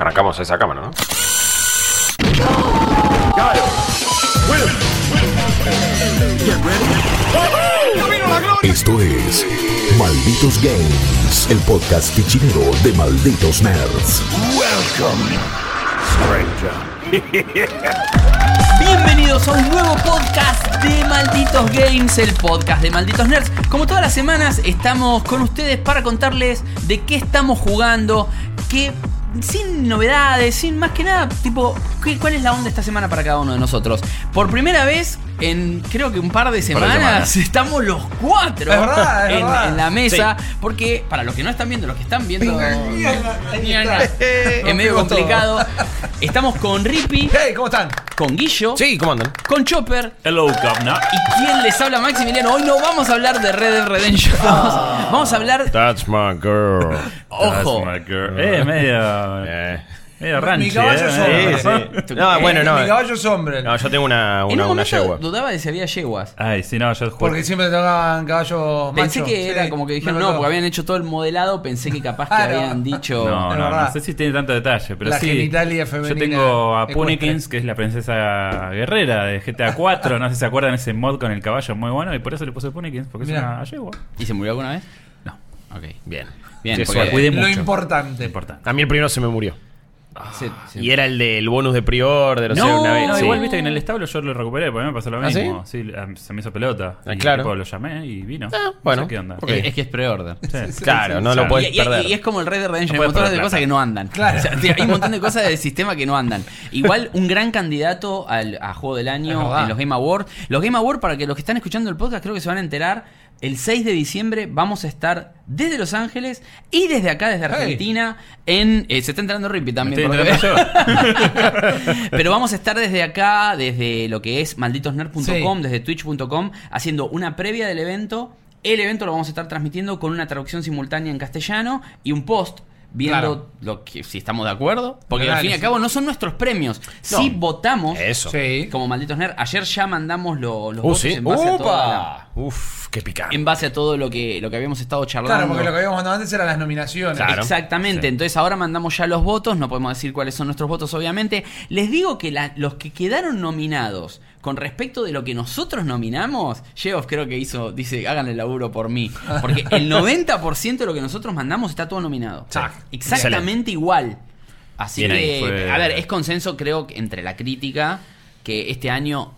Arrancamos esa cámara, ¿no? Esto es Malditos Games, el podcast fichinero de Malditos Nerds. Bienvenidos a un nuevo podcast de Malditos Games, el podcast de Malditos Nerds. Como todas las semanas estamos con ustedes para contarles de qué estamos jugando, qué sin novedades, sin más que nada, tipo, ¿qué- ¿cuál es la onda esta semana para cada uno de nosotros? Por primera vez en creo que un par de semanas, semanas. estamos los cuatro Es verdad, es en, verdad. en la mesa, porque para los que no están viendo, los que están viendo es medio complicado. Estamos con Rippy, Hey, ¿cómo están? con Guillo, Sí, ¿cómo andan? con Chopper Hello, governor. ¿Y quién les habla Maximiliano? Hoy no vamos a hablar de Red Dead Redemption 2. Vamos a hablar. That's my girl. Ojo. That's my girl. Eh, medio. Eh, medio ranchi. Mi caballo eh, es medio- hombre. sí. No, bueno, no. Mi caballo es hombre. No, yo tengo una, En una, un una momento yegua. dudaba de si había yeguas. Ay, sí, no, yo juego. Porque siempre tocaban caballos Pensé que Sí, era como que dijeron no, porque habían hecho todo el modelado. Pensé que capaz que habían dicho. No, no, no sé si tiene tanto detalle, pero La sí. genitalia Yo femenina tengo a. Punikins, que es la princesa guerrera de GTA 4. No sé si se acuerdan ese mod con el caballo muy bueno. Y por eso le puse Punikins, porque Mirá. es una yegua. ¿Y se murió alguna vez? No, Ok. Bien. Bien, Sí, porque- Lo mucho. importante. Importante. A mí el primero se me murió. Sí, sí. Y era el del bonus de pre-order, o sea, No, una vez. No, sí. igual viste que en el establo yo lo recuperé, porque a mí me pasó lo ¿Ah, sí? mismo. sí? ah, se me hizo pelota. Ah, y claro. tipo, lo llamé y vino. Ah, No bueno. sé qué onda. Es, que es pre-order. Sí. Claro, no lo puedes Y, perder. y es como el Red Dead Redemption, No hay un montón de cosas que no andan. Claro. O sea, tío, hay un montón de cosas del sistema que no andan. Igual un gran candidato al, a Juego del Año en los Game Awards. Los Game Awards, para que los que están escuchando el podcast, creo que se van a enterar. El 6 de diciembre vamos a estar desde Los Ángeles y desde acá, desde Argentina, en... eh, se está enterando Rippy Me también. estoy por lo que enterando veo. yo. Pero vamos a estar desde acá, desde lo que es malditosnerd.com, Sí. desde twitch.com, haciendo una previa del evento. El evento lo vamos a estar transmitiendo con una traducción simultánea en castellano y un post viendo Claro. lo que si estamos de acuerdo. Porque Claro, al fin y al cabo no son nuestros premios. Si votamos Eso. Sí. como malditos nerd. Ayer ya mandamos lo- los Uh, votos sí. en base a toda la- ¡Upa! Uf, qué picante. en base a todo lo que, lo que habíamos estado charlando. Claro, porque lo que habíamos mandado antes eran las nominaciones. Claro. Exactamente, Sí. entonces ahora mandamos ya los votos, no podemos decir cuáles son nuestros votos obviamente. Les digo que la- los que quedaron nominados con respecto de lo que nosotros nominamos, Geoff creo que hizo, dice, háganle el laburo por mí, porque el 90% de lo que nosotros mandamos está todo nominado. Exactamente igual. Así Bien que, fue- a ver, es consenso creo que entre la crítica que este año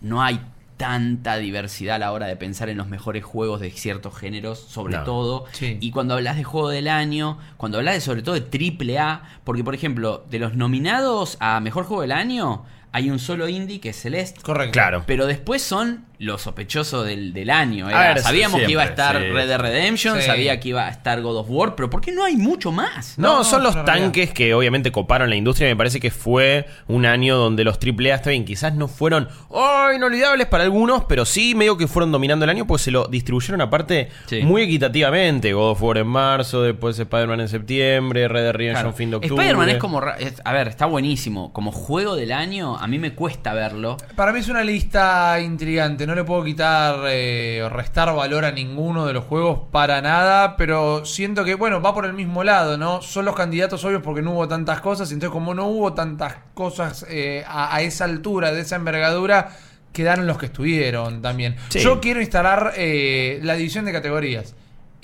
no hay tanta diversidad a la hora de pensar en los mejores juegos de ciertos géneros, sobre No. todo. Sí. Y cuando hablas de juego del año, cuando hablas de sobre todo de triple A, porque por ejemplo, de los nominados a mejor juego del año, hay un solo indie que es Celeste. Correcto. Claro. Pero después son los sospechosos del, del año. A era- ver, sabíamos que iba a estar sí. Red Dead Redemption, Sí. sabía que iba a estar God of War, pero ¿por qué no hay mucho más? No, No, son no, los tanques que obviamente coparon la industria. Me parece que fue un año donde los AAA, está bien, quizás no fueron oh, inolvidables para algunos, pero sí medio que fueron dominando el año, pues se lo distribuyeron aparte Sí. muy equitativamente. God of War en marzo, después Spider-Man en septiembre, Red Dead Redemption Claro. fin de octubre. Spider-Man es como. es- a ver, está buenísimo. Como juego del año, a mí me cuesta verlo. Para mí es una lista intrigante. No le puedo quitar eh, o restar valor a ninguno de los juegos para nada. Pero siento que, bueno, va por el mismo lado, ¿no? Son los candidatos obvios porque no hubo tantas cosas. Entonces, como no hubo tantas cosas eh, a, a esa altura, de esa envergadura, quedaron los que estuvieron también. Sí. Yo quiero instalar eh, la división de categorías.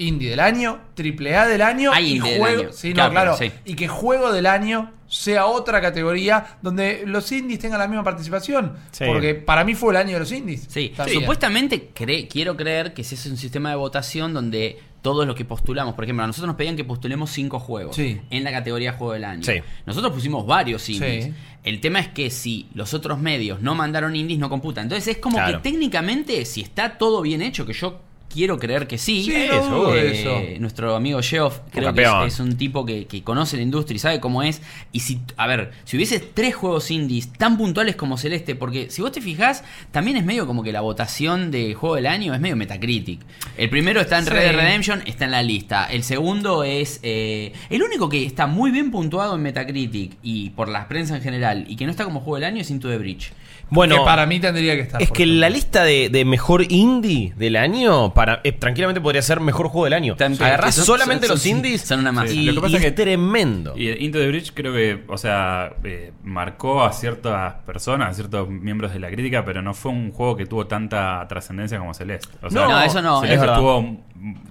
Indie del año, triple A del año Hay y indie del juego. año. Sí, no, Claro, claro. sí. Y que juego del año sea otra categoría donde los indies tengan la misma participación. Sí. Porque para mí fue el año de los indies. Sí, supuestamente cre- quiero creer que ese es un sistema de votación donde todos los que postulamos, por ejemplo, a nosotros nos pedían que postulemos cinco juegos Sí. en la categoría juego del año. Sí. Nosotros pusimos varios indies. Sí. El tema es que si los otros medios no mandaron indies, no computan. Entonces es como Claro. que técnicamente, si está todo bien hecho, que yo quiero creer que sí. Sí, Eh, eso. Nuestro amigo Geoff creo que es, es un tipo que, que conoce la industria y sabe cómo es. Y si, a ver, si hubiese tres juegos indies tan puntuales como Celeste, porque si vos te fijás, también es medio como que la votación de juego del año es medio Metacritic. El primero está en Sí. Red Dead Redemption, está en la lista. El segundo es. eh, el único que está muy bien puntuado en Metacritic y por la prensa en general y que no está como juego del año es Into the Bridge. Bueno, que para mí tendría que estar. es que ejemplo. la lista de, de mejor indie del año, para eh, tranquilamente podría ser mejor juego del año. Tan- Agarrás son- solamente son- los son- indies son una masa. y, Lo que pasa y es que- es tremendo. Y Into the Bridge creo que, o sea, eh, marcó a ciertas personas, a ciertos miembros de la crítica, pero no fue un juego que tuvo tanta trascendencia como Celeste. O sea, No, No, eso no, es Celeste tuvo,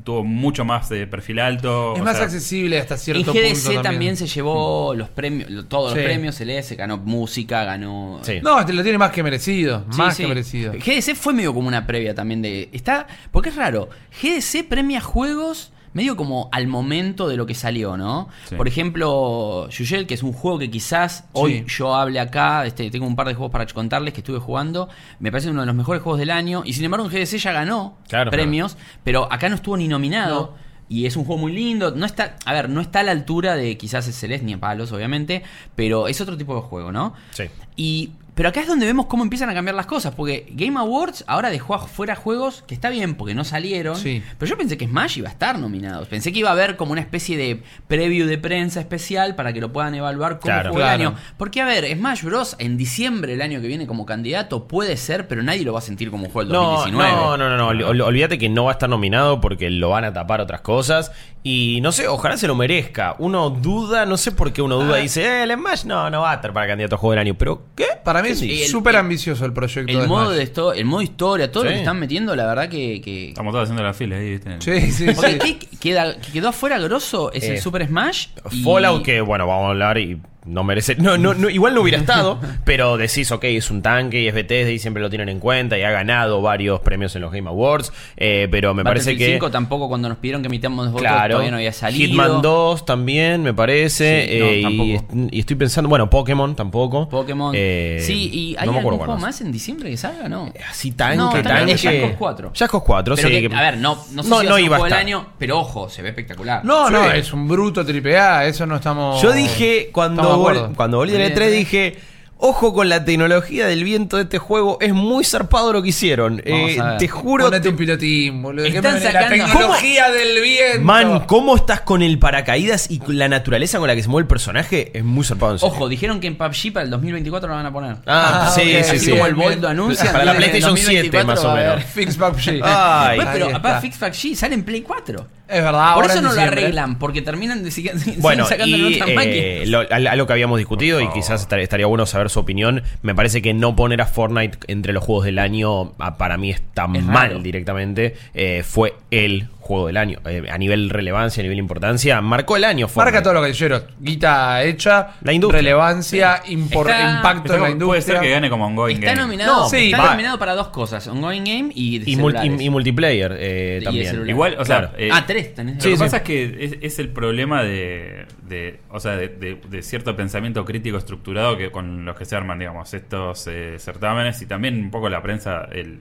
tuvo mucho más de perfil alto. Es más sea, accesible hasta cierto GDC punto. también. se llevó los premios, todos Sí. los premios, se ganó música, ganó... Sí. No, te lo tiene más que merecido. Sí, más sí. que merecido. GDC fue medio como una previa también de. Está. Porque es raro. GDC premia juegos medio como al momento de lo que salió, ¿no? Sí. Por ejemplo, Yuyel, que es un juego que quizás hoy Sí. yo hable acá. Este, tengo un par de juegos para contarles que estuve jugando. Me parece uno de los mejores juegos del año. Y sin embargo, en GDC ya ganó Claro, premios. Pero acá no estuvo ni nominado. Y es un juego muy lindo. No está, a ver, no está a la altura de quizás el Celeste ni a palos, obviamente. Pero es otro tipo de juego, ¿no? Sí. Y, pero acá es donde vemos cómo empiezan a cambiar las cosas. Porque Game Awards ahora dejó afuera juegos que está bien porque no salieron. Sí. Pero yo pensé que Smash iba a estar nominado. Pensé que iba a haber como una especie de preview de prensa especial para que lo puedan evaluar como Claro. Claro. año. Porque, a ver, Smash Bros. en diciembre del año que viene como candidato puede ser, pero nadie lo va a sentir como un juego del No, 2019. no, no, no, no, ol- ol- olvídate que no va a estar nominado porque lo van a tapar otras cosas y no sé, ojalá se lo merezca. Uno duda, no sé por qué uno duda y dice, eh, el Smash no, no va a estar para candidato a juego del año, pero ¿qué? Para mí ¿Qué es el- súper ambicioso el proyecto El de modo, Smash. de esto, el modo historia, todo lo Sí. que están metiendo, la verdad que... que- Estamos todos haciendo la fila ahí, ¿viste? Sí, sí, Porque sí. ¿qué queda, que quedó afuera grosso es Eh, el Super Smash. y- Fallout que, bueno, vamos a hablar y no merece... No, no, no, igual no hubiera estado, pero decís, ok, es un tanque y es Bethesda y siempre lo tienen en cuenta y ha ganado varios premios en los Game Awards, eh, pero me parece que... 5 tampoco cuando nos pidieron que emitamos votos Claro, todavía no había salido. Hitman 2 también, me parece. Sí, no, eh, y, tampoco. y estoy pensando, bueno, Pokémon tampoco. Pokémon. Eh, sí, y ¿hay no algún juego más en diciembre que salga? No. Así tanque, No, tanque. también es Jack Cause 4. Jack Cause 4, Pero sí. que, que- a ver, no, no sé No, si no iba a estar. año, pero ojo, se ve espectacular. No, no, es un bruto triple A, eso no estamos. Yo dije, cuando, Cuando volví del Bien, E3, bien. dije. Ojo con la tecnología del viento de este juego, es muy zarpado lo que hicieron. Vamos Eh, a ver. te juro. Ponete te- un pilotín, boludo. ¿Qué Están sacando- La tecnología del viento. Man, ¿cómo estás con el paracaídas y con la naturaleza con la que se mueve el personaje? Es muy zarpado. en serio. Ojo, dijeron que en PUBG para el 2024 lo van a poner. Ah, Ah, sí, sí, Así sí. como el Bolt anuncia. Para la en PlayStation 7 2024 más o menos. Fix PUBG. Ay. Pero aparte. Fix PUBG sale en Play 4. Es verdad, Por ahora eso no lo arreglan, porque terminan de Bueno, y otras eh, máquinas. lo, al- algo que habíamos discutido y quizás estar- estaría bueno saber su opinión, me parece que no poner a Fortnite entre los juegos del año ah, para mí está Es mal raro. directamente. Eh, fue el juego del año. Eh, a nivel relevancia, a nivel importancia, marcó el año Fortnite. Marca todo lo que dijeron. Guita hecha, La industria. relevancia, impor- Está- impacto Está en la como- puede ser industria. que gane como ongoing Está game. nominado, No, sí, está va. nominado para dos cosas, Ongoing Game y, y, mul- celulares. y- y multiplayer eh, Y también. celular. Igual, o sea, Claro. eh, ah, tres tenés. Lo Sí, que sí. pasa es que es, es el problema de, de- o sea, de, de- de cierto pensamiento crítico estructurado que con los que se arman, digamos, estos eh, certámenes y también un poco la prensa, el,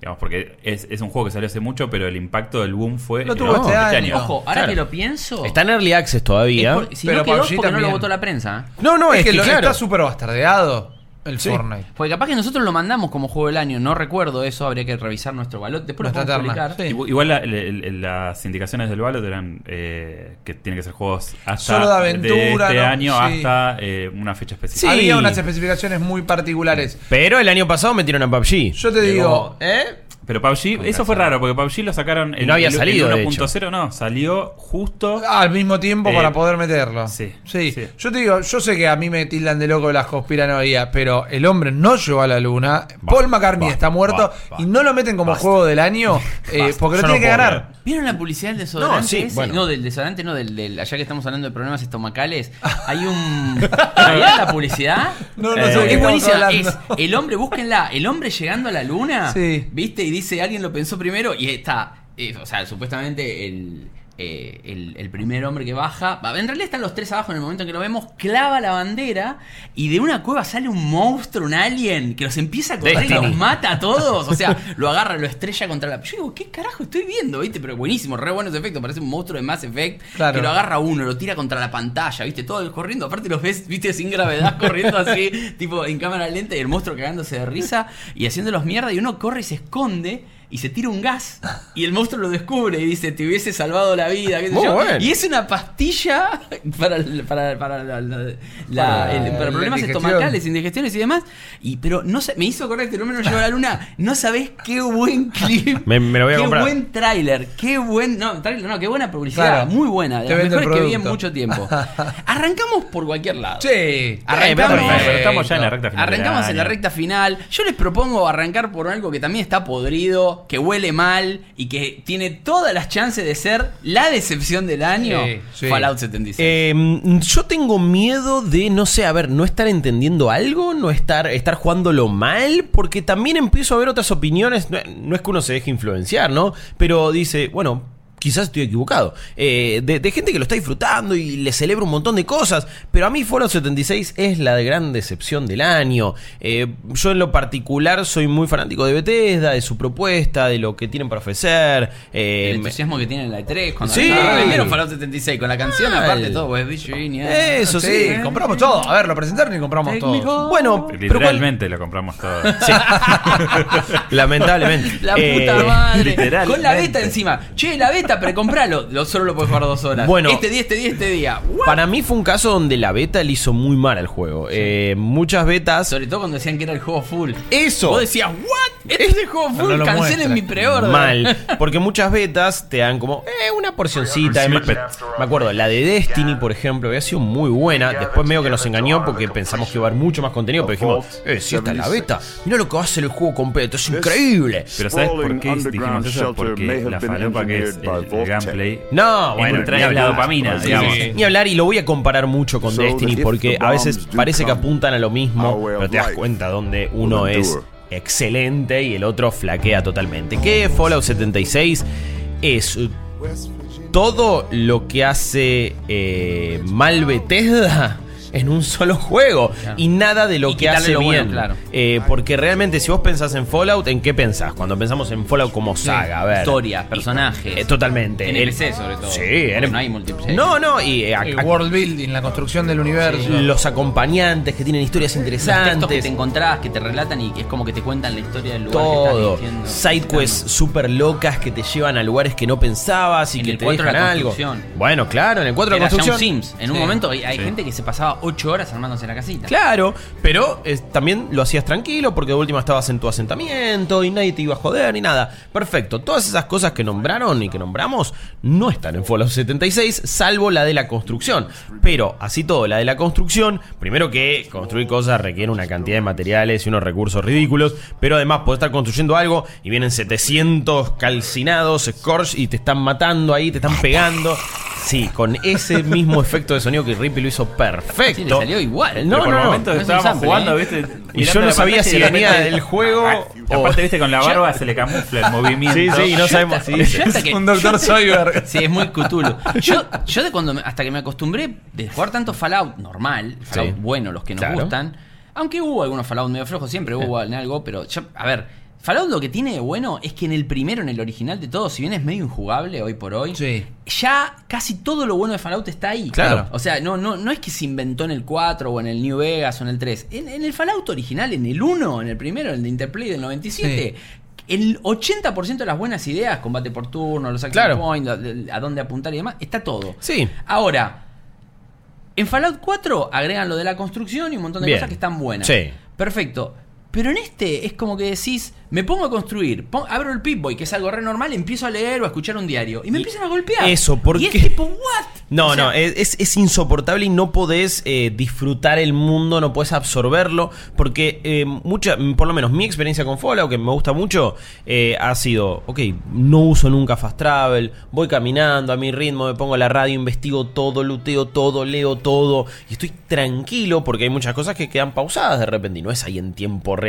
digamos, porque es, es un juego que salió hace mucho, pero el impacto del boom fue Lo tuvo no, este año. Ojo, ahora Claro. que lo pienso. Está en Early Access es todavía. por- si Pero no quedó porque no lo votó la prensa. No, no, es, es, que, que, lo- claro. está súper bastardeado el Sí. Fortnite. Porque capaz que nosotros lo mandamos como juego del año. No recuerdo eso, habría que revisar nuestro valor. Después lo publicar. Sí. Igu- Igual la- las indicaciones del Valot eran eh, que tienen que ser juegos hasta Solo de aventura, este ¿no? año Sí. hasta eh, una fecha Sí. específica. Había unas especificaciones muy particulares. Pero el año pasado metieron a PUBG. Yo te digo, ¿eh? Pero PUBG, eso fue raro, porque PUBG lo sacaron Y no había el- salido, el de 1.0, no, salió justo. al mismo tiempo Eh, para poder meterlo. sí, sí. sí. Yo te digo, yo sé que a mí me tildan de loco las conspiranoías, pero el hombre no llegó a la luna. Paul McCartney va, está muerto va, va. y no lo meten como juego del año eh, porque lo no tiene que ganar. ¿Vieron la publicidad del desodorante? No, sí, ese? bueno. No, del desodorante, no, del, del- allá que estamos hablando de problemas estomacales. Hay un. ¿Vieron la publicidad? No, no Eh, sé es buenísima. Es el hombre, búsquenla. El hombre llegando a la luna. Sí. ¿Viste? Y dice, alguien lo pensó primero. Y está. eh, o sea, supuestamente el. Eh, el, el primer hombre que baja, va, en realidad están los tres abajo en el momento en que lo vemos, clava la bandera y de una cueva sale un monstruo, un alien, que los empieza a correr y los mata a todos. O sea, lo agarra, lo estrella contra la. Yo digo, ¿qué carajo estoy viendo? ¿Viste? Pero buenísimo, re buenos efectos. Parece un monstruo de Mass Effect. Claro. Que lo agarra uno, lo tira contra la pantalla, ¿viste? Todo corriendo. Aparte los ves, ¿viste? Sin gravedad, corriendo así, tipo en cámara lenta y el monstruo cagándose de risa y haciéndolos mierda. Y uno corre y se esconde. Y se tira un gas y el monstruo lo descubre y dice, te hubiese salvado la vida, qué sé Muy yo. bueno. Y es una pastilla para, para, para, la- Para el- para problemas estomacales, indigestiones y demás. Y, pero no sé, me hizo correcto, no me lo llevó a la luna. No sabés qué buen clip. Me- me lo voy a qué comprar. buen tráiler, qué buen, no, tráiler no, qué buena publicidad, Claro. muy buena, de las mejores que vi en mucho tiempo. Arrancamos por cualquier lado. Sí. Arrancamos, Perfecto, pero estamos ya en la recta final. Arrancamos en la recta final. Yo les propongo arrancar por algo que también está podrido, que huele mal y que tiene todas las chances de ser la decepción del año. Sí, sí. Fallout 76. Eh, yo tengo miedo de, no sé, a ver, no estar entendiendo algo, no estar, estar jugándolo mal, porque también empiezo a ver otras opiniones. No, no es que uno se deje influenciar, ¿no? Pero dice, bueno. Quizás estoy equivocado. Eh, de, de gente que lo está disfrutando y le celebra un montón de cosas. Pero a mí Fallout 76 es la gran decepción del año. Eh, yo en lo particular soy muy fanático de Bethesda, de su propuesta, de lo que tienen para ofrecer. Eh, el me- entusiasmo que tiene en la E3 cuando Sí. vendieron Fallout 76 con la canción Mal. aparte todo Virginia. Eso sí. Sí, compramos todo. A ver, lo presentaron y compramos todo. Bueno, Literalmente lo compramos todo. Sí. Lamentablemente. La Eh, puta madre. literalmente. Con la beta encima. Che, la beta, precompralo. Lo, solo lo puedes jugar dos horas. Bueno. Este día, este día, este día. What? Para mí fue un caso donde la beta le hizo muy mal al juego. Eh, muchas betas. Sobre todo cuando decían que era el juego full. Eso. Vos decías, ¿what? Este es el juego full. No Cancelen mi pre-order. Mal, porque muchas betas te dan como eh, una porcioncita. Me, me acuerdo, la de Destiny, por ejemplo, había sido muy buena. Después medio que nos engañó porque pensamos que iba a haber mucho más contenido, pero dijimos, eh, si esta es la beta, mira lo que va a hacer el juego completo, es increíble. Pero ¿sabes por qué dijimos eso? Porque la falopa que es el, el gameplay No, bueno, entra ni en la hablar. dopamina, Sí, digamos. sí. Ni hablar y lo voy a comparar mucho con Destiny porque a veces parece que apuntan a lo mismo, pero te das cuenta donde uno es excelente y el otro flaquea totalmente. Que Fallout 76 es todo lo que hace eh, mal Bethesda en un solo juego Claro. y nada de lo Y que hace lo bueno, bien. claro. Eh, porque realmente si vos pensás en Fallout, ¿en qué pensás? Cuando pensamos en Fallout como saga, a ver. Historia, personajes. Eh, totalmente. NPC sobre todo. Sí, Porque N- no hay multiplayer. No, no, y eh, El world building, la construcción del universo. los acompañantes que tienen historias Los textos que interesantes. te encontrás, que te relatan y que es como que te cuentan la historia del lugar Todo. que estás diciendo. Side quests súper locas que te llevan a lugares que no pensabas y En que el te dejan la algo. Bueno, claro, en el 4 de un construcción. Sims. En un momento hay, hay Sí. gente que se pasaba 8 horas armándose la casita. Claro, pero eh, también lo hacías tranquilo porque de última estabas en tu asentamiento y nadie te iba a joder ni nada. Perfecto, todas esas cosas que nombraron y que nombramos no están en Fallout 76, salvo la de la construcción. Pero así todo, la de la construcción, primero que construir cosas requiere una cantidad de materiales y unos recursos ridículos, pero además podés estar construyendo algo y vienen 700 calcinados, Scorch, y te están matando ahí, te están pegando. Sí, con ese mismo efecto de sonido que Rippy lo hizo perfecto. Sí, le salió igual. No, Pero por no, momentos no es estábamos sample, jugando, ¿eh? ¿viste? Y yo no sabía si de venía repente- del juego Ah, o- Aparte, viste, con la barba se le camufla el movimiento. Sí, sí, no sabemos si que- Un doctor Soyberg. Sí, es muy Cthulhu. Yo, yo de cuando me- hasta que me acostumbré de jugar tanto Fallout normal, Fallout Sí. bueno, los que nos Claro. gustan, aunque hubo algunos Fallout medio flojos, siempre hubo en algo, pero yo, a ver, Fallout lo que tiene de bueno es que en el primero, en el original de todo, si bien es medio injugable hoy por hoy, Sí. ya casi todo lo bueno de Fallout está ahí. Claro. O sea, no, no, no es que se inventó en el 4 o en el New Vegas o en el 3. En, en el Fallout original, en el 1, en el primero, en el de Interplay del 97. El 80% de las buenas ideas, combate por turno, los action Claro. points, a, a dónde apuntar y demás, está todo. Sí. Ahora, en Fallout 4 agregan lo de la construcción y un montón de Bien. cosas que están buenas. Sí. Perfecto. Pero en este es como que decís, me pongo a construir, pon- abro el Pip-Boy, que es algo re normal, empiezo a leer o a escuchar un diario. Y me Y empiezan a golpear. eso, ¿por y es tipo, ¿what? No, O sea, no, es, es- es insoportable y no podés eh, disfrutar el mundo, no podés absorberlo, porque eh, mucha, por lo menos mi experiencia con Fallout, que me gusta mucho, eh, ha sido, ok, no uso nunca fast travel, voy caminando a mi ritmo, me pongo la radio, investigo todo, luteo todo, leo todo, y estoy tranquilo porque hay muchas cosas que quedan pausadas de repente, y no es ahí en tiempo real,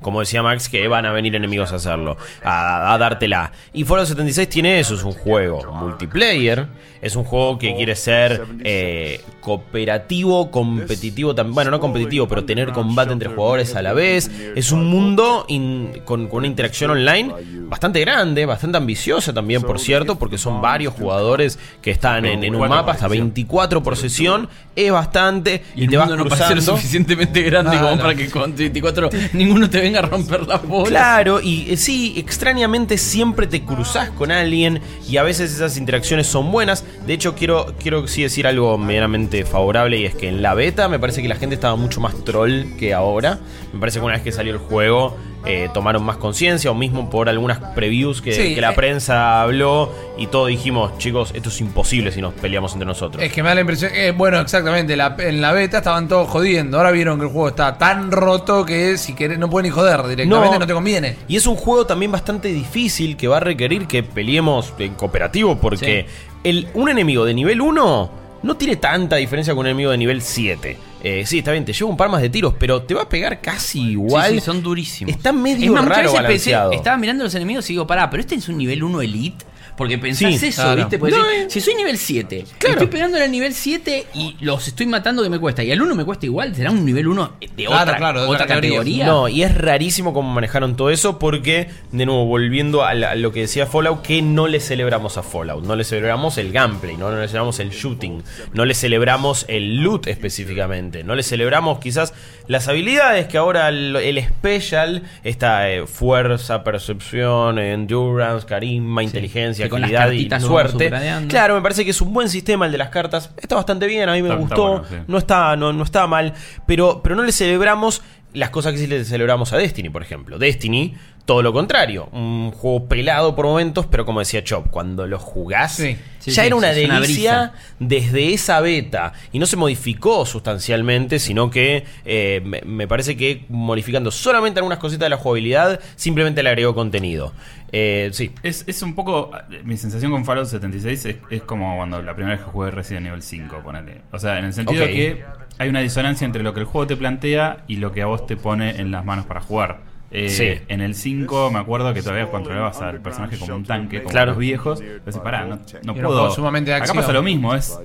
como decía Max, que van a venir enemigos a hacerlo, a, a dártela. Y Fallout 76 tiene eso, es un juego multiplayer, es un juego que quiere ser eh, cooperativo, competitivo también. Bueno, no competitivo, pero tener combate entre jugadores a la vez. Es un mundo in- con, con una interacción online bastante grande, bastante ambiciosa también, por cierto, porque son varios jugadores que están en, en un 24 mapa, hasta por sesión. 24 por sesión. Es bastante. Y, te vas no cruzando. suficientemente grande No, como no. para que con 24 ninguno te venga a romper la bola. Claro, y eh, sí, extrañamente siempre te cruzas con alguien y a veces esas interacciones son buenas. De hecho, quiero, quiero sí decir algo medianamente favorable y es que en la beta me parece que la gente estaba mucho más troll que ahora. Me parece que una vez que salió el juego eh, tomaron más conciencia o mismo por algunas previews que, Sí, que la eh. prensa habló y todos dijimos, chicos, esto es imposible si nos peleamos entre nosotros. Es que me da la impresión que, bueno, exactamente, la- en la beta estaban todos jodiendo. Ahora vieron que el juego está tan roto que si querés no pueden ni joder directamente, no, No. te conviene. Y es un juego también bastante difícil que va a requerir que peleemos en cooperativo porque el, un enemigo de nivel 1 no tiene tanta diferencia con un enemigo de nivel 7. Eh, sí, está bien, te lleva un par más de tiros, pero te va a pegar casi igual. Sí, sí, son durísimos. Está medio Es más, raro veces pensé- estaba mirando los enemigos y digo, pará, pero este es un nivel 1 elite. Porque pensás Sí, eso, claro. ¿viste? Porque No, decís, eh. si soy nivel 7, Claro. estoy pegándole al nivel 7 y los estoy matando que me cuesta. Y al 1 me cuesta igual, será un nivel 1 de Claro, otra, claro, de otra otra categoría. categoría. No, y es rarísimo cómo manejaron todo eso porque, de nuevo, volviendo a, la- a lo que decía Fallout, que no le celebramos a Fallout, no le celebramos el gameplay, no, no le celebramos el shooting, no le celebramos el loot específicamente, no le celebramos quizás las habilidades que ahora el, el special, esta eh, fuerza, percepción, endurance, carisma, inteligencia, agilidad y vamos suerte. Claro, me parece que es un buen sistema el de las cartas, está bastante bien, a mí me Está- está gustó, bueno, sí. no está, no, no está mal, pero, pero no le celebramos las cosas que sí le celebramos a Destiny, por ejemplo. Destiny, todo lo contrario, un juego pelado por momentos, pero como decía Chop, cuando lo jugás, Sí. Sí, ya sí, era una delicia desde esa beta y no se modificó sustancialmente, sino que eh, me, me parece que modificando solamente algunas cositas de la jugabilidad, simplemente le agregó contenido. Eh, sí. Es, es un poco. Mi sensación con Fallout 76 es, es como cuando la primera vez que jugué Resident Evil 5, ponele. O sea, en el sentido que hay una disonancia entre lo que el juego te plantea y lo que a vos te pone en las manos para jugar. Eh, Sí. En el 5 me acuerdo que todavía controlabas al personaje como un tanque, como Claro. los viejos. Entonces, pará, no, no puedo. sumamente Acá pasa lo mismo, es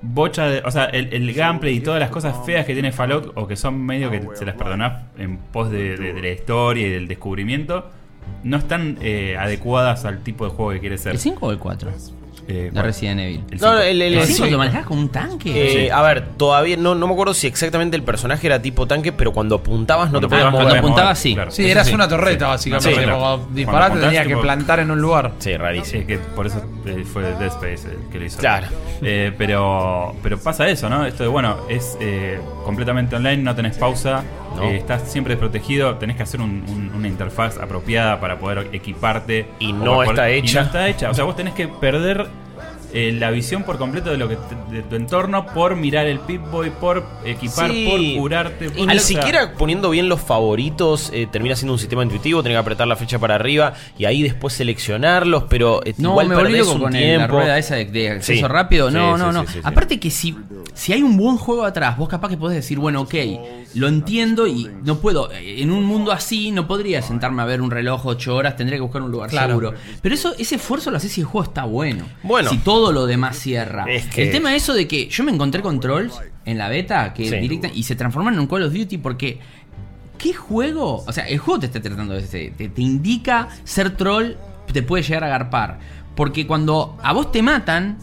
bocha de. O sea, el, el gameplay y todas las cosas feas que tiene Fallout, o que son medio que se las perdonás en pos de, de- de la historia y del descubrimiento, no están eh, adecuadas al tipo de juego que quiere ser. ¿El 5 o el 4? Eh. Resident Evil. El No, el- el- ¿El el- 5 sí. lo manejás como un tanque? Eh, A ver, todavía no, no me acuerdo si exactamente el personaje era tipo tanque, pero cuando apuntabas no te podías mover. cuando apuntabas, sí. claro. Sí, eras sí. una torreta, Sí. básicamente. Sí, claro. Cuando disparate apuntás, tenías que plantar en un lugar. Sí, rarísimo. Sí, que por eso eh, fue Dead Space el que lo hizo. Claro. Eh, pero, pero pasa eso, ¿no? Esto de, bueno, es eh, completamente online, no tenés pausa, No. eh, estás siempre desprotegido, tenés que hacer un- un- una interfaz apropiada para poder equiparte. Y no para está poder- y hecha. no está hecha. O sea, vos tenés que perder eh, la visión por completo de lo que te- de tu entorno por mirar el Pip-Boy, por equipar, Sí. por curarte. Y por- ni siquiera poniendo bien los favoritos eh, termina siendo un sistema intuitivo, tenés que apretar la flecha para arriba y ahí después seleccionarlos, pero eh, No, igual me perdés un con el- tiempo. la rueda esa de, de acceso Sí. rápido. No, Sí, no, sí, no. sí, sí, sí. Aparte que si, si hay un buen juego atrás, vos capaz que podés decir, bueno, ok, lo entiendo y no puedo. En un mundo así no podría sentarme a ver un reloj 8 horas, tendría que buscar un lugar Claro. seguro. Pero eso, ese esfuerzo lo haces si el juego está bueno. Bueno. Si todo lo demás cierra. Es que- El tema es eso de que yo me encontré con trolls en la beta que Sí. directa y se transforman en un Call of Duty porque ¿Qué juego? O sea, el juego te está tratando de. Te, te indica ser troll, te puede llegar a agarpar. Porque cuando a vos te matan,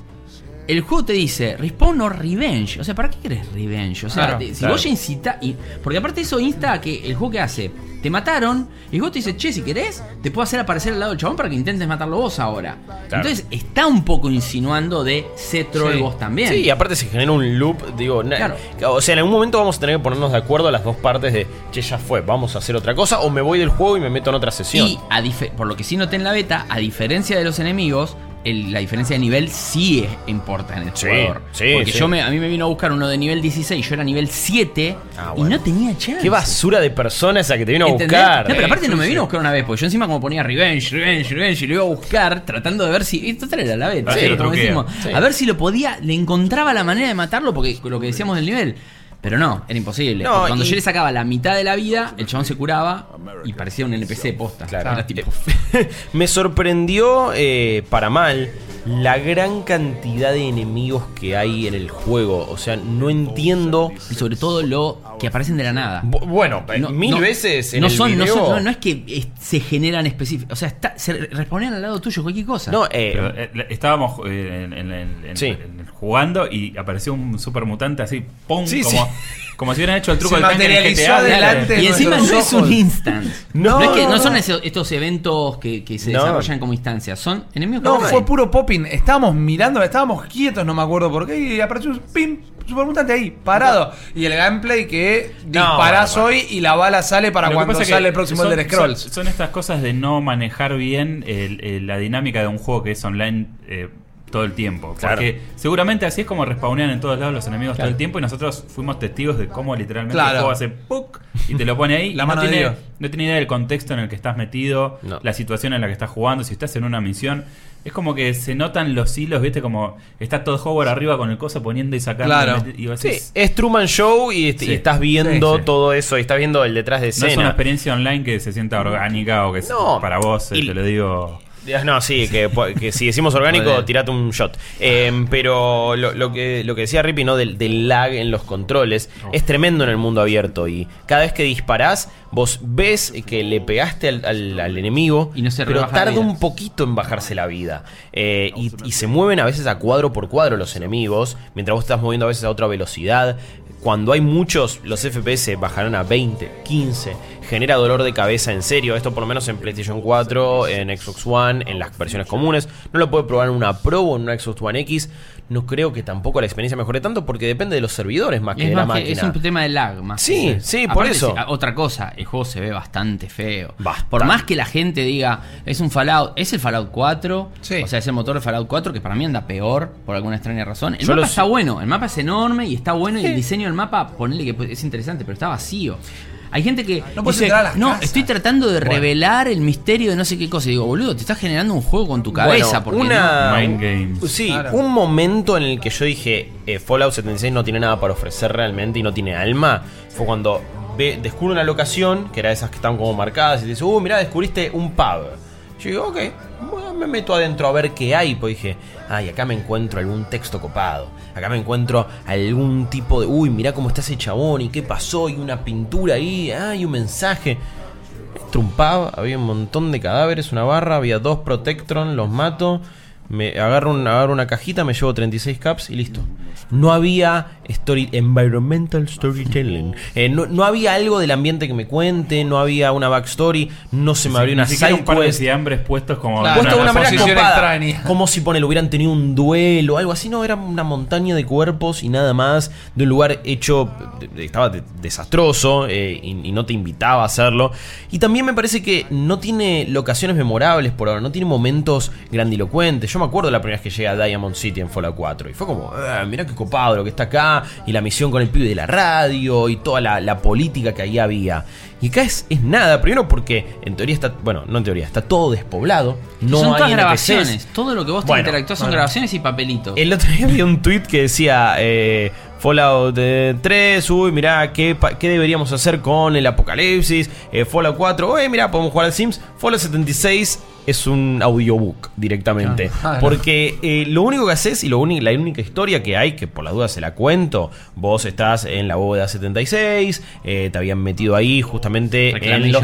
el juego te dice respawn o revenge. O sea, ¿para qué querés revenge? O sea, Claro, te- si claro. vos ya incita. Y, porque aparte eso insta a que el juego que hace, te mataron, y el juego te dice, che, si querés, te puedo hacer aparecer al lado del chabón para que intentes matarlo vos ahora. Claro. Entonces está un poco insinuando de ser troll Sí. vos también. Sí, y aparte se genera un loop, digo, o sea, en algún momento vamos a tener que ponernos de acuerdo a las dos partes de, che, ya fue, vamos a hacer otra cosa, o me voy del juego y me meto en otra sesión. Y a por lo que sí noté en la beta, a diferencia de los enemigos, el- la diferencia de nivel sí es- importa en el Sí, jugador. sí, Porque sí. yo me, a mí me vino a buscar uno de nivel 16, yo era nivel 7 Ah, y no tenía chance. Qué basura de persona esa que te vino a buscar. No, pero aparte no me vino a buscar una vez, porque yo encima como ponía revenge, revenge, revenge, y lo iba a buscar tratando de ver si. Total era la ¿eh? lo como decimos. A ver si lo podía, le encontraba la manera de matarlo, porque lo que decíamos del nivel. Pero no, era imposible. No, cuando y- yo le sacaba la mitad de la vida, el chabón se curaba y parecía un NPC posta. Claro. Era tipo. Me sorprendió, eh, para mal, la gran cantidad de enemigos que hay en el juego. O sea, no entiendo. Y sobre todo lo que aparecen de la nada. Bu- Bueno, eh, No- mil no- veces en no el son, no video- son- no, no es que eh, se generan específicos. O sea, está, se responden al lado tuyo cualquier cosa. No, eh, Pero, eh, la- estábamos eh, en, en- en- en- Sí. en- jugando y apareció un super mutante así, ¡pum! Sí, como, sí. Como si hubieran hecho el truco Se del tanque en el GTA. y encima no es un instant. No, es que, no son estos eventos que, que se No. desarrollan como instancias. Son enemigos que No, fue puro popping. Estábamos mirando, estábamos quietos, no me acuerdo por qué, y apareció un pim, supermutante ahí, parado. Y el gameplay que disparás bueno, bueno. hoy y la bala sale para cuando pasa sale que el próximo son, Elder Scrolls. Son, son estas cosas de no manejar bien el- el- la dinámica de un juego que es online eh, todo el tiempo. Claro. Porque seguramente así es como respawnean en todos lados los enemigos todo el tiempo y nosotros fuimos testigos de cómo literalmente Claro. el juego hace ¡puc! y te lo pone ahí. La y mano no de tiene, Dios. no tiene idea del contexto en el que estás metido, No. la situación en la que estás jugando, si estás en una misión. Es como que se notan los hilos, ¿viste? Como está todo Howard arriba con el coso poniendo y sacando. Claro. y sí, es Truman Show y, estás viendo Sí, todo eso y estás viendo el detrás de No escena. es una experiencia online que se sienta orgánica o que es- No. para vos, eh, Y- te lo digo. No, sí, que, que si decimos orgánico, tirate un shot. Eh, pero lo, lo que, lo que decía Rippy, ¿no? Del, del lag en los controles, es tremendo en el mundo abierto. Y cada vez que disparás, vos ves que le pegaste al, al- al enemigo, Y no se pero tarda un poquito en bajarse la vida. Eh, y, y se mueven a veces a cuadro por cuadro los enemigos, mientras vos estás moviendo a veces a otra velocidad. Cuando hay muchos, los FPS bajarán a 20, 15. Genera dolor de cabeza en serio. Esto por lo menos en PlayStation 4, en Xbox One, en las versiones comunes. No lo puede probar en una Pro o en una Xbox One X. No creo que tampoco la experiencia mejore tanto porque depende de los servidores más que de la máquina. es un tema de lag más. Sí, que- sí, por eso. se- otra cosa, el juego se ve bastante feo. Bastante. Por más que la gente diga, es un Fallout, es el Fallout 4, Sí. o sea, es el motor de Fallout 4 que para mí anda peor por alguna extraña razón. El Yo mapa está bueno, el mapa es enorme y está bueno y el diseño del mapa, ponele que es interesante, pero está vacío. Hay gente que No puedes dice, entrar a las no, casas". estoy tratando de revelar el misterio de no sé qué cosa. Y digo, boludo, te estás generando un juego con tu cabeza. Bueno, porque una, Mind games. Sí, Claro. un momento en el que yo dije eh, Fallout 76 no tiene nada para ofrecer realmente y no tiene alma fue cuando ve, descubre una locación que era esas que están como marcadas y dice, uh, mirá, descubriste un pub. Yo digo, ok, bueno, me meto adentro a ver qué hay. Pues dije, ay, acá me encuentro algún texto copado. Acá me encuentro algún tipo de, uy, mirá cómo está ese chabón y qué pasó y una pintura ahí, ay, un mensaje. Entro un pub, había un montón de cadáveres, una barra, había dos Protectron, los mato, me agarro, agarro una cajita, me llevo 36 caps y listo. No había story, environmental storytelling. Eh, no, no había algo del ambiente que me cuente, no había una backstory, no se me abrió una side un par de fiambres puestos como. Claro, Puesto una una manera posición copada, extraña. Como si hubieran tenido un duelo o algo así. No, era una montaña de cuerpos y nada más. De un lugar hecho. estaba de- desastroso eh, y, y no te invitaba a hacerlo. Y también me parece que no tiene locaciones memorables por ahora. No tiene momentos grandilocuentes. Yo me acuerdo la primera vez que llegué a Diamond City en Fallout 4. Y fue como, "Ah, mirá qué copado lo que está acá. Y la misión con el pibe de la radio. Y toda la, la política que ahí había. Y acá es, es nada. Primero porque en teoría está. Bueno, no en teoría. Está todo despoblado. No son hay todas NPCs. grabaciones. Todo lo que vos te Bueno, interactúas son bueno. grabaciones y papelitos. El otro día vi un tweet que decía eh, Fallout eh, 3, uy, mirá, ¿qué, ¿qué deberíamos hacer con el apocalipsis? Eh, Fallout 4, uy, mirá, podemos jugar al Sims. Fallout 76 es un audiobook directamente. Ah. Porque eh, lo único que haces y lo la única historia que hay, que por la duda se la cuento, vos estás en la bóveda 76, eh, te habían metido ahí justamente en los,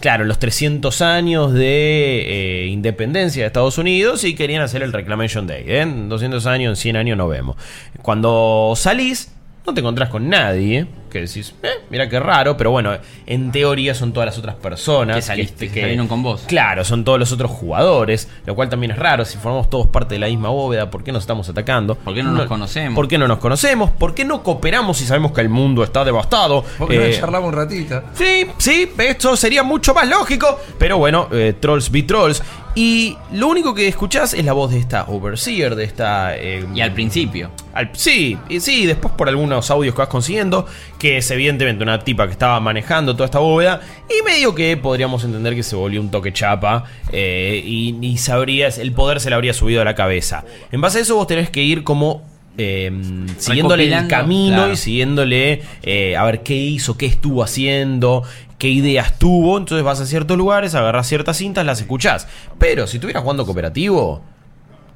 claro, los 300 años de eh, independencia de Estados Unidos y querían hacer el Reclamation Day. En 200 años, en 100 años no vemos. Cuando salís, no te encontrás con nadie. ¿eh? Que decís, eh, mira qué raro, pero bueno, en teoría son todas las otras personas Que saliste, que salieron con vos. Claro, son todos los otros jugadores, lo cual también es raro. Si formamos todos parte de la misma bóveda, ¿por qué nos estamos atacando? ¿Por qué no nos conocemos? ¿Por qué no nos conocemos? ¿Por qué no cooperamos si sabemos que el mundo está devastado? Porque no Eh, charlamos un ratito. Sí, sí, esto sería mucho más lógico. Pero bueno, eh, Trolls be Trolls. Y lo único que escuchás es la voz de esta Overseer, de esta. eh, Y al principio. al- sí, y sí, después por algunos audios que vas consiguiendo, que es evidentemente una tipa que estaba manejando toda esta bóveda, y medio que podríamos entender que se volvió un toque chapa, eh, y, y sabrías, el poder se le habría subido a la cabeza. En base a eso vos tenés que ir como eh, siguiéndole el camino claro. y siguiéndole eh, a ver qué hizo, qué estuvo haciendo, qué ideas tuvo. Entonces vas a ciertos lugares, agarras ciertas cintas, las escuchás. Pero si estuvieras jugando cooperativo,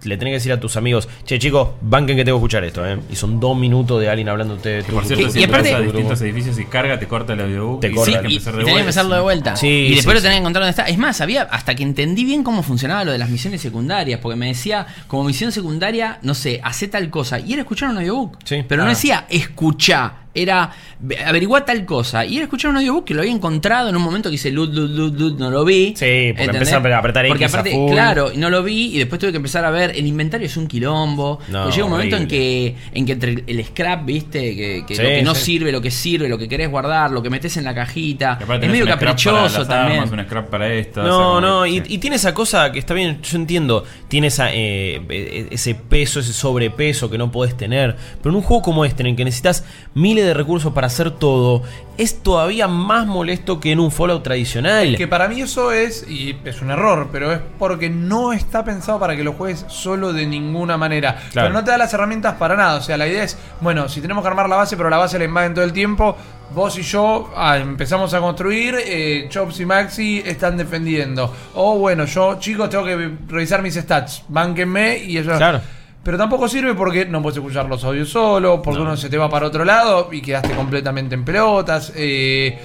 le tenés que decir a tus amigos, che chicos, banquen que tengo que escuchar esto, ¿eh? Y son dos minutos de alguien hablando de Que por cierto, Y- si y entras aparte- a distintos edificios y carga, te corta el audiobook. Te corta. Sí, y, empezar y de tenés que vuelta. empezarlo de vuelta. Sí, y después sí, lo tenés que encontrar dónde está. Es más, había hasta que entendí bien cómo funcionaba lo de las misiones secundarias. Porque me decía, como misión secundaria, no sé, hace tal cosa. Y era escuchar un audiobook. Sí. Pero no Ah. decía escuchá. Era ve- averiguar tal cosa. Y era escuchar un audiobook que lo había encontrado en un momento que hice lud, lud, lud, lud, no lo vi. Sí, porque ¿entendés? empecé a apretar Porque aparte, full. claro, y no lo vi. Y después tuve que empezar a ver. El inventario es un quilombo. No, Pues llega un momento en que, en que entre el scrap, viste, que, que Sí, lo que no sí. sirve, lo que sirve, lo que querés guardar, lo que metes en la cajita. Es medio un scrap para caprichoso también. armas, un scrap para esto. o sea, No, no, y, y tiene esa cosa que está bien, yo entiendo, tiene esa, eh, eh, ese peso, ese sobrepeso que no podés tener, pero en un juego como este, en el que necesitas miles de recursos para hacer todo, es todavía más molesto que en un Fallout tradicional. Que para mí eso es, y es un error, pero es porque no está pensado para que lo juegues solo de ninguna manera. Claro. Pero no te da las herramientas para nada. O sea, la idea es, bueno, si tenemos que armar la base, pero la base la invaden todo el tiempo, vos y yo ah, empezamos a construir, eh, Chops y Maxi están defendiendo. O bueno, yo, chicos, tengo que revisar mis stats, bánquenme y ellos... Claro. Pero tampoco sirve porque no puedes escuchar los audios solo, porque uno se te va para otro lado y quedaste completamente en pelotas. eh,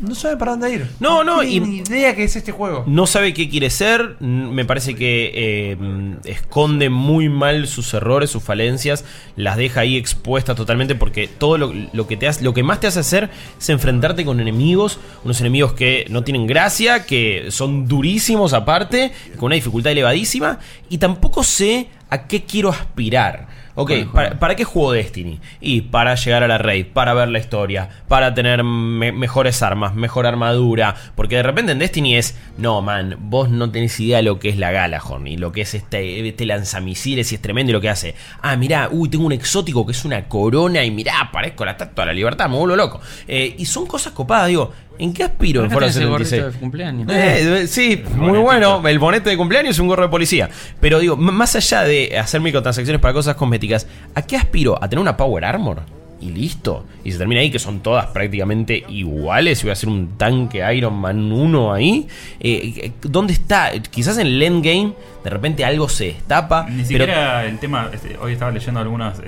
no sabe para dónde ir. No, no, tiene y- ni idea que es este juego. No sabe qué quiere ser, me parece que eh, esconde muy mal sus errores, sus falencias, las deja ahí expuestas totalmente porque todo lo, lo que te hace, lo que más te hace hacer es enfrentarte con enemigos, unos enemigos que no tienen gracia, que son durísimos aparte, con una dificultad elevadísima y tampoco sé a qué quiero aspirar. Ok, ¿para, juego. ¿para qué juego Destiny? Y para llegar a la raid, para ver la historia, para tener me- mejores armas, mejor armadura. Porque de repente en Destiny es, no, man, vos no tenés idea de lo que es la Galahorn y lo que es este, este lanzamisiles y es tremendo y lo que hace. Ah, mirá, uy, tengo un exótico que es una corona y mirá, parezco la estatua de la libertad, me vuelvo loco. Eh, y son cosas copadas, digo, ¿en qué aspiro en Fallout tenés el gorrito 76? de cumpleaños. Eh, eh, sí, muy bonetito. bueno. El bonete de cumpleaños y un gorro de policía. Pero digo, más allá de hacer microtransacciones para cosas cosméticas, ¿a qué aspiro? ¿A tener una Power Armor? Y listo. Y se termina ahí, que son todas prácticamente iguales. Y voy a hacer un tanque Iron Man 1 ahí. Eh, eh, ¿Dónde está? Quizás en el endgame, de repente algo se destapa. Ni pero- siquiera el tema, este, hoy estaba leyendo algunos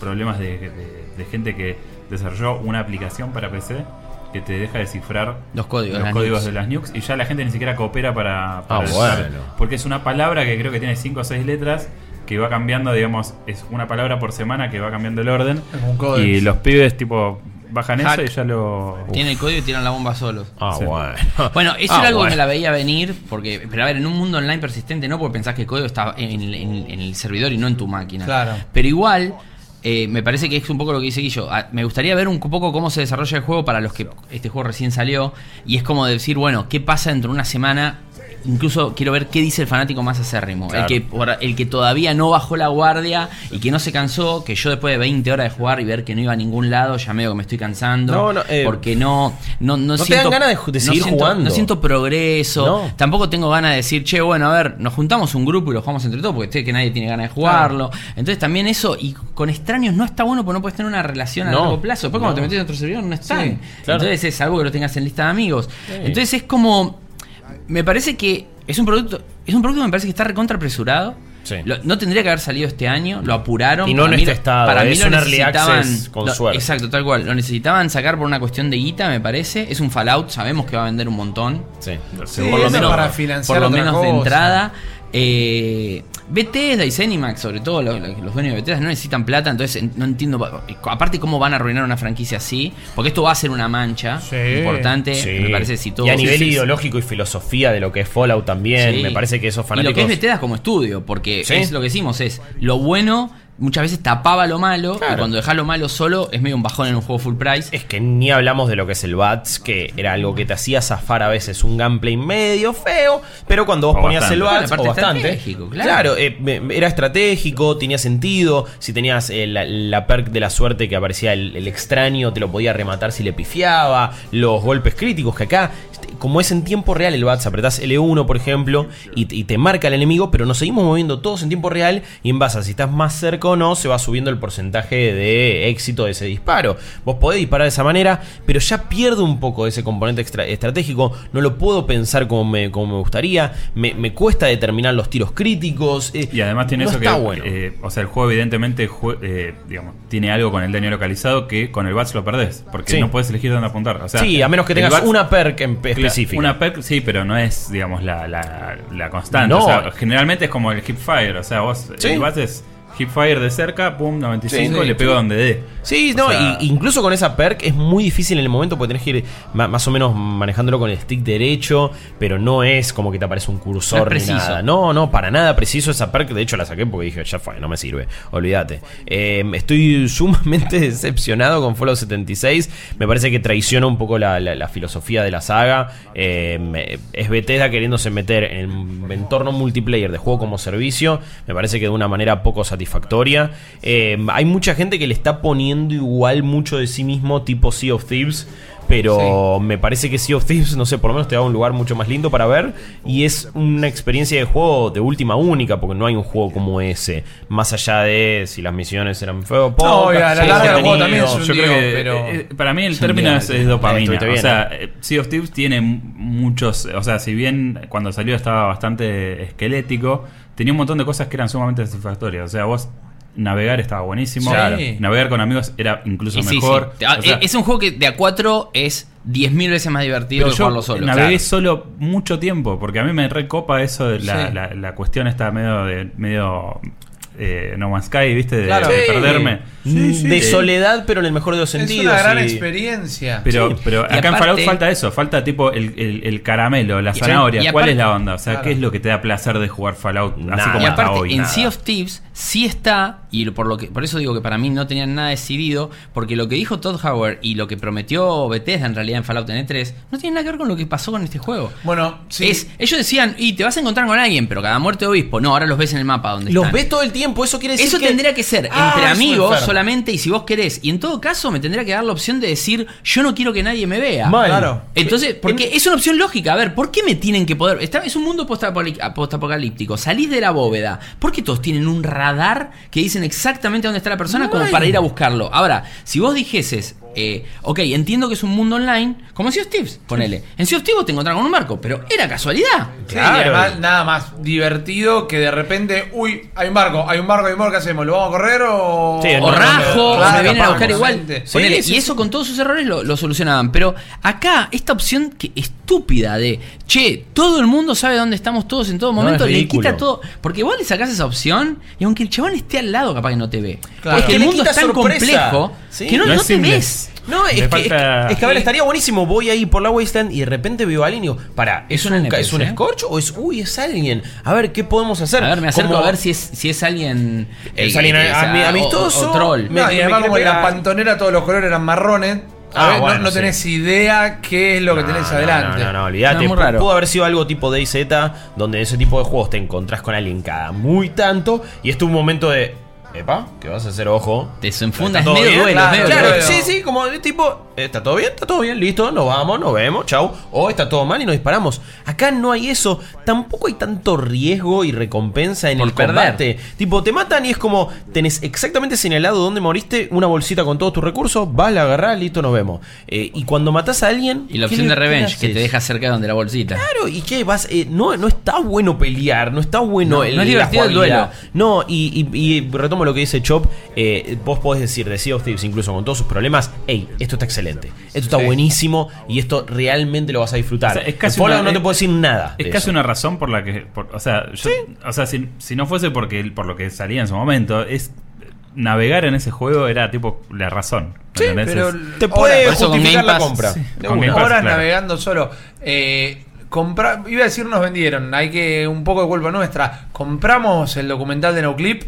problemas de, de- de gente que desarrolló una aplicación para PC que te deja descifrar Los códigos, los las códigos nukes. de las nukes y ya la gente ni siquiera coopera para, para Ah, bueno. porque es una palabra que creo que tiene 5 o 6 letras que va cambiando, digamos, es una palabra por semana que va cambiando el orden Es un códex. y los pibes tipo bajan Hack. eso y ya lo Tiene el código y tiran la bomba solos. Ah, Sí. bueno. Bueno, eso Ah, era algo bueno. que me la veía venir, porque, pero a ver, en un mundo online persistente no, porque pensás que el código está en, en- en el servidor y no en tu máquina. Claro. Pero igual, eh, me parece que es un poco lo que dice Guillo. Ah, Me gustaría ver un poco cómo se desarrolla el juego para los que este juego recién salió. Y es como decir, bueno, ¿qué pasa dentro de una semana? Incluso quiero ver qué dice el fanático más acérrimo. Claro. El, que, el que todavía no bajó la guardia y que no se cansó. Que yo después de 20 horas de jugar y ver que no iba a ningún lado, ya medio que me estoy cansando. No, no, eh, porque no, no, no, ¿no te siento, dan ganas de seguir siento- jugando? No siento progreso. No. Tampoco tengo ganas de decir, che, bueno, a ver, nos juntamos un grupo y lo jugamos entre todos, porque sé que nadie tiene ganas de jugarlo. Entonces también eso, y con extraños no está bueno porque no puedes tener una relación a largo plazo. Después cuando te metes en otro servidor no están. Sí, claro. Entonces es algo que lo tengas en lista de amigos. Entonces es como. Me parece que es un producto. Es un producto que me parece que está recontra apresurado. Sí. Lo- no tendría que haber salido este año, lo apuraron. Y no Para en mí este lo- estado, Para mí es lo un early necesitaban. con lo- suerte. Exacto, tal cual. Lo necesitaban sacar por una cuestión de guita, me parece. Es un Fallout, sabemos que va a vender un montón. Sí. Sí, por lo menos, para financiar por lo menos de entrada. Eh, Bethesda y Zenimax, sobre todo lo- lo- los dueños de Bethesda, no necesitan plata, entonces en- no entiendo. pa- Aparte, cómo van a arruinar una franquicia así, porque esto va a ser una mancha Sí. importante. Sí. Me parece si todo. y a nivel sí, sí, sí. ideológico y filosofía de lo que es Fallout también, Sí. me parece que esos Y fanáticos... lo que es Bethesda como estudio, porque Sí. es lo que decimos, es lo bueno muchas veces tapaba lo malo, Claro. y cuando dejas lo malo solo es medio un bajón en un juego full price. Es que ni hablamos de lo que es el BATS, que era algo que te hacía zafar a veces un gameplay medio feo, pero cuando vos O ponías bastante. el BATS, o bastante, estratégico, claro. eh, era estratégico, tenía sentido, si tenías eh, la, la perk de la suerte que aparecía el, el extraño, te lo podía rematar si le pifiaba, los golpes críticos que acá, este, como es en tiempo real el BATS, apretás L1 por ejemplo, y, y te marca el enemigo, pero nos seguimos moviendo todos en tiempo real, y en base a si estás más cerca o no se va subiendo el porcentaje de éxito de ese disparo. Vos podés disparar de esa manera, pero ya pierde un poco ese componente extra- estratégico. No lo puedo pensar como me, como me gustaría. Me, me cuesta determinar los tiros críticos. eh, Y además tiene no eso que, está bueno. eh, o sea, el juego evidentemente jue- eh, digamos, tiene algo con el daño localizado que con el BATS lo perdés, porque Sí. no puedes elegir dónde apuntar. O sea, sí, a menos que tengas BATS una perk en específica. Una perk, sí, pero no es, digamos, la, la, la constante. No. O sea, generalmente es como el hipfire. O sea, vos Sí. el base es hipfire de cerca, pum, 95, Sí, sí. le pego donde dé. Sí, O no, sea, y- incluso con esa perk es muy difícil en el momento porque tenés que ir ma- más o menos manejándolo con el stick derecho, pero no es como que te aparece un cursor No ni nada. No, no, para nada preciso esa perk. De hecho, la saqué porque dije, ya fue, no me sirve. Olvídate. Eh, estoy sumamente decepcionado con Fallout 76. Me parece que traiciona un poco la, la- la filosofía de la saga. Eh, me- es Bethesda queriéndose meter en entorno multiplayer de juego como servicio. Me parece que de una manera poco satisfactoria. Eh, hay mucha gente que le está poniendo igual mucho de sí mismo, tipo Sea of Thieves. Pero me parece que Sea of Thieves, no sé, por lo menos te da un lugar mucho más lindo para ver. Y es una experiencia de juego de última única, porque no hay un juego como ese. Más allá de si las misiones eran feo, No, y a la larga el juego también es un yo creo que pero- eh, para mí el término es, es dopamina. Estuviste bien, o sea, eh, Sea of Thieves tiene muchos, o sea, si bien cuando salió estaba bastante esquelético, tenía un montón de cosas que eran sumamente satisfactorias. O sea, vos navegar estaba buenísimo, Claro. navegar con amigos era incluso Y sí, mejor. sí. Ah, O sea, es un juego que de a 4 es 10.000 veces más divertido que jugarlo solo. navegué Claro. solo mucho tiempo, porque a mí me recopa eso de la, Sí. la- la cuestión esta medio de medio eh, No Man's Sky, ¿viste? De, Claro. de Sí. perderme. De Eh, soledad, pero en el mejor de los Es sentidos. una gran y- experiencia. Pero, Sí. pero Y acá en aparte- Fallout falta eso, falta tipo el, el- el caramelo, la Y- zanahoria. y ¿Cuál aparte- es la onda? O sea, Claro. ¿qué es lo que te da placer de jugar Fallout así Nada. como Y hasta aparte, hoy? en Nada. Sea of Thieves sí está, y por lo que por eso digo que para mí no tenían nada decidido, porque lo que dijo Todd Howard y lo que prometió Bethesda en realidad en Fallout N3 no tiene nada que ver con lo que pasó con este juego. Bueno, sí. Es, ellos decían, y te vas a encontrar con alguien, pero cada muerte de obispo, no, ahora los ves en el mapa donde Los están. ves todo el tiempo, eso quiere decir Eso que- tendría que ser Ah, entre amigos solamente y si vos querés. Y en todo caso me tendría que dar la opción de decir, yo no quiero que nadie me vea. Mal. Claro. Entonces, porque es una opción lógica. A ver, ¿por qué me tienen que poder.? Está, es un mundo postapoli- postapocalíptico. Salís de la bóveda. ¿Por qué todos tienen un radar que dicen exactamente dónde está la persona como para ir a buscarlo? Ahora, si vos dijeses. eh, ok, entiendo que es un mundo online, como en Sea of Thieves, ponele. En Sea of Thieves te encontraron con un barco, pero era casualidad. Claro. además nada más divertido que de repente, uy, hay un barco, hay un barco, hay un barco, ¿qué hacemos? ¿Lo vamos a correr o.? Sí, o rajo, Claro, o me vienen a buscar igual. obviamente. Sí, Ponele, sí, y eso con todos sus errores lo, lo solucionaban. Pero acá, esta opción que estúpida de che, todo el mundo sabe dónde estamos todos en todo momento, le quita todo. Porque vos le sacás esa opción y aunque el chabón esté al lado, capaz que no te ve. Claro. Porque Es que el mundo es tan sorpresa. complejo Sí. que no, No no te ves. No, es que, es falta- que- es que, a ver, estaría buenísimo. Voy ahí por la wasteland y de repente veo a alguien y digo, para, Es ¿es, un un, NPC, ¿es un ¿eh? Scorch o es, uy, es alguien? A ver, ¿qué podemos hacer? A ver, me acerco a ver si es, si es alguien. Es eh, alguien eh, amistoso. O, o troll. Me- No, y además como en la pantonera todos los colores eran marrones. Ah, A ver, no- bueno, no, sí. tenés idea qué es lo que No, tenés no, adelante. No, no, no, olvídate. Es. Pudo haber sido algo tipo DayZ, donde ese tipo de juegos te encontrás con alguien cada muy tanto y esto un momento de. Epa, ¿qué vas a hacer? Ojo. Te desenfunda, ¿Está es todo medio duelo, Claro, medio Claro, duelo. sí, sí, como tipo, ¿está todo bien? ¿Está todo bien? Listo, nos vamos, nos vemos, chau. O está todo mal y nos disparamos. Acá no hay eso. Tampoco hay tanto riesgo y recompensa en Por el perder. combate. Tipo, te matan y es como, tenés exactamente señalado dónde moriste, una bolsita con todos tus recursos, vas, la agarrás, listo, nos vemos. Eh, y cuando matás a alguien... Y la ¿qué opción de revenge, que te deja cerca donde la bolsita. Claro, ¿y qué? Vas, eh, no, no está bueno pelear, no está bueno No, el, no es divertido el duelo. No, y, y- y retomo lo que dice Chop, eh, vos podés decir de Sea of Thieves, incluso con todos sus problemas, hey, esto está excelente, esto está Sí. buenísimo y esto realmente lo vas a disfrutar. O sea, es casi En una- no te puedo decir nada. Es de casi eso. una razón por la que. por- o sea, yo- o sea si, si no fuese porque por lo que salía en su momento, es navegar en ese juego era tipo la razón. Pero Es- Te puede con justificar la Pass, compra. una. Pass. Horas claro. navegando solo. Eh, compra- iba a decir nos vendieron, hay que un poco de culpa nuestra. Compramos el documental de Noclip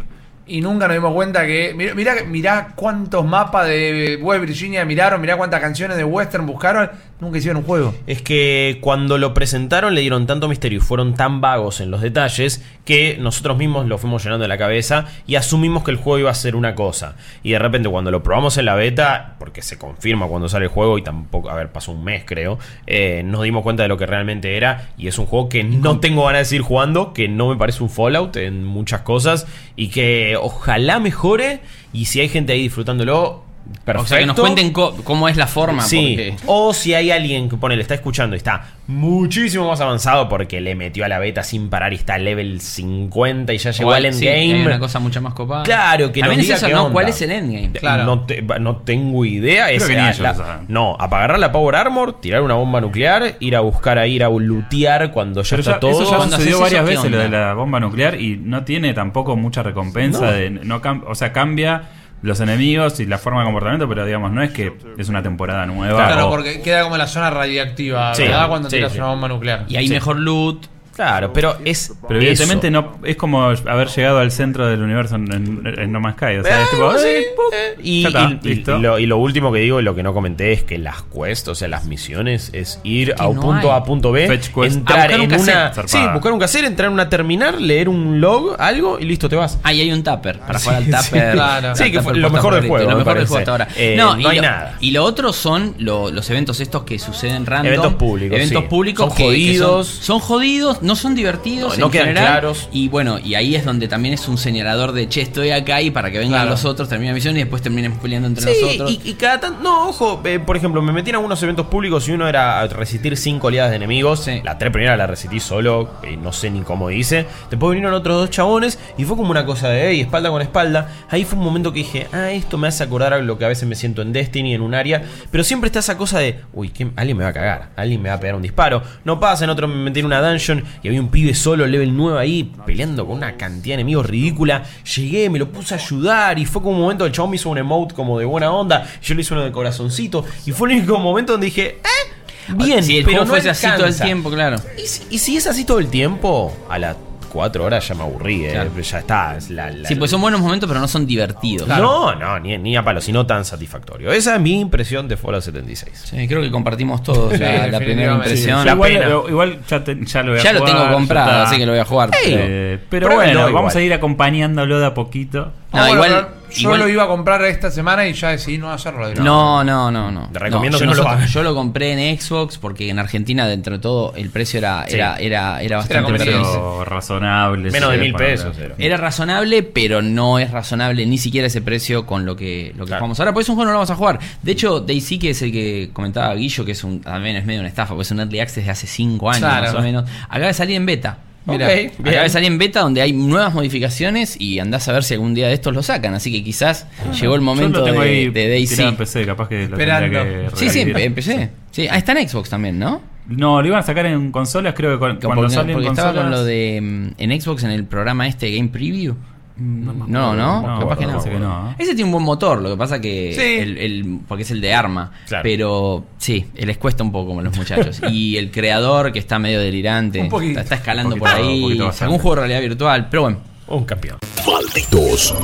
y nunca nos dimos cuenta que mirá, mirá, cuántos mapas de West Virginia miraron, mirá cuántas canciones de western buscaron. Nunca hicieron un juego. Es que cuando lo presentaron le dieron tanto misterio y fueron tan vagos en los detalles que nosotros mismos lo fuimos llenando de la cabeza y asumimos que el juego iba a ser una cosa. Y de repente cuando lo probamos en la beta, porque se confirma cuando sale el juego y tampoco, a ver, pasó un mes creo, eh, nos dimos cuenta de lo que realmente era y es un juego que no tengo ganas de seguir jugando, que no me parece un Fallout en muchas cosas y que ojalá mejore y si hay gente ahí disfrutándolo, perfecto. O sea, que nos cuenten cómo es la forma. Sí, porque- o si hay alguien que pone, le está escuchando y está muchísimo más avanzado porque le metió a la beta sin parar y está level 50 y ya llegó al sí, hay endgame. una cosa mucho más copada. Claro, que También nos es diga eso, qué ¿no? onda. ¿Cuál es el endgame? Claro. No, te- no tengo idea. Creo Es que ni la- ellos la- no, apagar la Power Armor, tirar una bomba nuclear, ir a buscar a ir a lootear cuando ya Pero está ya- todo. eso ya Cuando sucedió varias eso, ¿qué veces lo de la bomba nuclear y no tiene tampoco mucha recompensa. No. de, no cam- o sea, cambia los enemigos y la forma de comportamiento, pero digamos, no es que es una temporada nueva. Claro, o- porque queda como la zona radiactiva, Sí, ¿verdad? Cuando sí, tiras sí. una bomba nuclear. Y hay Sí. mejor loot. Claro, pero es. Pero evidentemente eso. no es como haber llegado al centro del universo en, en- en No Man's Sky. O sea, Eh, es tipo, sí, eh, y, está, y- y lo, y lo último que digo y lo que no comenté es que las quests, o sea, las misiones, es ir Que a un no punto hay. A, punto B, Fetch quest. A entrar un en una. Zarpada. Sí, buscar un cassette, entrar en una terminal, leer un log, algo y listo, te vas. Ah, y hay un tupper para Sí, jugar al sí, tupper. claro. al Sí, que fue lo mejor del juego, Lo me mejor del juego hasta ahora. Eh, no, no y hay lo, nada. Y lo otro son lo- los eventos estos que suceden random. Eventos públicos, Eventos sí. públicos Son jodidos. son jodidos, no son divertidos. No, no en quedan general, claros. Y bueno, y ahí es donde también es un señalador de che, estoy acá y para que vengan Claro. los otros, termina la misión y después terminen peleando entre Sí, nosotros. y, y cada tanto. No, ojo, eh, por ejemplo, me metí en algunos eventos públicos y uno era resistir cinco oleadas de enemigos. Sí. La tres primera la resistí solo, y no sé ni cómo hice. Después vinieron otros dos chabones y fue como una cosa de, hey, espalda con espalda. Ahí fue un momento que dije, ah, esto me hace acordar a lo que a veces me siento en Destiny, en un área. Pero siempre está esa cosa de, uy, alguien me va a cagar, alguien me va a pegar un disparo. No pasa, en otro me metí en una dungeon y había un pibe solo, level 9 ahí, peleando con una cantidad de enemigos ridícula. Llegué, me lo puse a ayudar y fue como un momento, el chabón me hizo un emote como de buena onda. Yo le hice uno de corazoncito y fue el único momento donde dije, eh, bien, si el pero juego no fuese así todo el alcanza". tiempo, claro. ¿Y si, y si es así todo el tiempo, a las 4 horas ya me aburrí, eh, Claro. ya está. es la- la- Sí, pues son buenos momentos, pero no son divertidos. No, no, ni, ni a palo, sino tan satisfactorio. Esa es mi impresión de Fallout 76. Sí, creo que compartimos todos la, la primera impresión. La igual, pena. lo- igual ya, te- ya lo voy a ya lo jugar, tengo ya comprado, así que lo voy a jugar. Pero- Eh, pero bueno, vamos a ir acompañándolo de a poquito. No, Ah, igual- yo igual- lo iba a comprar esta semana y ya decidí no hacerlo. directo. No, no, no, no. Te recomiendo yo que no lo nosotros- hagas. Yo lo compré en Xbox porque en Argentina, dentro de todo, el precio era, Sí. era, era, era bastante conveniente. Pero razonable. Menos sí, de mil para- pesos. era. Era razonable, pero no es razonable ni siquiera ese precio con lo que, lo que Claro. jugamos ahora. Pues es un juego no lo vamos a jugar. De hecho, Daisy, que es el que comentaba Guillo, que es un, también es medio una estafa, pues es un early access de hace 5 años Claro. más o menos. Acaba de salir en beta. Mira, Ok, Acaba de salir en beta donde hay nuevas modificaciones y andás a ver si algún día de estos lo sacan. Así que quizás llegó el Yo momento lo tengo de, de Daisy. en PC, capaz que lo que Sí, sí, revivir. empecé. Sí, ah, está en Xbox también, ¿no? No, lo iban a sacar en consolas, creo que con- cuando porque salen porque consolas. estaba con lo de mm, en Xbox en el programa este Game Preview. No, no, No, capaz que no. que no, ¿eh? Ese tiene un buen motor, lo que pasa que Sí. el, el- porque es el de arma, Claro. pero sí, les cuesta un poco como los muchachos. y el creador que está medio delirante, Un poquito. está, está escalando Un por ahí, algún juego de realidad virtual, pero bueno. Un campeón. Malditos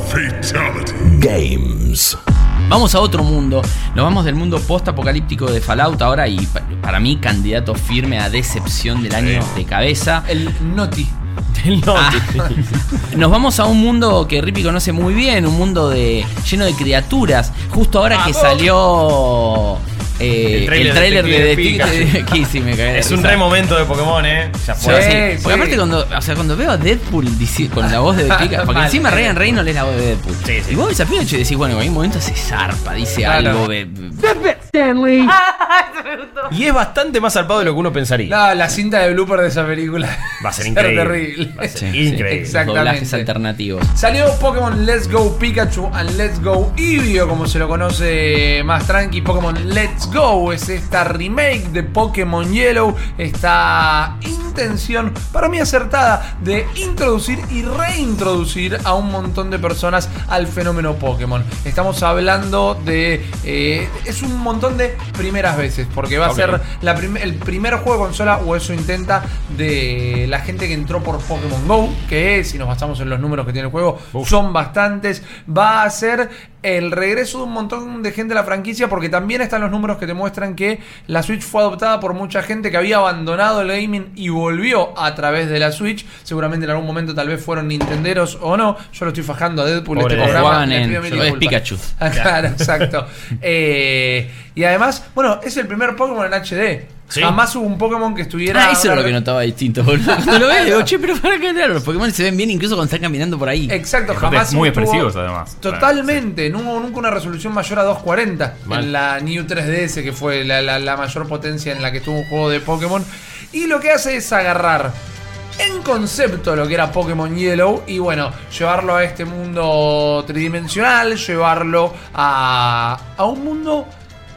Games. Vamos a otro mundo. Nos vamos del mundo post-apocalíptico de Fallout ahora y pa- para mí candidato firme a decepción del año de cabeza. El Noti. No, Ah. Nos vamos a un mundo que Rippy conoce muy bien, un mundo de lleno de criaturas. Justo ahora que salió eh, El tráiler de de sí me de es un re momento de Pokémon, eh. Ya Sí. fue. Sí, porque aparte cuando, o sea, cuando veo a Deadpool con la voz de Detective, porque encima Ryan Reynolds es la voz de Deadpool. Sí, sí. Y vos ves a Pinocho y decís, bueno, en algún momento se zarpa, dice Claro. algo de... Y es bastante más zarpado de lo que uno pensaría. No, la cinta de blooper de esa película Va a ser increíble. terrible. Va a ser Sí, increíble. Exactamente. Doblajes alternativos. Salió Pokémon Let's Go Pikachu and Let's Go Eevee, como se lo conoce más tranqui. Pokémon Let's Go es esta remake de Pokémon Yellow. Esta intención, para mí acertada, de introducir y reintroducir a un montón de personas al fenómeno Pokémon. Estamos hablando de. eh, es un montón de primeras veces, porque va a ser la prim- el primer juego de consola, o eso intenta, de la gente que entró por Pokémon Go, que si nos basamos en los números que tiene el juego, son bastantes. Va a ser el regreso de un montón de gente a la franquicia, porque también están los números que te muestran que la Switch fue adoptada por mucha gente que había abandonado el gaming y volvió a través de la Switch. Seguramente en algún momento tal vez fueron nintenderos o no. Yo lo estoy fajando a Deadpool Pobre este programa. Es. Pikachu. Claro, exacto. Eh, y además, bueno, es el primer Pokémon en HD. Sí. Jamás hubo un Pokémon que estuviera. Ah, eso era lo que notaba distinto, boludo. Cuando lo digo, che, pero para qué claro, los Pokémon se ven bien incluso cuando están caminando por ahí. Exacto, jamás. muy estuvo- expresivos, además. Totalmente, no hubo nunca una resolución mayor a 240 Mal. en la New 3DS, que fue la, la- la mayor potencia en la que estuvo un juego de Pokémon. Y lo que hace es agarrar en concepto lo que era Pokémon Yellow y bueno, llevarlo a este mundo tridimensional, llevarlo a, a un mundo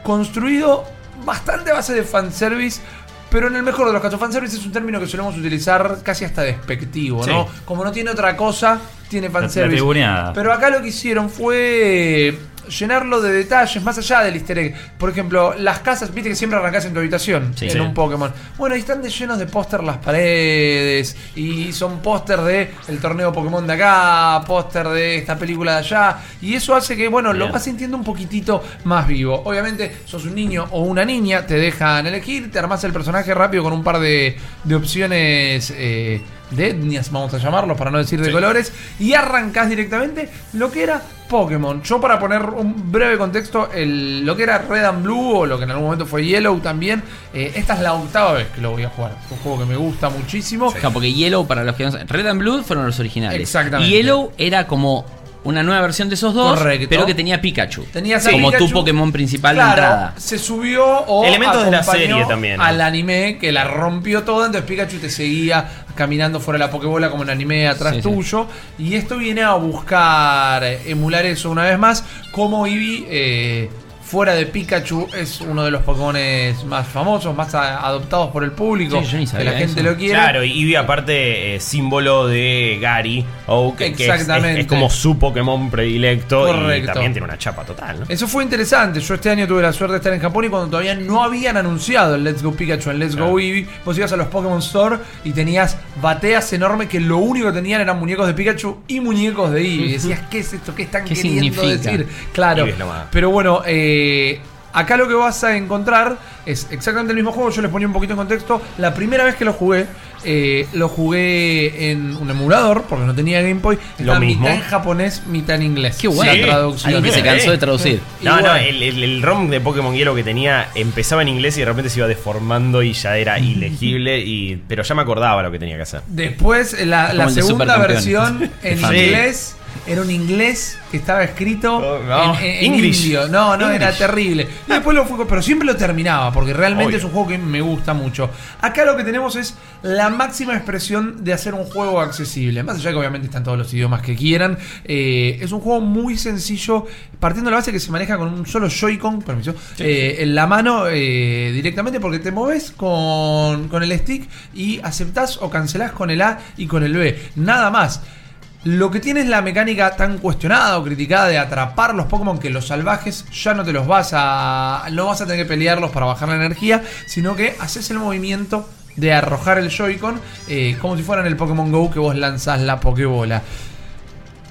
construido bastante base de fanservice. Pero en el mejor de los casos, fanservice es un término que solemos utilizar casi hasta despectivo, ¿no? Como no tiene otra cosa, tiene La, la fanservice. Pero acá lo que hicieron fue llenarlo de detalles más allá del easter egg. Por ejemplo, las casas, viste que siempre arrancás en tu habitación Sí. en Sí. un Pokémon. Bueno, y están de llenos de póster las paredes. Y son póster de el torneo Pokémon de acá, póster de esta película de allá. Y eso hace que, bueno, lo Bien. vas sintiendo un poquitito más vivo. Obviamente, sos un niño o una niña, te dejan elegir, te armás el personaje rápido con un par de, de opciones. eh, de etnias, vamos a llamarlo, para no decir de Sí. colores, y arrancás directamente lo que era Pokémon. Yo para poner un breve contexto, el, lo que era Red and Blue, o lo que en algún momento fue Yellow también, eh, esta es la octava vez que lo voy a jugar. Es un juego que me gusta muchísimo. Claro, porque Yellow, para los que no saben, Red and Blue fueron los originales. Exactamente. Yellow era como una nueva versión de esos dos, Correcto. pero que tenía Pikachu. Tenías a como Pikachu. tu Pokémon principal Claro, de entrada. se subió o Elementos de la serie también. Al anime que la rompió toda, entonces Pikachu te seguía caminando fuera de la Pokébola como en anime atrás Sí, sí. tuyo. Y esto viene a buscar emular eso una vez más. Como Eevee, eh, fuera de Pikachu, es uno de los Pokémon más famosos, más a- adoptados por el público. Sí, yo ni que sabía la gente eso. lo quiere. Claro, y Eevee aparte eh, símbolo de Gary, o que, que es- Exactamente. Es, es como su Pokémon predilecto y Correcto. también tiene una chapa total, ¿no? Eso fue interesante. Yo este año tuve la suerte de estar en Japón y cuando todavía no habían anunciado el Let's Go Pikachu en Let's Go. Eevee, vos ibas a los Pokémon Store y tenías bateas enormes que lo único que tenían eran muñecos de Pikachu y muñecos de Eevee. Y decías, ¿qué es esto? ¿Qué están ¿Qué queriendo significa? decir? Claro. Pero bueno, eh, acá lo que vas a encontrar es exactamente el mismo juego. Yo les ponía un poquito en contexto. La primera vez que lo jugué, eh, lo jugué en un emulador porque no tenía Game Boy. Estaba mismo. mitad en japonés, mitad en inglés. Qué buena Sí. traducción. Alguien que se cansó de traducir. No, Igual. no, el, el- el ROM de Pokémon Hielo que tenía empezaba en inglés y de repente se iba deformando y ya era ilegible, y, pero ya me acordaba lo que tenía que hacer. Después, la, segunda versión en Sí. inglés era un inglés que estaba escrito Oh, no. en, en- en English. indio. No, no, era terrible. Y después lo fue, pero siempre lo terminaba, porque realmente Obvio. es un juego que me gusta mucho. Acá lo que tenemos es la máxima expresión de hacer un juego accesible. Más allá que obviamente están todos los idiomas que quieran. eh, es un juego muy sencillo, partiendo de la base que se maneja con un solo Joy-Con, permiso, eh, en la mano eh, directamente, porque te moves con, con el stick y aceptás o cancelás con el A y con el B. Nada más. Lo que tiene es la mecánica tan cuestionada o criticada de atrapar los Pokémon que los salvajes ya no te los vas a. no vas a tener que pelearlos para bajar la energía, sino que haces el movimiento de arrojar el Joy-Con eh, como si fueran el Pokémon Go que vos lanzás la Pokébola.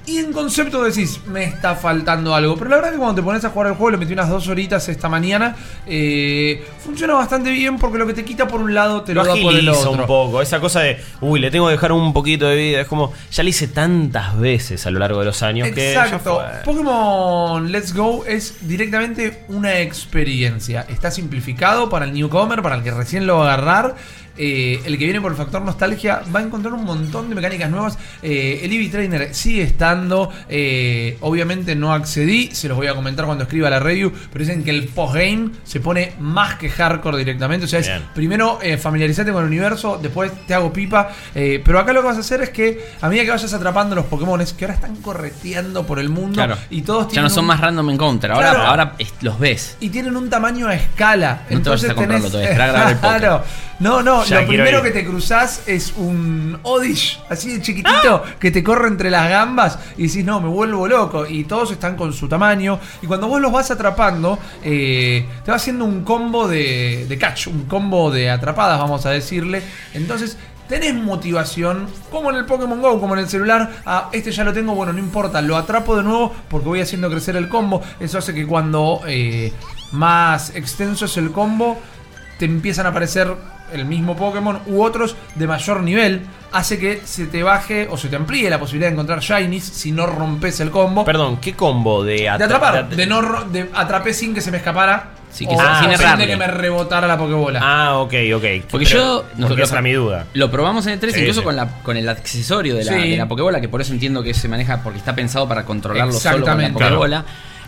Y en concepto decís, me está faltando algo. Pero la verdad que cuando te pones a jugar el juego, le metí unas dos horitas esta mañana, eh, funciona bastante bien porque lo que te quita por un lado te lo, Lo da por el otro. un poco, esa cosa de, uy, le tengo que dejar un poquito de vida, es como, ya lo hice tantas veces a lo largo de los años que ya Exacto. Pokémon Let's Go es directamente una experiencia. Está simplificado para el newcomer, para el que recién lo va a agarrar. Eh, el que viene por el factor nostalgia va a encontrar un montón de mecánicas nuevas. Eh, el Eevee Trainer sigue estando. eh, obviamente no accedí, se los voy a comentar cuando escriba la review. Pero dicen que el postgame se pone más que hardcore directamente. O sea, es Bien. primero familiarizate con el universo, después te hago pipa. pero acá lo que vas a hacer es que a medida que vayas atrapando los Pokémon que ahora están correteando por el mundo Claro. y todos Ya tienen no son un- más random encounter. Ahora, Claro. ahora los ves. y tienen un tamaño a escala. No te vayas a comprarlo tenés- todavía. Claro. No, no, Ya lo primero ir. que te cruzás es un Odish, así de chiquitito, que te corre entre las gambas y decís, no, me vuelvo loco. Y todos están con su tamaño. Y cuando vos los vas atrapando, eh, te va haciendo un combo de, de catch, un combo de atrapadas, vamos a decirle. Entonces, tenés motivación, como en el Pokémon Go, como en el celular, a este ya lo tengo, bueno, no importa, lo atrapo de nuevo porque voy haciendo crecer el combo. Eso hace que cuando eh, más extenso es el combo, te empiezan a aparecer el mismo Pokémon u otros de mayor nivel. Hace que se te baje o se te amplíe la posibilidad de encontrar Shinies si no rompes el combo. Perdón, ¿qué combo de, de atra- atrapar, de- de no ro- de atrapé sin que se me escapara. Sí, que o se- sin errarle. de que me rebotara la Pokebola. Ah, ok, ok. Porque Pero- yo. Porque esa era mi duda. Lo probamos en el 3 Sí, incluso sí. Con, la, con el accesorio de la, Sí. de la Pokébola, que por eso entiendo que se maneja porque está pensado para controlarlo solo con la. Pokébola.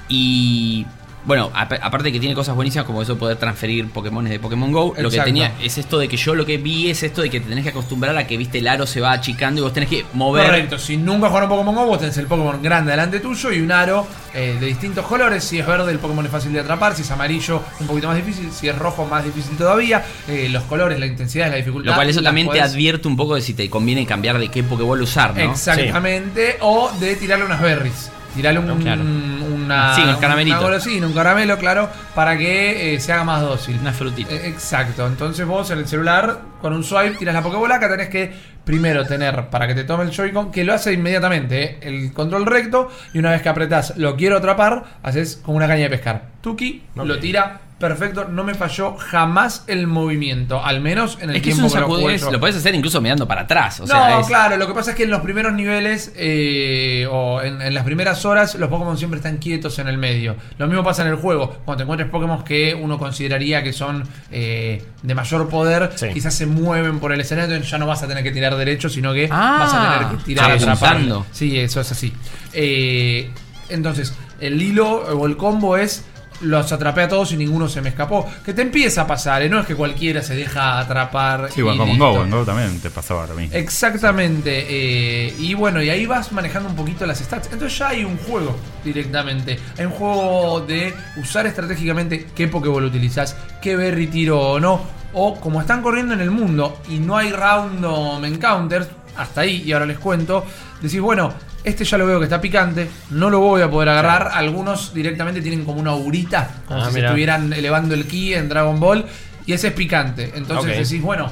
Y. Bueno, ap- aparte que tiene cosas buenísimas como eso de poder transferir Pokémon de Pokémon Go, lo que tenía es esto de que yo lo que vi es esto de que te tenés que acostumbrar a que viste el aro se va achicando y vos tenés que mover. Correcto, si nunca jugaron Pokémon Go, vos tenés el Pokémon grande delante tuyo y un aro eh, de distintos colores. Si es verde, el Pokémon es fácil de atrapar. Si es amarillo, un poquito más difícil. Si es rojo, más difícil todavía. Eh, los colores, la intensidad, la dificultad. Lo cual eso también te advierte un poco de si te conviene cambiar de qué Pokéball usar, ¿no? Exactamente. O de tirarle unas berries. Tirarle un, Claro. Una, Sí, un caramelito. una golosina, un caramelo, claro, para que eh, se haga más dócil. Una frutita. Eh, Exacto. Entonces vos en el celular, con un swipe, tiras la Pokébola. Acá tenés que primero tener, para que te tome el Joy-Con, que lo hace inmediatamente, eh, el control recto. Y una vez que apretás, lo quiero atrapar, haces como una caña de pescar. Tuki, lo tira. Perfecto, no me falló jamás el movimiento, al menos en el Es que es tiempo un que lo yo. lo puedes hacer incluso mirando para atrás. O sea, no, es- claro, lo que pasa es que en los primeros niveles eh, o en, en las primeras horas los Pokémon siempre están quietos en el medio. Lo mismo pasa en el juego. Cuando te encuentres Pokémon que uno consideraría que son eh, de mayor poder, Sí. quizás se mueven por el escenario, entonces ya no vas a tener que tirar derecho, sino que Ah, vas a tener que tirar sí, atrapando. Sí, eso es así. Eh, entonces, el hilo o el combo es los atrapé a todos y ninguno se me escapó. Que te empieza a pasar, ¿eh? no es que cualquiera se deja atrapar. Sí, bueno, y como listo. Go, en Go también te pasaba lo mismo. Exactamente. eh, y bueno, y ahí vas manejando un poquito las stats. Entonces ya hay un juego directamente. Hay un juego de usar estratégicamente qué Pokéball utilizas, qué Berry tiro o no. O como están corriendo en el mundo y no hay random encounters, hasta ahí, y ahora les cuento, decís, bueno, este ya lo veo que está picante, no lo voy a poder agarrar. Algunos directamente tienen como una aurita, como Ah, si se estuvieran elevando el ki en Dragon Ball. Y ese es picante. Entonces Ok. decís, bueno,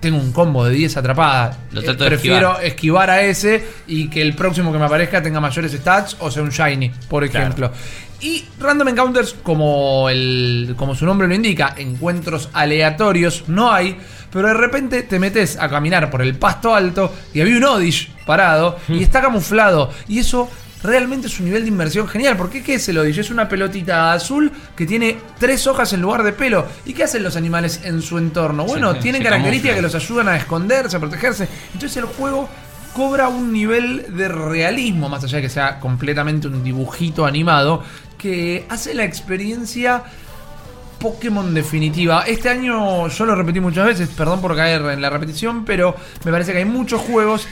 tengo un combo de 10 atrapadas. Lo Eh, trato de prefiero esquivar. esquivar. a ese y que el próximo que me aparezca tenga mayores stats o sea un shiny, por Claro. ejemplo. Y random encounters, como, el, como su nombre lo indica, encuentros aleatorios no hay, pero de repente te metes a caminar por el pasto alto y había un Odish parado y está camuflado. Y eso realmente es un nivel de inmersión genial. Porque ¿qué es el Odish? Es una pelotita azul que tiene tres hojas en lugar de pelo. ¿Y qué hacen los animales en su entorno? Bueno, tienen se características que los ayudan a esconderse, a protegerse. Entonces el juego cobra un nivel de realismo, más allá de que sea completamente un dibujito animado, que hace la experiencia Pokémon definitiva. Este año yo lo repetí muchas veces, perdón por caer en la repetición, pero me parece que hay muchos juegos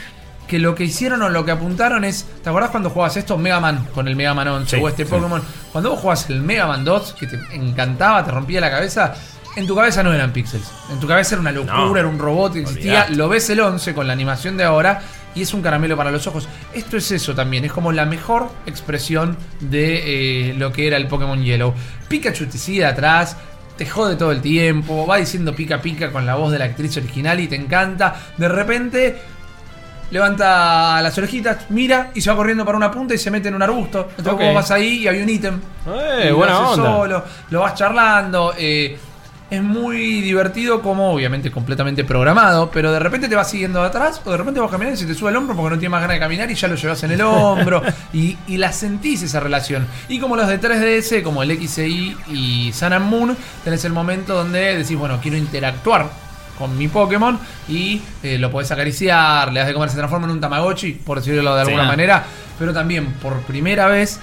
que lo que hicieron o lo que apuntaron es, ¿te acordás cuando jugabas esto? Mega Man con el Mega Man 11 Sí, o este sí. Pokémon. Cuando vos jugabas el Mega Man 2, que te encantaba, te rompía la cabeza, en tu cabeza no eran píxeles. En tu cabeza era una locura, No. era un robot que existía. Olvidate. Lo ves el 11 con la animación de ahora y es un caramelo para los ojos. Esto es eso también, es como la mejor expresión de eh, lo que era el Pokémon Yellow. Pikachu te sigue de atrás. Te jode todo el tiempo, va diciendo pica pica con la voz de la actriz original y te encanta. De repente levanta las orejitas, mira y se va corriendo para una punta y se mete en un arbusto. Entonces Ok. vos vas ahí y hay un ítem. Eh, Y lo buena onda. solo, lo vas charlando. eh, es muy divertido como obviamente completamente programado, pero de repente te vas siguiendo de atrás o de repente vas caminando y se te sube el hombro porque no tienes más ganas de caminar y ya lo llevas en el hombro y, y la sentís esa relación. Y como los de 3DS, como el XI y Sun and Moon, tenés el momento donde decís, bueno, quiero interactuar con mi Pokémon y eh, lo podés acariciar, le das de comer, se transforma en un Tamagotchi, por decirlo de alguna Sí. manera, pero también por primera vez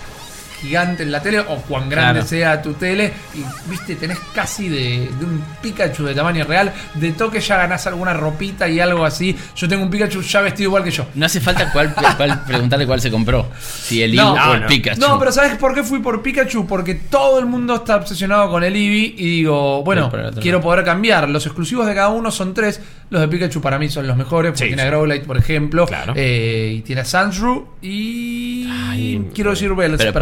gigante en la tele o cuán grande Claro. sea tu tele y viste tenés casi de, de un Pikachu de tamaño real de toque ya ganás alguna ropita y algo así yo tengo un Pikachu ya vestido igual que yo No hace falta cuál, cuál- preguntarle cuál se compró. Si el No, Eevee o el no. Pikachu. No, pero ¿sabes por qué fui por Pikachu? Porque todo el mundo está obsesionado con el Eevee y digo, bueno, quiero lado. poder cambiar. Los exclusivos de cada uno son tres. Los de Pikachu para mí son los mejores. Porque Sí, tiene sí. a Growlite, por ejemplo. Claro. eh, y tiene a Sandshrew y... Ay, quiero decir Bells. Pero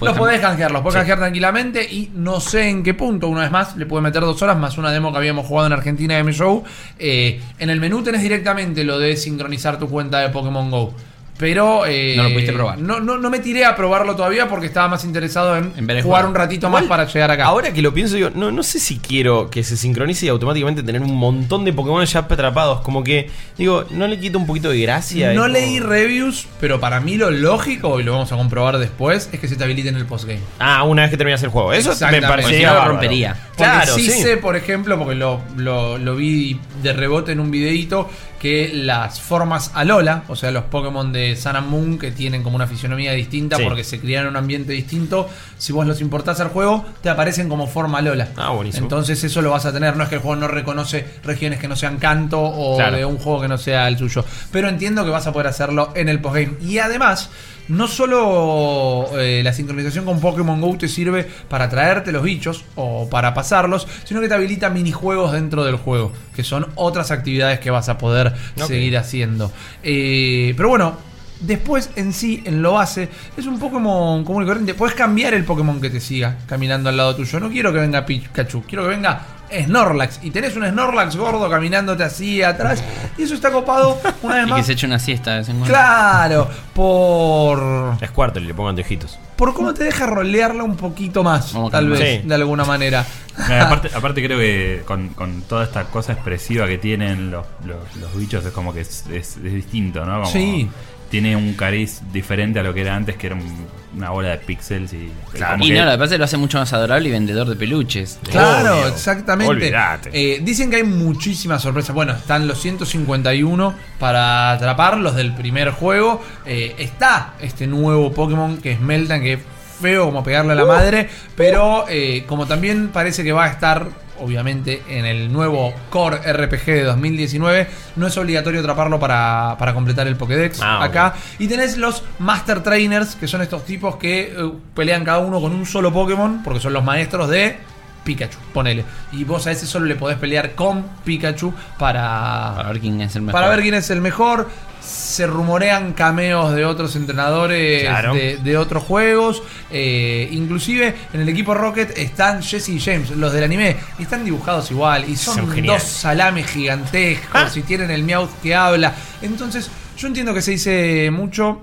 los podés canjear, los podés canjear tranquilamente y no sé en qué punto, una vez más, le puede meter dos horas más una demo que habíamos jugado en Argentina de mi show. Eh, en el menú tenés directamente lo de sincronizar tu cuenta de Pokémon Go. Pero eh, No lo pudiste probar. No, no, no me tiré a probarlo todavía porque estaba más interesado en, En ver el jugar juego. un ratito Igual, más para llegar acá. Ahora que lo pienso, digo, no, no sé si quiero que se sincronice y automáticamente tener un montón de Pokémon ya atrapados. Como que, digo, ¿no le quita un poquito de gracia? no leí como- reviews, pero para mí lo lógico, y lo vamos a comprobar después, es que se te habilite en el postgame. Ah, una vez que terminas el juego. Eso me no lo rompería. Porque Claro, sí, sí. sé, por ejemplo, porque lo, lo- lo vi de rebote en un videito, que las formas Alola, o sea, los Pokémon de Sun and Moon, que tienen como una fisionomía distinta Sí. porque se criaron en un ambiente distinto, si vos los importás al juego, te aparecen como forma Alola. Ah, buenísimo. Entonces eso lo vas a tener, no es que el juego no reconoce regiones que no sean canto o Claro. de un juego que no sea el suyo. Pero entiendo que vas a poder hacerlo en el postgame. Y además, no solo eh, la sincronización con Pokémon Go te sirve para traerte los bichos o para pasarlos, sino que te habilita minijuegos dentro del juego, que son otras actividades que vas a poder seguir haciendo. Eh, pero bueno. Después, en sí, en lo base, es un Pokémon común y corriente. Puedes cambiar el Pokémon que te siga caminando al lado tuyo. No quiero que venga Pikachu, quiero que venga Snorlax. Y tenés un Snorlax gordo caminándote así atrás. Y eso está copado una vez Y que más. se eche una siesta de vez en cuando. Claro, por Es cuarto y le pongo anteojitos. por cómo te deja rolearla un poquito más, Vamos tal vez, Sí. de alguna manera. Eh, aparte, aparte creo que con, con toda esta cosa expresiva que tienen los, los, los bichos es como que es, es- es distinto, ¿no? Como Sí. Tiene un cariz diferente a lo que era antes, que era un- una bola de píxeles y... como Y que- no, lo que pasa es que lo hace mucho más adorable y vendedor de peluches. Claro, Obvio. exactamente. Olvídate. Eh, dicen que hay muchísimas sorpresas. Bueno, están los 151 para atrapar, los del primer juego. Eh, está este nuevo Pokémon que es Meltan, que es feo como pegarle a la madre. Pero eh, como también parece que va a estar, obviamente, en el nuevo Core RPG de 2019, no es obligatorio atraparlo para, para completar el Pokédex Ah, acá. Y tenés los Master Trainers, que son estos tipos que eh, pelean cada uno con un solo Pokémon, porque son los maestros de Pikachu, ponele. Y vos a ese solo le podés pelear con Pikachu para, Para ver quién es el mejor. para ver quién es el mejor. Se rumorean cameos de otros entrenadores Claro. de, de otros juegos. Eh, inclusive en el equipo Rocket están Jesse y James, los del anime. Y están dibujados igual. Y son, Son dos salames gigantescos. Y tienen el Meowth que habla. Entonces, yo entiendo que se dice mucho.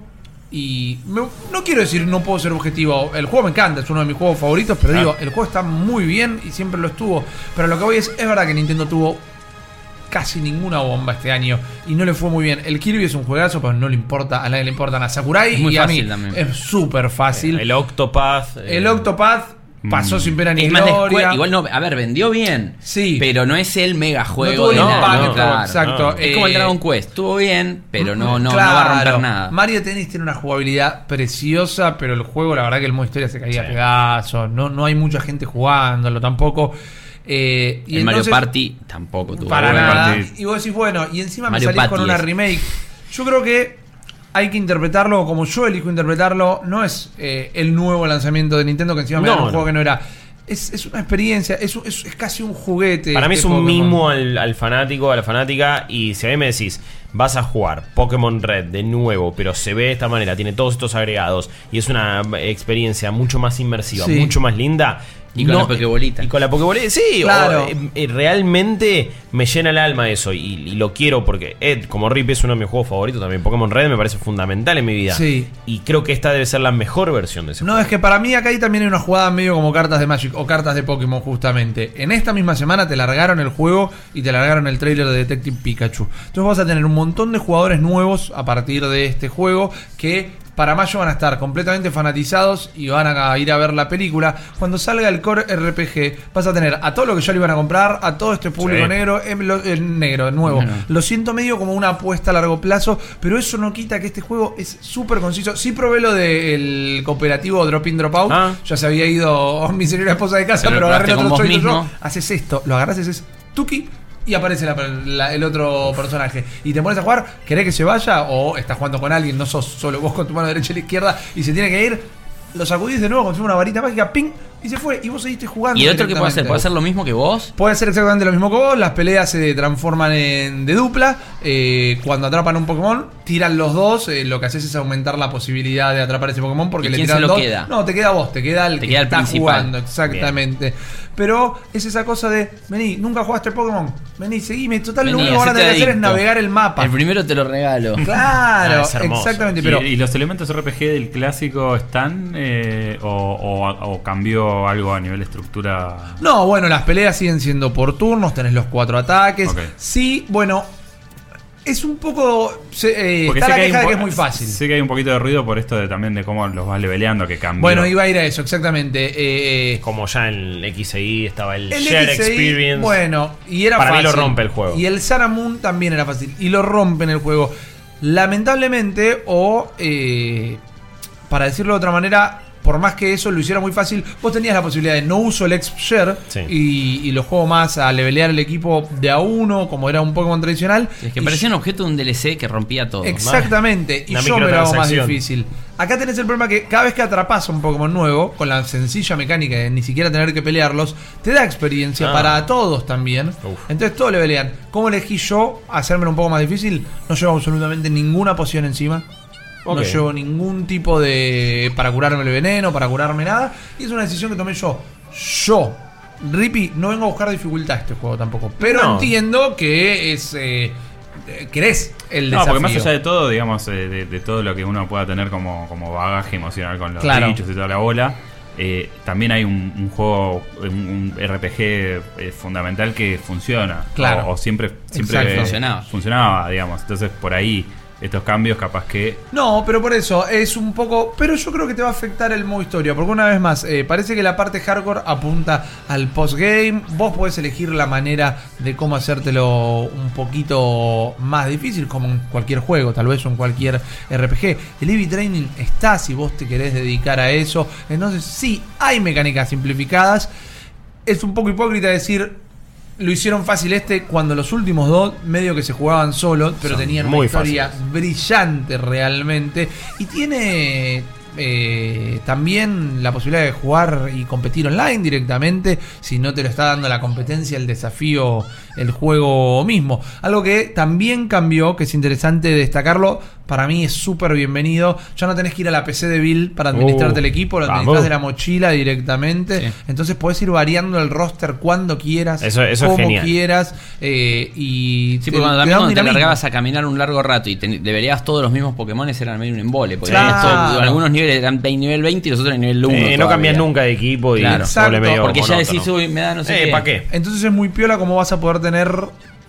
Y me- no quiero decir no puedo ser objetivo. El juego me encanta, es uno de mis juegos favoritos. Pero Claro. digo, el juego está muy bien y siempre lo estuvo. Pero lo que voy es, es verdad que Nintendo tuvo casi ninguna bomba este año y no le fue muy bien. El Kirby es un juegazo, pero no le importa, a nadie le importan a Sakurai Es muy y a fácil mí también. es súper fácil. El Octopath. eh, El Octopath pasó Mm. sin pena ni Es gloria. Igual no, a ver, vendió bien. Sí. Pero no es el mega No juego de nada, claro. exacto. Es como el Eh, Dragon Quest. Estuvo bien, pero no, no, no va a romper nada. Mario Tennis tiene una jugabilidad preciosa, pero el juego, la verdad que el modo historia se caía a Sí. pedazos. No, no hay mucha gente jugándolo tampoco. Eh, y el Mario Party tampoco tuvo. Para nada. Y vos decís, bueno, y encima Mario me salís Party con una es. remake. Yo creo que hay que interpretarlo como yo elijo interpretarlo. No es eh, el nuevo lanzamiento de Nintendo, que encima me No, un no. juego que no era. Es, es una experiencia, es, un- es- es casi un juguete. Para mí es este un Pokémon. mimo al, al fanático, a la fanática. Y si a mí me decís, vas a jugar Pokémon Red de nuevo, pero se ve de esta manera, tiene todos estos agregados y es una experiencia mucho más inmersiva, Sí. mucho más linda. Y con la Pokébolita. Y con la Pokébolita, sí, Claro. o, eh, eh, realmente me llena el alma eso y, y lo quiero porque Ed, como Rip, es uno de mis juegos favoritos también. Pokémon Red me parece fundamental en mi vida. Sí. Y creo que esta debe ser la mejor versión de ese No, es que para mí acá hay también hay una jugada medio como cartas de Magic o cartas de Pokémon, justamente. En esta misma semana te largaron el juego y te largaron el trailer de Detective Pikachu. Entonces vas a tener un montón de jugadores nuevos a partir de este juego que para mayo van a estar completamente fanatizados y van a ir a ver la película. Cuando salga el Core RPG, vas a tener a todo lo que ya le iban a comprar, a todo este público Sí. negro, em, lo- eh, negro, nuevo. Lo siento medio como una apuesta a largo plazo, pero eso no quita que este juego es súper conciso. Sí probé lo del cooperativo Drop In Drop Out. Ah. Ya se había ido mi señora esposa de casa, Pero pero, agarré el otro yo. Haces esto, lo agarras, es tuki y aparece el otro personaje. Y te pones a jugar, querés que se vaya o estás jugando con alguien, no sos solo vos con tu mano derecha y la izquierda y se tiene que ir. Lo sacudís de nuevo con una varita mágica, ping, y se fue. Y vos seguiste jugando. ¿Y el otro qué puede hacer? ¿Puede hacer lo mismo que vos? Puede hacer exactamente lo mismo que vos, las peleas se transforman en de dupla. eh, cuando atrapan un Pokémon, tiran los dos. eh, lo que haces es aumentar la posibilidad de atrapar ese Pokémon porque ¿Y le quién tiran se lo dos. queda? No, te queda vos, te queda el Te que queda el está principal. jugando, exactamente. Pero es esa cosa de, vení, nunca jugaste Pokémon, vení, seguime. Total, lo único que van a tener que hacer es navegar el mapa. El primero te lo regalo. Claro, Ah, exactamente. ¿Y, Pero y los elementos RPG del clásico están eh, o, o- o cambió algo a nivel estructura? No, bueno, las peleas siguen siendo por turnos, tenés los cuatro ataques. Sí, bueno, es un poco. se- eh, Porque está la sé que, hay queja de que es muy fácil. Sé que hay un poquito de ruido por esto de también de cómo los vas leveleando, que cambió. Bueno, iba a ir a eso, exactamente. Eh, Como ya en XI estaba el, el Share XI, Experience. Bueno, y era Para mí fácil. lo rompe el juego. Y el Saramun también era fácil. Y lo rompe en el juego. Lamentablemente, o eh, para decirlo de otra manera, por más que eso lo hiciera muy fácil, vos tenías la posibilidad de no uso el Exp Share Sí. y, y lo juego más a levelear el equipo de a uno, como era un Pokémon tradicional. Es que parecía un objeto de un DLC que rompía todo. Exactamente, y yo me lo hago más difícil. Acá tenés el problema que cada vez que atrapas a un Pokémon nuevo, con la sencilla mecánica de ni siquiera tener que pelearlos, te da experiencia Ah. para todos también. Uf. Entonces todos le pelean. ¿Cómo elegí yo hacérmelo un poco más difícil? No llevo absolutamente ninguna poción encima. No llevo ningún tipo de. para curarme el veneno, para curarme nada. Y es una decisión que tomé yo. Yo, Rippy, no vengo a buscar dificultad a este juego tampoco. Pero No. entiendo que es. eh, querés el No, desafío. porque más allá de todo, digamos, eh, de, de todo lo que uno pueda tener como, como bagaje emocional con los Claro. bichos y toda la bola, eh, también hay un, un juego, un, un RPG eh, fundamental que funciona. Claro. O, o siempre, siempre Funcionaba. funcionaba, digamos. Entonces, por ahí, estos cambios capaz que... No, pero por eso es un poco. Pero yo creo que te va a afectar el modo historia. Porque una vez más, eh, parece que la parte hardcore apunta al postgame. Vos podés elegir la manera de cómo hacértelo un poquito más difícil, como en cualquier juego, tal vez o en cualquier RPG. El Eevee Training está si vos te querés dedicar a eso. Entonces, sí, hay mecánicas simplificadas. Es un poco hipócrita decir. Lo hicieron fácil este cuando los últimos dos medio que se jugaban solos, pero Son tenían una historia fáciles. brillante realmente. Y tiene eh, también la posibilidad de jugar y competir online directamente si no te lo está dando la competencia, el desafío, el juego mismo. Algo que también cambió, que es interesante destacarlo, para mí es súper bienvenido. Ya no tenés que ir a la PC de Bill para administrarte Uh, el equipo, lo vamos. administras de la mochila directamente. Sí. Entonces podés ir variando el roster cuando quieras, Eso- eso es como quieras. eh, y Sí, te- porque cuando te cuando te largabas a caminar un largo rato y te, deberías todos los mismos Pokémon era medio un embole. Porque Claro. tenías todo- algunos niveles eran de nivel 20 y los otros en nivel 1. Eh, no cambias nunca de equipo y Claro. Exacto, medio Porque ya decís, uy, me da no sé Eh, qué. ¿para qué? Entonces es muy piola como vas a poder tener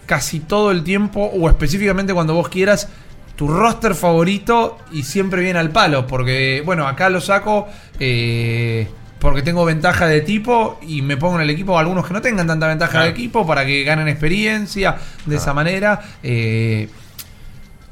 casi todo el tiempo o específicamente cuando vos quieras tu roster favorito y siempre viene al palo. Porque, bueno, acá lo saco eh, porque tengo ventaja de tipo y me pongo en el equipo algunos que no tengan tanta ventaja Claro. de equipo para que ganen experiencia de esa manera. Eh,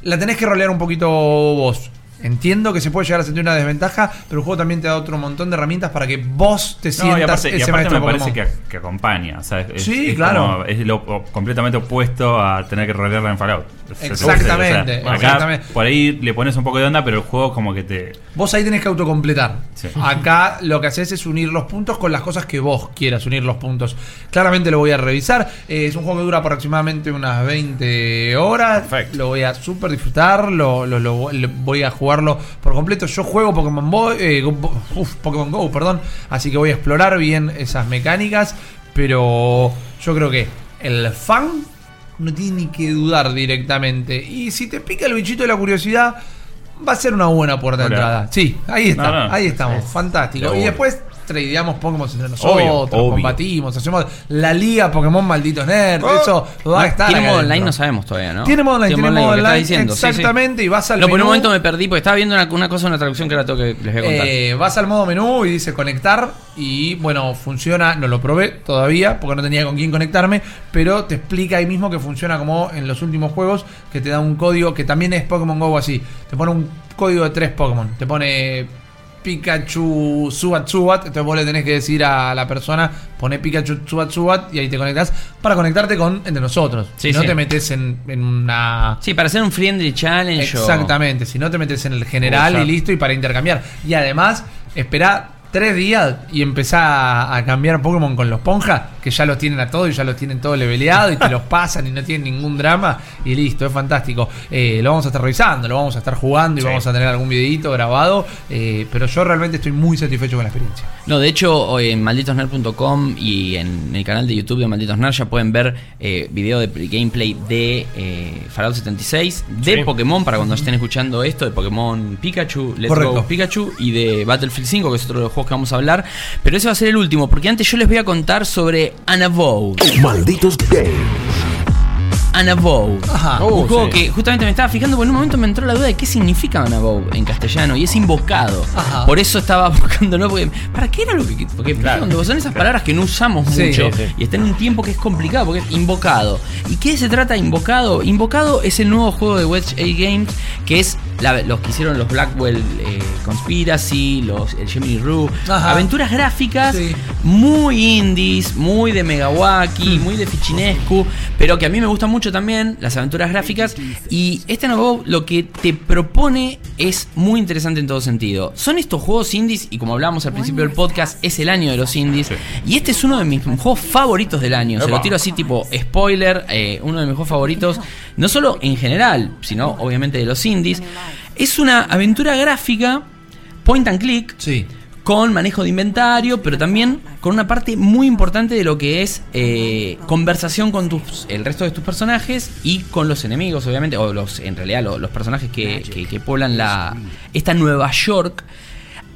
la tenés que rolear un poquito vos. Entiendo que se puede llegar a sentir una desventaja, pero el juego también te da otro montón de herramientas para que vos te No, sientas y aparte, y ese aparte maestro me parece que, que acompaña. o sea, es, Sí, es claro. como- es lo completamente opuesto a tener que rolearla en Fallout. Exactamente, o sea, acá exactamente. Por ahí le pones un poco de onda, pero el juego como que te... Vos ahí tenés que autocompletar. Sí. Acá lo que haces es unir los puntos con las cosas que vos quieras unir los puntos. Claramente lo voy a revisar. Eh, es un juego que dura aproximadamente unas 20 horas. Perfecto. Lo voy a súper disfrutar. Lo, lo- lo- lo- voy a jugarlo por completo. Yo juego Pokémon, Boy, eh, uf, Pokémon Go, perdón. Así que voy a explorar bien esas mecánicas. Pero yo creo que el fan no tiene ni que dudar directamente. Y si te pica el bichito de la curiosidad, va a ser una buena puerta de entrada. Sí, ahí está, No, no. ahí estamos, fantástico. Y después tradeamos Pokémon entre nosotros, obvio. combatimos, hacemos la liga Pokémon malditos nerds, Oh. eso va a estar. Tiene modo online, no sabemos todavía, ¿no? Tiene modo online, tiene modo lo online, diciendo, sí, sí. exactamente, y vas al No, por un menú. momento me perdí porque estaba viendo una, una cosa, una traducción que era todo que les voy a contar. Eh, vas al modo menú y dice conectar y bueno, funciona, no lo probé todavía porque no tenía con quién conectarme, pero te explica ahí mismo que funciona como en los últimos juegos, que te da un código que también es Pokémon Go así, te pone un código de tres Pokémon, te pone Pikachu Subat Subat, entonces vos le tenés que decir a la persona, pone Pikachu Subat Subat y ahí te conectas para conectarte con entre nosotros. Sí, si no sí. te metes en, en una Sí, para hacer un friendly challenge. o- Exactamente, si no te metes en el general O sea- y listo y para intercambiar. Y además, espera tres días y empezás a, cambiar Pokémon con los Ponja, que ya los tienen a todos y ya los tienen todo leveleado y te los pasan y no tienen ningún drama y listo, es fantástico. Eh, lo vamos a estar revisando, lo vamos a estar jugando y vamos a tener algún videito grabado, eh, pero yo realmente estoy muy satisfecho con la experiencia. No, de hecho, en malditosnerd.com y en el canal de YouTube de Malditos Nerd ya pueden ver eh, video de gameplay de eh, Fallout 76, de Sí. Pokémon, para cuando estén escuchando esto, de Pokémon Pikachu, Let's Correcto. Go Pikachu, y de Battlefield 5, que es otro de los juegos que vamos a hablar. Pero ese va a ser el último, porque antes yo les voy a contar sobre Anabou. Malditos Games. Anabou. Ajá. Oh, un juego sí. que justamente me estaba fijando, porque en un momento me entró la duda de qué significa Anabou en castellano, y es invocado. Ajá. Por eso estaba buscando, ¿no? Porque, ¿para qué era lo que.? Porque Claro. cuando son esas palabras que no usamos Sí, mucho sí, sí. y está en un tiempo que es complicado, porque es invocado. ¿Y qué se trata de invocado? Invocado es el nuevo juego de Wedge A Games, que es la- los que hicieron los Blackwell eh, Conspiracy, los, el Gemini Rue. Ajá. Aventuras gráficas Sí. muy indies, muy de Megawaki, Mm. muy de Fichinescu, pero que a mí me gustan mucho también las aventuras gráficas. Y este nuevo lo que te propone es muy interesante en todo sentido. Son estos juegos indies, y como hablábamos al principio del podcast, es el año de los indies. Y este es uno de mis juegos favoritos del año. Se lo tiro así, tipo spoiler, eh, uno de mis juegos favoritos, no solo en general, sino obviamente de los indies. Es una aventura gráfica, point and click, Sí. con manejo de inventario, pero también con una parte muy importante de lo que es eh, conversación con tus, el resto de tus personajes y con los enemigos, obviamente, o los, en realidad lo- los, personajes que, que- que poblan la, esta Nueva York.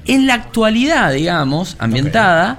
En la actualidad, digamos, ambientada.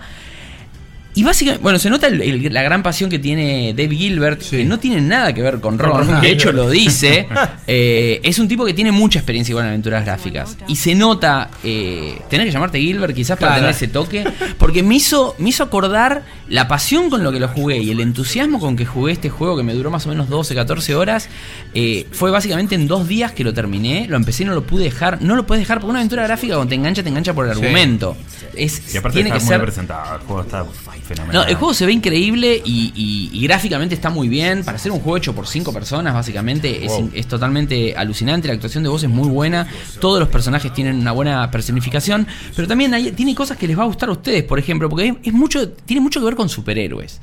Y básicamente, bueno, se nota el- el- la gran pasión que tiene Dave Gilbert, Sí. que no tiene nada que ver con Ron, de hecho lo dice. Eh, es un tipo que tiene mucha experiencia con aventuras gráficas. Y se nota, eh, tenés que llamarte Gilbert quizás para Claro. tener ese toque, porque me hizo, me hizo acordar la pasión con lo que lo jugué y el entusiasmo con que jugué este juego que me duró más o menos 12, 14 horas. eh, fue básicamente en dos días que lo terminé, lo empecé y no lo pude dejar. No lo puedes dejar porque una aventura gráfica cuando te engancha, te engancha por el Sí. argumento. Es, Y aparte tiene está que muy ser. El juego está fenomenal. no, el juego se ve increíble y, y- y gráficamente está muy bien. Para ser un juego hecho por cinco personas, básicamente, es, Wow. in- es totalmente alucinante. La actuación de voz es muy buena. Todos los personajes tienen una buena personificación. Pero también hay- tiene cosas que les va a gustar a ustedes, por ejemplo, porque es, es mucho, tiene mucho que ver con superhéroes.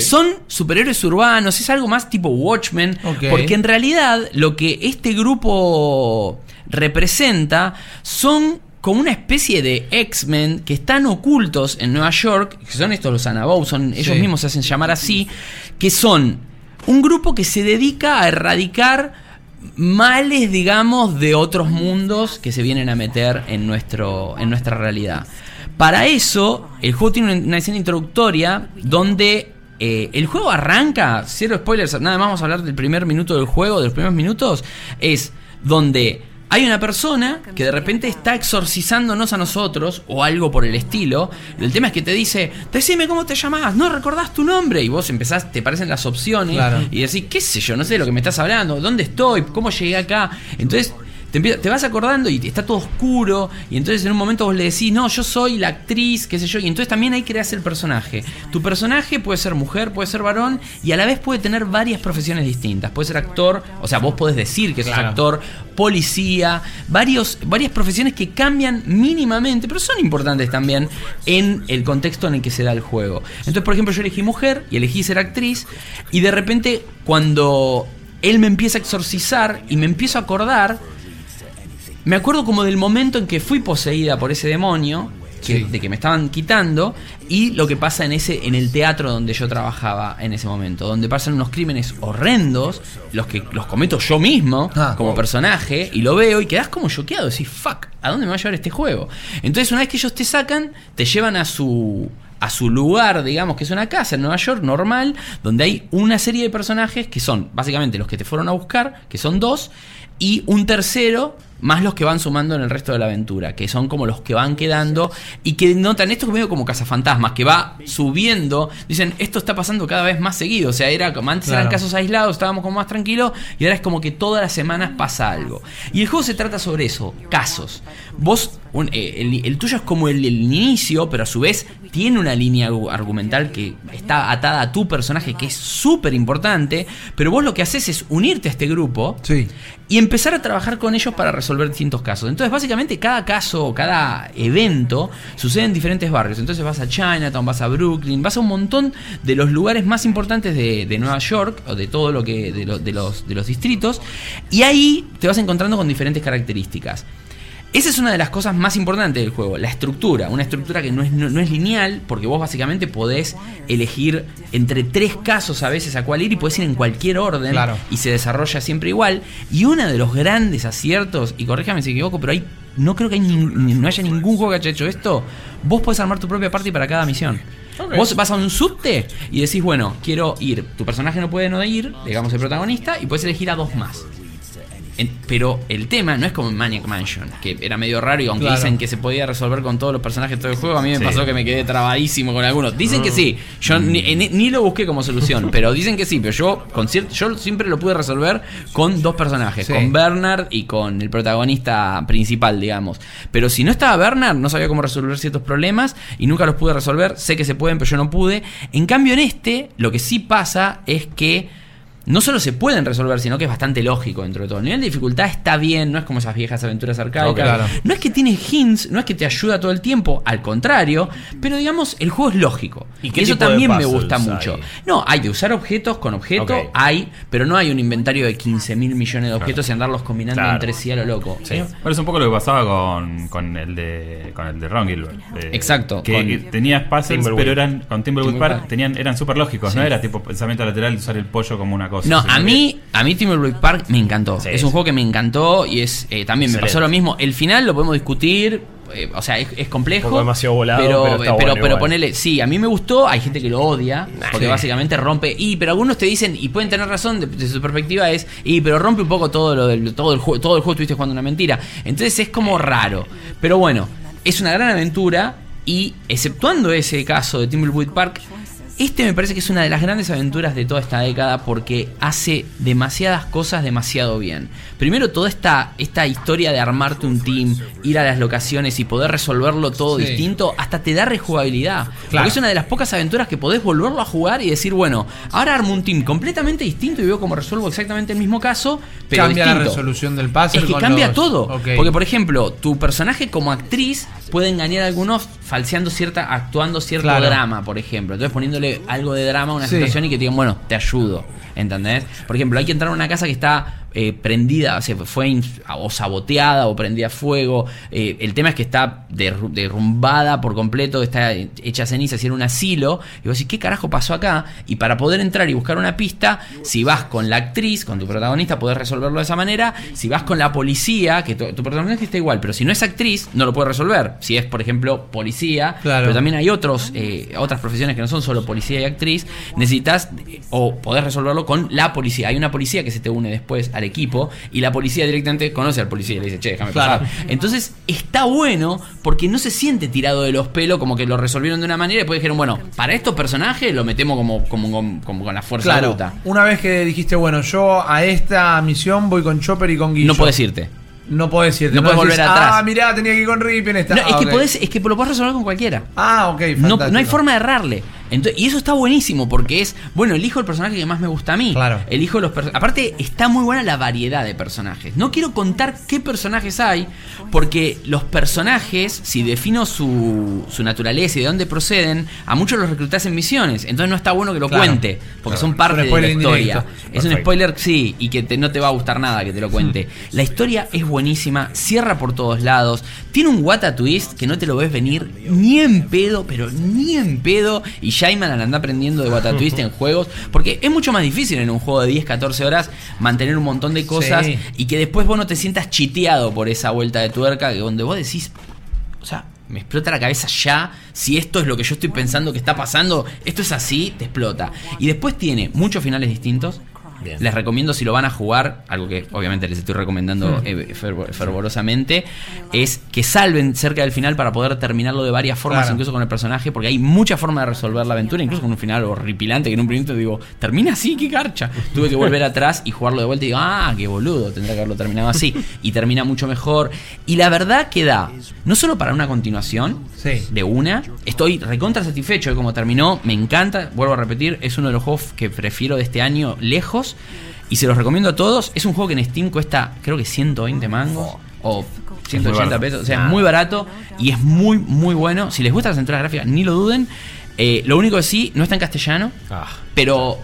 Son superhéroes urbanos, es algo más tipo Watchmen. Porque en realidad lo que este grupo representa son como una especie de X-Men que están ocultos en Nueva York, que son estos los Anabou, son ellos Sí. mismos se hacen llamar así, que son un grupo que se dedica a erradicar males, digamos, de otros mundos que se vienen a meter en, nuestro, en nuestra realidad. Para eso, el juego tiene una- una escena introductoria donde eh, el juego arranca, cero spoilers, nada más vamos a hablar del primer minuto del juego, de los primeros minutos, es donde hay una persona que de repente está exorcizándonos a nosotros o algo por el estilo. El tema es que te dice, decime cómo te llamás, no recordás tu nombre. Y vos empezás, te parecen las opciones Claro. y decís, qué sé yo, no sé de lo que me estás hablando, ¿dónde estoy? ¿Cómo llegué acá? Entonces te, vas acordando y está todo oscuro y entonces en un momento vos le decís, no, yo soy la actriz, qué sé yo, y entonces también ahí creas el personaje. Tu personaje puede ser mujer, puede ser varón y a la vez puede tener varias profesiones distintas. Puede ser actor, o sea, vos podés decir que sos Claro. actor, policía, varios, varias profesiones que cambian mínimamente, pero son importantes también en el contexto en el que se da el juego. Entonces, por ejemplo, yo elegí mujer y elegí ser actriz y de repente cuando él me empieza a exorcizar y me empiezo a acordar, me acuerdo como del momento en que fui poseída por ese demonio, que- Sí. de que me estaban quitando, y lo que pasa en ese, en el teatro donde yo trabajaba en ese momento, donde pasan unos crímenes horrendos, los que los cometo yo mismo, Ah, como wow. personaje, y lo veo y quedás como choqueado, decís, fuck, ¿a dónde me va a llevar este juego? Entonces, una vez que ellos te sacan, te llevan a su a su lugar, digamos, que es una casa en Nueva York, normal, donde hay una serie de personajes que son básicamente los que te fueron a buscar, que son dos, y un tercero, más los que van sumando en el resto de la aventura, que son como los que van quedando y que notan esto es medio como cazafantasmas, que va subiendo, dicen, esto está pasando cada vez más seguido, o sea, era como antes eran casos aislados, estábamos como más tranquilos, y ahora es como que todas las semanas pasa algo. Y el juego se trata sobre eso, casos. Vos, un- eh, el, el tuyo es como el, el inicio, pero a su vez tiene una línea argu- argumental que está atada a tu personaje, que es súper importante, pero vos lo que haces es unirte a este grupo Sí. y empezar a trabajar con ellos para resolver distintos casos. Entonces, básicamente, cada caso, cada evento sucede en diferentes barrios. Entonces, vas a Chinatown, vas a Brooklyn, vas a un montón de los lugares más importantes de, de Nueva York, o de todo lo que. De, lo- de los, de los distritos, y ahí te vas encontrando con diferentes características. Esa es una de las cosas más importantes del juego, la estructura. Una estructura que no es, no, no es lineal, porque vos básicamente podés elegir entre tres casos a veces a cuál ir y podés ir en cualquier orden Claro. y se desarrolla siempre igual. Y uno de los grandes aciertos, y corríjame si equivoco, pero hay, no creo que hay no haya ningún juego que haya hecho esto, vos podés armar tu propia party para cada misión. Vos vas a un subte y decís, bueno, quiero ir. Tu personaje no puede no ir, digamos el protagonista, y puedes elegir a dos más. En- pero el tema no es como en Maniac Mansion, que era medio raro y aunque Claro. dicen que se podía resolver con todos los personajes de todo el juego, a mí me Sí. pasó que me quedé trabadísimo con algunos. Dicen que sí, yo ni, ni- ni lo busqué como solución, pero dicen que sí, pero yo, con cier- yo siempre lo pude resolver con dos personajes, Sí. con Bernard y con el protagonista principal, digamos. Pero si no estaba Bernard, no sabía cómo resolver ciertos problemas y nunca los pude resolver. Sé que se pueden, pero yo no pude. En cambio, en este, lo que sí pasa es que no solo se pueden resolver, sino que es bastante lógico dentro de todo. El nivel de dificultad está bien, no es como esas viejas aventuras arcaicas. Claro. No es que tiene hints, no es que te ayuda todo el tiempo, al contrario, pero digamos, el juego es lógico. ¿Y eso tipo de también me gusta hay? mucho. No, hay de usar objetos con objeto, Ok. hay, pero no hay un inventario de 15 mil millones de objetos y andarlos combinando Claro. entre sí a lo loco. Sí. Bueno, es un poco lo que pasaba con, con el de con el de Ron Gilbert. eh, Exacto, Que con tenía puzzles, pero eran con Timberwood Timberwolf Park Park. tenían, eran súper lógicos, Sí. no era tipo pensamiento lateral de usar el pollo como una cosa. No, a mí, a mí Timberwolf Park me encantó. Sí, es un sí. juego que me encantó y es eh, también me pasó lo mismo. El final lo podemos discutir. eh, o sea, es, es complejo. Un poco demasiado volado, pero pero, bueno pero ponele, sí, a mí me gustó. Hay gente que lo odia porque Sí. básicamente rompe. Y pero algunos te dicen y pueden tener razón de, de su perspectiva es y pero rompe un poco todo lo del todo el juego. Todo el juego estuviste jugando una mentira. Entonces es como raro. Pero bueno, es una gran aventura y exceptuando ese caso de Timberwood Park. Este me parece que es una de las grandes aventuras de toda esta década porque hace demasiadas cosas demasiado bien. Primero, toda esta, esta historia de armarte un team, ir a las locaciones y poder resolverlo todo Sí. distinto, hasta te da rejugabilidad. Claro. Porque es una de las pocas aventuras que podés volverlo a jugar y decir, bueno, ahora armo un team completamente distinto y veo cómo resuelvo exactamente el mismo caso, pero Cambia la resolución del puzzle. Es que con cambia los- todo. Porque, por ejemplo, tu personaje como actriz puede engañar a algunos falseando cierta, actuando cierto Claro. drama, por ejemplo. Entonces poniéndole algo de drama a una Sí. situación y que te digan, bueno, te ayudo. ¿Entendés? Por ejemplo, hay que entrar a una casa que está eh, prendida, o sea, fue o saboteada o prendida a fuego. Eh, el tema es que está derru- derrumbada por completo, está hecha ceniza, si era un asilo. Y vos decís, ¿qué carajo pasó acá? Y para poder entrar y buscar una pista, si vas con la actriz, con tu protagonista, podés resolverlo de esa manera. Si vas con la policía, que tu, tu protagonista está igual, pero si no es actriz, no lo puedes resolver. Si es, por ejemplo, policía, Claro. pero también hay otros, eh, otras profesiones que no son solo policía y actriz, necesitas o podés resolverlo con la policía. Hay una policía que se te une después al equipo y la policía directamente conoce al policía y le dice, che, déjame Claro. pasar. Entonces está bueno porque no se siente tirado de los pelos como que lo resolvieron de una manera y después dijeron, bueno, para estos personajes lo metemos como, como, como, como con la fuerza Claro, bruta. una vez que dijiste, bueno, yo a esta misión voy con Chopper y con Guillo. No podés irte. No podés irte. No podés decís, volver atrás. Ah, mirá, tenía que ir con Rip en esta. No, Ah, es, que podés, es que lo podés resolver con cualquiera. Ah, ok, No, no hay forma de errarle. Entonces, y eso está buenísimo porque es, bueno, elijo el personaje que más me gusta a mí. Claro. Elijo los personajes. Aparte, está muy buena la variedad de personajes. No quiero contar qué personajes hay porque los personajes, si defino su, su naturaleza y de dónde proceden, a muchos los reclutás en misiones. Entonces no está bueno que lo Claro. cuente porque son parte de la historia. indirecto. Es un spoiler, sí, y que te- no te va a gustar nada que te lo cuente. La historia es buenísima, cierra por todos lados, tiene un Wata Twist que no te lo ves venir ni en pedo, pero ni en pedo. Y Shaiman anda aprendiendo de Wata Twist en juegos, porque es mucho más difícil en un juego de 10, 14 horas mantener un montón de cosas Sí. y que después vos no te sientas chiteado por esa vuelta de tuerca, que donde vos decís, o sea, me explota la cabeza ya. Si esto es lo que yo estoy pensando que está pasando, esto es así, te explota. Y después tiene muchos finales distintos. Bien. Les recomiendo si lo van a jugar, algo que obviamente les estoy recomendando eh, fervo- fervorosamente, es que salven cerca del final para poder terminarlo de varias formas, Claro. incluso con el personaje, porque hay muchas formas de resolver la aventura, incluso con un final horripilante que en un principio digo, termina así, qué garcha. Tuve que volver atrás y jugarlo de vuelta y digo, ah, qué boludo, tendría que haberlo terminado así. Y termina mucho mejor. Y la verdad que da, no solo para una continuación, Sí. de una. Estoy recontra satisfecho de cómo terminó. Me encanta. Vuelvo a repetir, es uno de los juegos que prefiero de este año lejos. Juegos y se los recomiendo a todos. Es un juego que en Steam cuesta creo que 120 mangos o 180 barato. pesos, o sea, es muy barato y es muy muy bueno. Si les gustan las entradas gráficas, ni lo duden. Eh, lo único que sí, no está en castellano, Ah. pero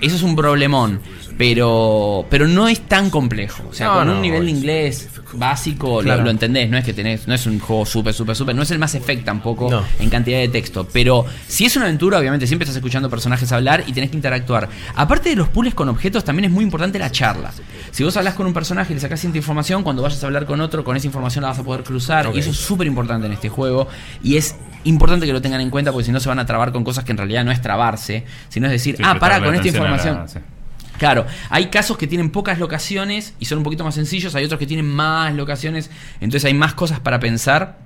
eso es un problemón. Pero, pero no es tan complejo. O sea, No, con no, un nivel de inglés básico lo- Claro. lo, entendés. No es que tenés, no es un juego súper, súper, súper. No es el Mass Effect tampoco No. en cantidad de texto. Pero si es una aventura, obviamente siempre estás escuchando personajes hablar y tenés que interactuar. Aparte de los pools con objetos, también es muy importante la charla. Si vos hablas con un personaje y le sacás cierta información, cuando vayas a hablar con otro, con esa información la vas a poder cruzar. Y eso es súper importante en este juego. Y es importante que lo tengan en cuenta porque si no se van a trabar con cosas que en realidad no es trabarse, sino es decir, Sí, ah, para con esta la- información. sí. Claro, hay casos que tienen pocas locaciones y son un poquito más sencillos, hay otros que tienen más locaciones, entonces hay más cosas para pensar.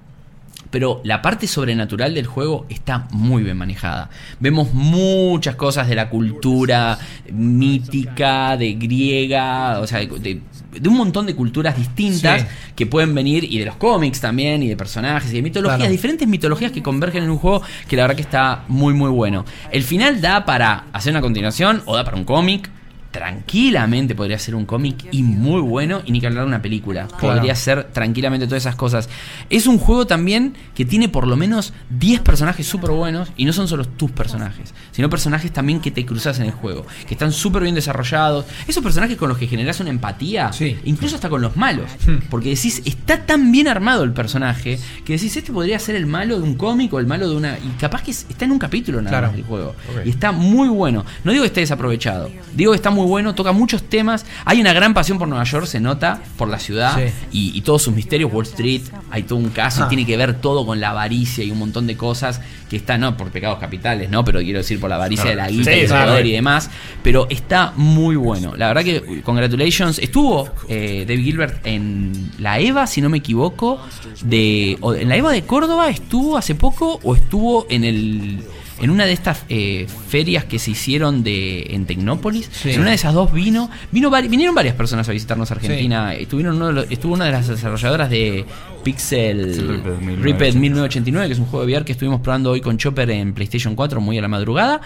Pero la parte sobrenatural del juego está muy bien manejada. Vemos muchas cosas de la cultura mítica, de griega, o sea, de, de un montón de culturas distintas Sí. que pueden venir, y de los cómics también, y de personajes, y de mitologías, Claro. diferentes mitologías que convergen en un juego que la verdad que está muy muy bueno. El final da para hacer una continuación o da para un cómic. Tranquilamente podría ser un cómic y muy bueno y ni que hablar de una película. Podría ser tranquilamente todas esas cosas. Es un juego también que tiene por lo menos 10 personajes súper buenos y no son solo tus personajes, sino personajes también que te cruzas en el juego, que están súper bien desarrollados. Esos personajes con los que generas una empatía, Sí. incluso hasta con los malos. Hmm. Porque decís, está tan bien armado el personaje que decís, este podría ser el malo de un cómic o el malo de una. Y capaz que es- está en un capítulo nada Claro. más del juego. Y está muy bueno. No digo que esté desaprovechado. Digo que está muy bueno, toca muchos temas. Hay una gran pasión por Nueva York, se nota, por la ciudad Sí. y, y todos sus misterios. Wall Street, hay todo un caso Ah. y tiene que ver todo con la avaricia y un montón de cosas que está, no por pecados capitales, no, pero quiero decir por la avaricia de la guita Sí, y claro. poder y demás. Pero está muy bueno. La verdad que, congratulations. Estuvo eh, David Gilbert en la EVA, si no me equivoco. De, o en la EVA de Córdoba estuvo hace poco o estuvo en el. En una de estas eh, ferias que se hicieron de en Tecnópolis, Sí. en una de esas dos vino, vino vari- vinieron varias personas a visitarnos a Argentina. Estuvieron uno de los- estuvo una de las desarrolladoras de Pixel Sí, Ripped Ripped 1989, 1989, que es un juego de VR que estuvimos probando hoy con Chopper en PlayStation 4 muy a la madrugada.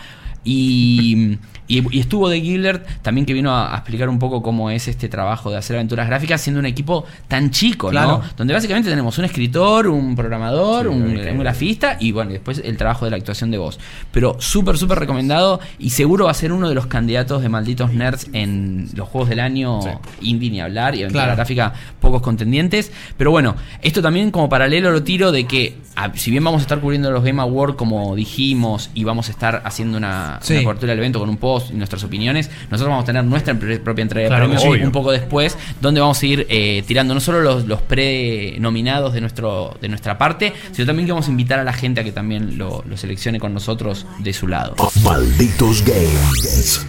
Y, y- y estuvo de Gillard también que vino a, a explicar un poco cómo es este trabajo de hacer aventuras gráficas siendo un equipo tan chico, Claro. ¿no? Donde básicamente tenemos un escritor, un programador, Sí, un, grafista y bueno, después el trabajo de la actuación de voz. Pero súper, súper recomendado y seguro va a ser uno de los candidatos de malditos nerds en los juegos del año indie ni hablar y aventura Claro. gráfica pocos contendientes. Pero bueno, esto también como paralelo lo tiro de que a- si bien vamos a estar cubriendo los Game Awards como dijimos y vamos a estar haciendo una, Sí. una cobertura del evento con un post y nuestras opiniones, nosotros vamos a tener nuestra propia entrega Claro de premios un poco después, donde vamos a ir eh, tirando no solo los, los pre-nominados de, nuestro, de nuestra parte, sino también que vamos a invitar a la gente a que también lo, lo seleccione con nosotros de su lado. Malditos Games.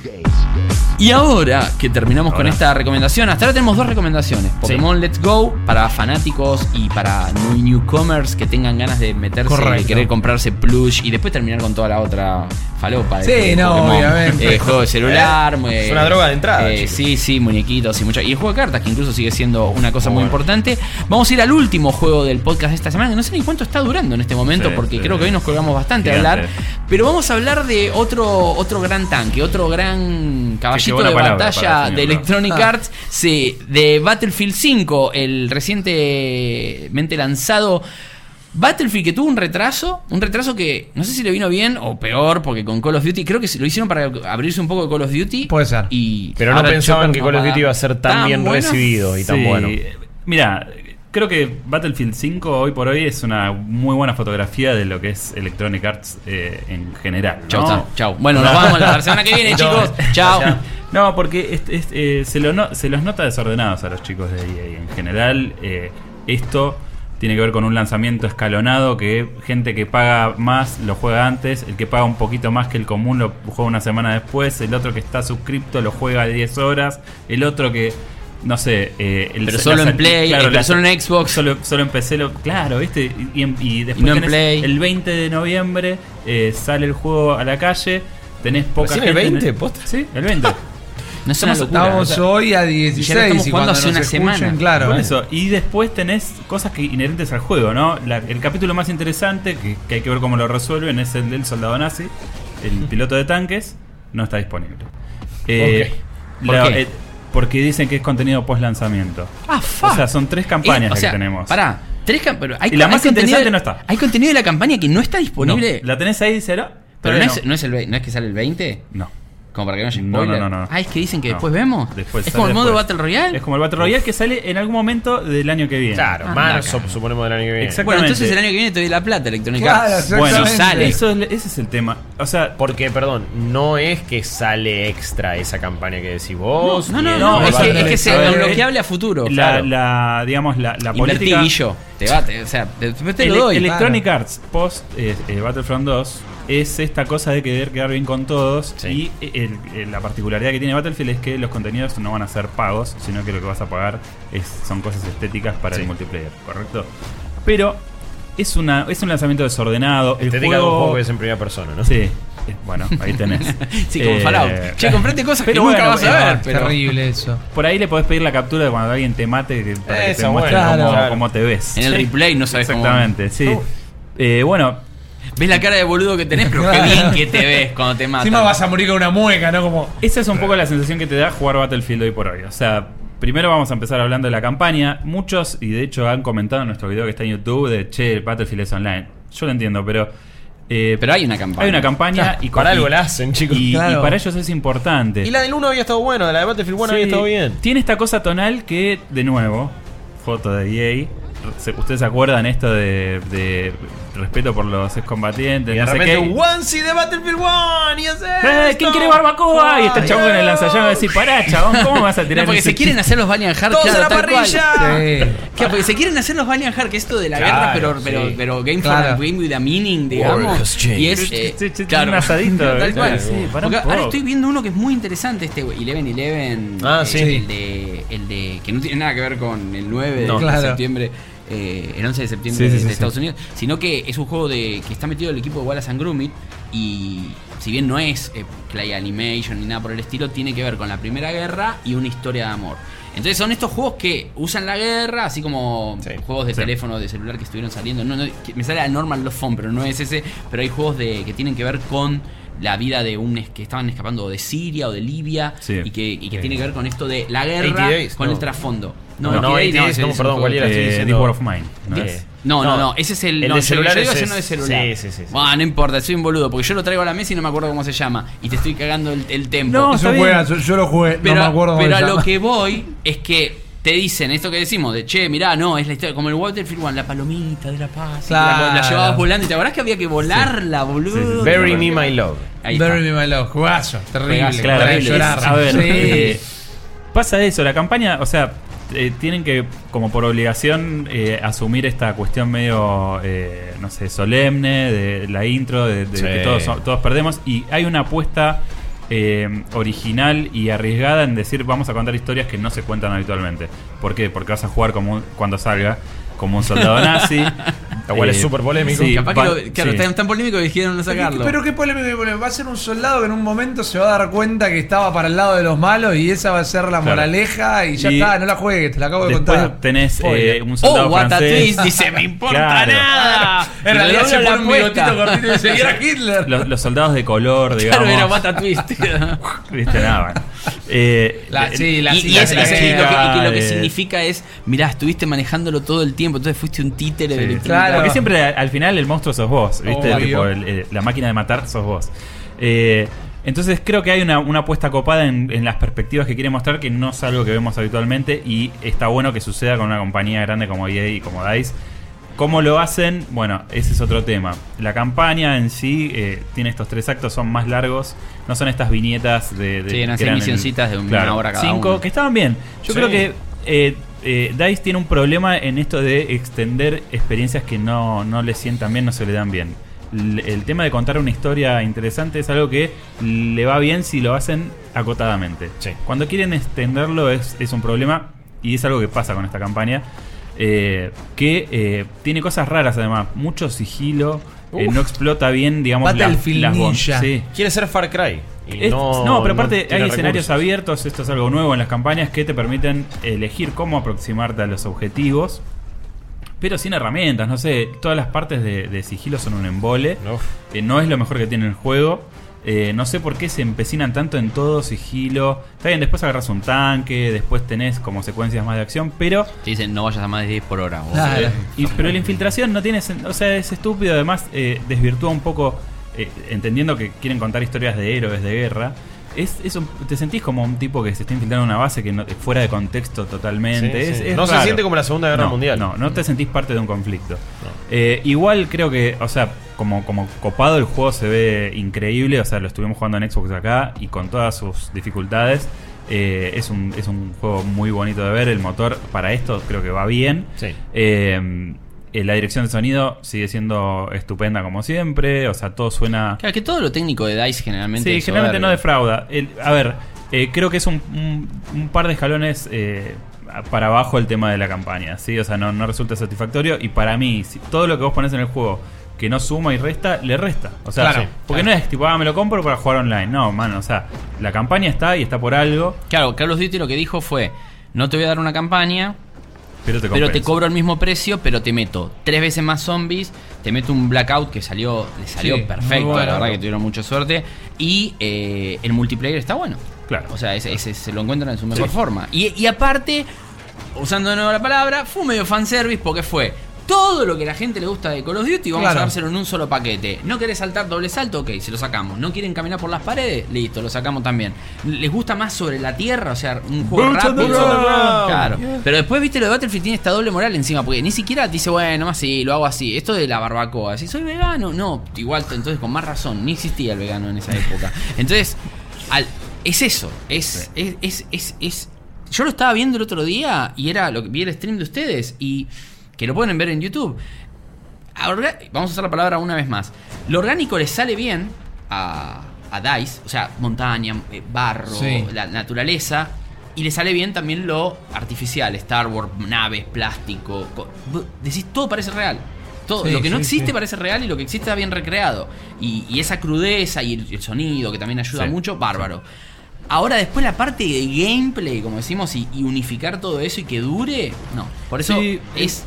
Y ahora que terminamos con esta recomendación, hasta ahora tenemos dos recomendaciones. Pokémon Let's Go para fanáticos y para new- newcomers que tengan ganas de meterse y Correcto. querer comprarse plush y después terminar con toda la otra falopa. Sí, de no, Pokémon. obviamente. Eh, juego de celular. Es una droga de entrada, eh, sí, sí, muñequitos y mucha. Y el juego de cartas, que incluso sigue siendo una cosa muy Bueno. importante. Vamos a ir al último juego del podcast de esta semana, que no sé ni cuánto está durando en este momento, Sí, porque sí. creo que hoy nos colgamos bastante a hablar. Pero vamos a hablar de otro, otro gran tanque, otro gran caballito de palabra batalla de. Electronic Ah. Arts, sí, de Battlefield 5, el recientemente lanzado Battlefield que tuvo un retraso, un retraso que no sé si le vino bien o peor, porque con Call of Duty, creo que se- lo hicieron para abrirse un poco de Call of Duty. Puede ser. Y Pero no pensaban que Call of Duty iba a ser tan bien bueno. recibido y tan Sí. bueno. Mira, creo que Battlefield 5 hoy por hoy es una muy buena fotografía de lo que es Electronic Arts eh, en general. ¿no? Chau, chau, chau. Bueno, nos vamos la semana que viene, chicos. Chao. No, porque es- es, eh, se, lo no- se los nota desordenados a los chicos de EA. En general, eh, esto tiene que ver con un lanzamiento escalonado que gente que paga más lo juega antes, el que paga un poquito más que el común lo juega una semana después, el otro que está suscripto lo juega 10 horas, el otro que... No sé, eh, el- Pero la solo en Play, eh, pero la- solo en Xbox. Solo, solo en PC, lo- claro, ¿viste? Y, y- y después Y no en tenés Play. el 20 de noviembre eh, sale el juego a la calle, tenés poca ¿Recién el gente en 20, posta? Sí, el 20. No es una locura. Estamos o sea, hoy a y 16 ya lo estamos y jugando cuando hace nos una escuchen, semana. claro. Por ¿eh? eso. Y después tenés cosas que inherentes al juego, ¿no? La- el capítulo más interesante, que, que hay que ver cómo lo resuelven, es el del soldado nazi, el piloto de tanques, no está disponible. Eh, ¿Por La- qué? Porque dicen que es contenido post lanzamiento. Ah, fuck. O sea, son tres campañas Eh, o las sea, que tenemos. Pará, tres cam- pero hay, Y la más interesante de- no está. Hay contenido de la campaña que no está disponible. No, la tenés ahí, cero. pero no, Todavía es, no, es el, no es que sale el 20. No. Como para que no haya No, spoiler. no, no, no. Ah, es que dicen que No. después vemos. Después es como el modo después. Battle Royale. Es como el Battle Royale que sale en algún momento del año que viene. Claro, Ah, marzo, acá. suponemos del año que viene. Exacto. bueno, entonces el exactamente. año que viene te doy la plata, Electronic Claro, Arts. Bueno, Si Exactamente. sale. Eso es- ese es el tema. O sea, Porque, perdón, no es que sale extra esa campaña que decís vos. No, no, no, no, es, que, es que se desbloqueable a futuro. la, claro. la, digamos, la, la Invertí, política. Guillo. Te va, te- o sea, después te lo doy. Electronic Arts post eh, eh, Battlefront 2 es esta cosa de querer quedar bien con todos Sí. y el- el- la particularidad que tiene Battlefield es que los contenidos no van a ser pagos, sino que lo que vas a pagar es, son cosas estéticas para Sí. el multiplayer, ¿correcto? Pero es, una, es un lanzamiento desordenado. El Estética de un juego, juego que es en primera persona, ¿no? Sí, eh, bueno, ahí tenés. Sí, como Eh, Fallout. Che, comprate cosas que pero nunca bueno, vas a ver. Es Pero... terrible eso. Por ahí le podés pedir la captura de cuando alguien te mate que- para que te muestre bueno, cómo, claro. cómo te ves. En el replay no sabes cómo- Exactamente, sí. Eh, bueno, Ves la cara de boludo que tenés, pero qué bien que te ves cuando te matan. Encima vas a morir con una mueca, ¿no? Como. esa es un poco la sensación que te da jugar Battlefield hoy por hoy. O sea, primero vamos a empezar hablando de la campaña. Muchos, y de hecho han comentado en nuestro video que está en YouTube, de che, Battlefield es online. Yo lo entiendo, pero. eh, Pero hay una campaña. hay una campaña y Para algo la hacen, chicos. Y, para ellos es importante. Y la del 1 había estado buena, la de Battlefield 1 había Sí, estado bien. Tiene esta cosa tonal que, de nuevo, foto de EA. se- ¿Ustedes se acuerdan esto de, de respeto por los excombatientes? Y de no sé repente, qué? Onesie de Battlefield 1 y hace ¡Eh! ¿Quién quiere barbacoa? Y está el Ay, chabón con el lanzallamas y decir, pará, chabón, ¿cómo vas a tirar No, porque se quieren chiste?" hacer los Valiant Heart. Todos claro, a la parrilla. Sí. Claro, porque se quieren hacer los Valiant Heart, que es esto de la Claro, guerra, pero, pero, sí. pero Game Claro. for Game with a Meaning, digamos. Y es. eh, claro, un asadito, tal cual. Sí, para Porque un ahora estoy viendo uno que es muy interesante, este güey, Eleven Eleven. Ah, eh, sí. El de, el de. que no tiene nada que ver con el 9 de No. Claro. septiembre. Eh, el 11 de septiembre Sí, sí, de, sí. Estados Unidos, sino que es un juego de que está metido el equipo de Wallace and Gromit y si bien no es eh, Clay Animation ni nada por el estilo, tiene que ver con la Primera Guerra y una historia de amor. Entonces son estos juegos que usan la guerra, así como juegos de teléfono, de celular que estuvieron saliendo. No, no, que me sale a Normal Love Phone, pero no es ese. Pero hay juegos de que tienen que ver con la vida de un que estaban escapando de Siria o de Libia Sí. y que, y que Sí. tiene que ver con esto de la 80 guerra Days, con no. el trasfondo. No, no, 80 Days, ese no, es un perdón, Eh, diciendo- This War of Mine. ¿no. No, no, No, no, ese es el, el no, de celular yo es- de celular. sí, sí, sí, sí. Bueno, no importa, soy un boludo, porque yo lo traigo a la mesa y no me acuerdo cómo se llama. Y te estoy cagando el, el tempo. No, Es un juegazo, yo lo jugué, pero, no me acuerdo cómo pero se a lo que voy es que te dicen esto que decimos, de che, mirá, no, es la historia, como el Battlefield 1, la palomita de la paz. Claro. La, la llevabas volando y te acordás que había que volarla, boludo. Sí, sí, sí. Bury me my love. Ahí está. Bury me my love, jugazo, terrible. Claro, llorar. es- a ver, Sí. eh, pasa eso, la campaña, o sea, eh, tienen que, como por obligación, eh, asumir esta cuestión medio, eh, no sé, solemne de la intro, de, de Sí. que todos, todos perdemos, y hay una apuesta eh, original y arriesgada en decir vamos a contar historias que no se cuentan habitualmente. ¿Por qué? Porque vas a jugar como cuando salga como un soldado nazi. Lo cual es súper polémico. sí, Capaz que lo- claro, sí. tan, tan polémico que dijeron no sacarlo. Pero qué polémico, qué polémico. Va a ser un soldado que en un momento se va a dar cuenta que estaba para el lado de los malos y esa va a ser la Claro. moraleja y ya Y está, no la juegues, te la acabo de Después contar. tenés eh, un soldado oh, what a francés. twist, dice, me importa Claro. nada. En realidad se pone un bigotito cortito y dice, "Y era Hitler. Los, los soldados de color, digamos. Claro, era what a twist. Viste, nada, bueno. Eh, La- eh, sí, la y, y chica es- de la y es- y lo que, y que lo que de- significa es, mirá, estuviste manejándolo todo el tiempo, entonces fuiste un títere de Sí. Claro. Arts. Porque siempre al final el monstruo sos vos, ¿viste? Obvio. Tipo, el- el- la máquina de matar sos vos. Eh, entonces creo que hay una, una apuesta copada en, en las perspectivas que quiere mostrar que no es algo que vemos habitualmente y está bueno que suceda con una compañía grande como EA y como DICE. ¿Cómo lo hacen? Bueno, ese es otro tema. La campaña en sí eh, tiene estos tres actos, son más largos, no son estas viñetas de... de Sí, eran en- misioncitas de una hora cada cinco, que estaban bien. Yo Sí. creo que eh, eh, DICE tiene un problema en esto de extender experiencias que no, no le sientan bien, no se le dan bien. El tema de contar una historia interesante es algo que le va bien si lo hacen acotadamente. Sí. Cuando quieren extenderlo es, es un problema y es algo que pasa con esta campaña. eh, que eh, tiene cosas raras además, mucho sigilo, eh, no explota bien, digamos, las, Battlefield las sí. Quiere ser Far Cry. y Es- no, pero aparte hay escenarios recursos. abiertos, esto es algo nuevo en las campañas que te permiten elegir cómo aproximarte a los objetivos, pero sin herramientas, no sé, todas las partes de, de sigilo son un embole, eh, no es lo mejor que tiene el juego. Eh, no sé por qué se empecinan tanto en todo sigilo. Está bien, después agarras un tanque, después tenés como secuencias más de acción, pero Te dicen no vayas a más de 10 por hora. vos. Claro. y, pero la infiltración no tiene o sea, es estúpido, además eh, desvirtúa un poco, eh, entendiendo que quieren contar historias de héroes de guerra. Es, es un- te sentís como un tipo que se está infiltrando en una base que no, fuera de contexto totalmente. Sí, Es- sí. es No se siente como la Segunda Guerra No, Mundial. No, no te sentís parte de un conflicto. Eh, igual creo que, o sea, como, como copado el juego se ve increíble, o sea, lo estuvimos jugando en Xbox acá y con todas sus dificultades. eh, es, un, es un juego muy bonito de ver, el motor para esto creo que va bien. Sí. Eh, eh, la dirección de sonido sigue siendo estupenda como siempre, o sea, todo suena... Claro, que todo lo técnico de DICE generalmente. Sí, generalmente no defrauda. El- a ver, eh, creo que es un, un- un par de escalones eh, para abajo el tema de la campaña, ¿sí? O sea, no, no resulta satisfactorio y para mí, si todo lo que vos pones en el juego que no suma y resta, le resta. O sea, Claro, porque claro. no es tipo, ah, me lo compro para jugar online. No, mano, o sea, la campaña está y está por algo, Claro, Carlos Duty lo que dijo fue: No te voy a dar una campaña, pero te pero te compensa. cobro el mismo precio, pero te meto tres veces más zombies, te meto un blackout que salió, le salió Sí, perfecto, bueno. la verdad que tuvieron mucha suerte. Y eh, el multiplayer está bueno. Claro. O sea, ese, ese se lo encuentran en su mejor forma. Y, y aparte, usando de nuevo la palabra, fue medio fanservice porque fue. Todo lo que la gente le gusta de Call of Duty, vamos Claro. a dárselo en un solo paquete. ¿No querés saltar doble salto? Ok, se lo sacamos. ¿No quieren caminar por las paredes? Listo, lo sacamos también. ¿Les gusta más sobre la tierra? O sea, un juego Boots rápido. Claro. Pero después, viste, lo de Battlefield tiene esta doble moral encima, porque ni siquiera dice, bueno, más sí, lo hago así. Esto de la barbacoa, si soy vegano, no, igual, entonces con más razón, ni existía el vegano en esa época. Entonces, al- es eso, es, es, es, es, es- Yo lo estaba viendo el otro día y era lo que vi el stream de ustedes y que lo pueden ver en YouTube. Vamos a usar la palabra una vez más. Lo orgánico le sale bien a, a DICE, o sea, montaña, eh, barro, Sí. la naturaleza. Y le sale bien también lo artificial, Star Wars, naves, plástico. Decís, todo parece real. Todo, Sí, lo que no sí, existe sí. parece real y lo que existe está bien recreado. Y, y esa crudeza y el, el sonido, que también ayuda mucho, bárbaro. Ahora después la parte de gameplay, como decimos, y, y unificar todo eso y que dure, no. Por eso es...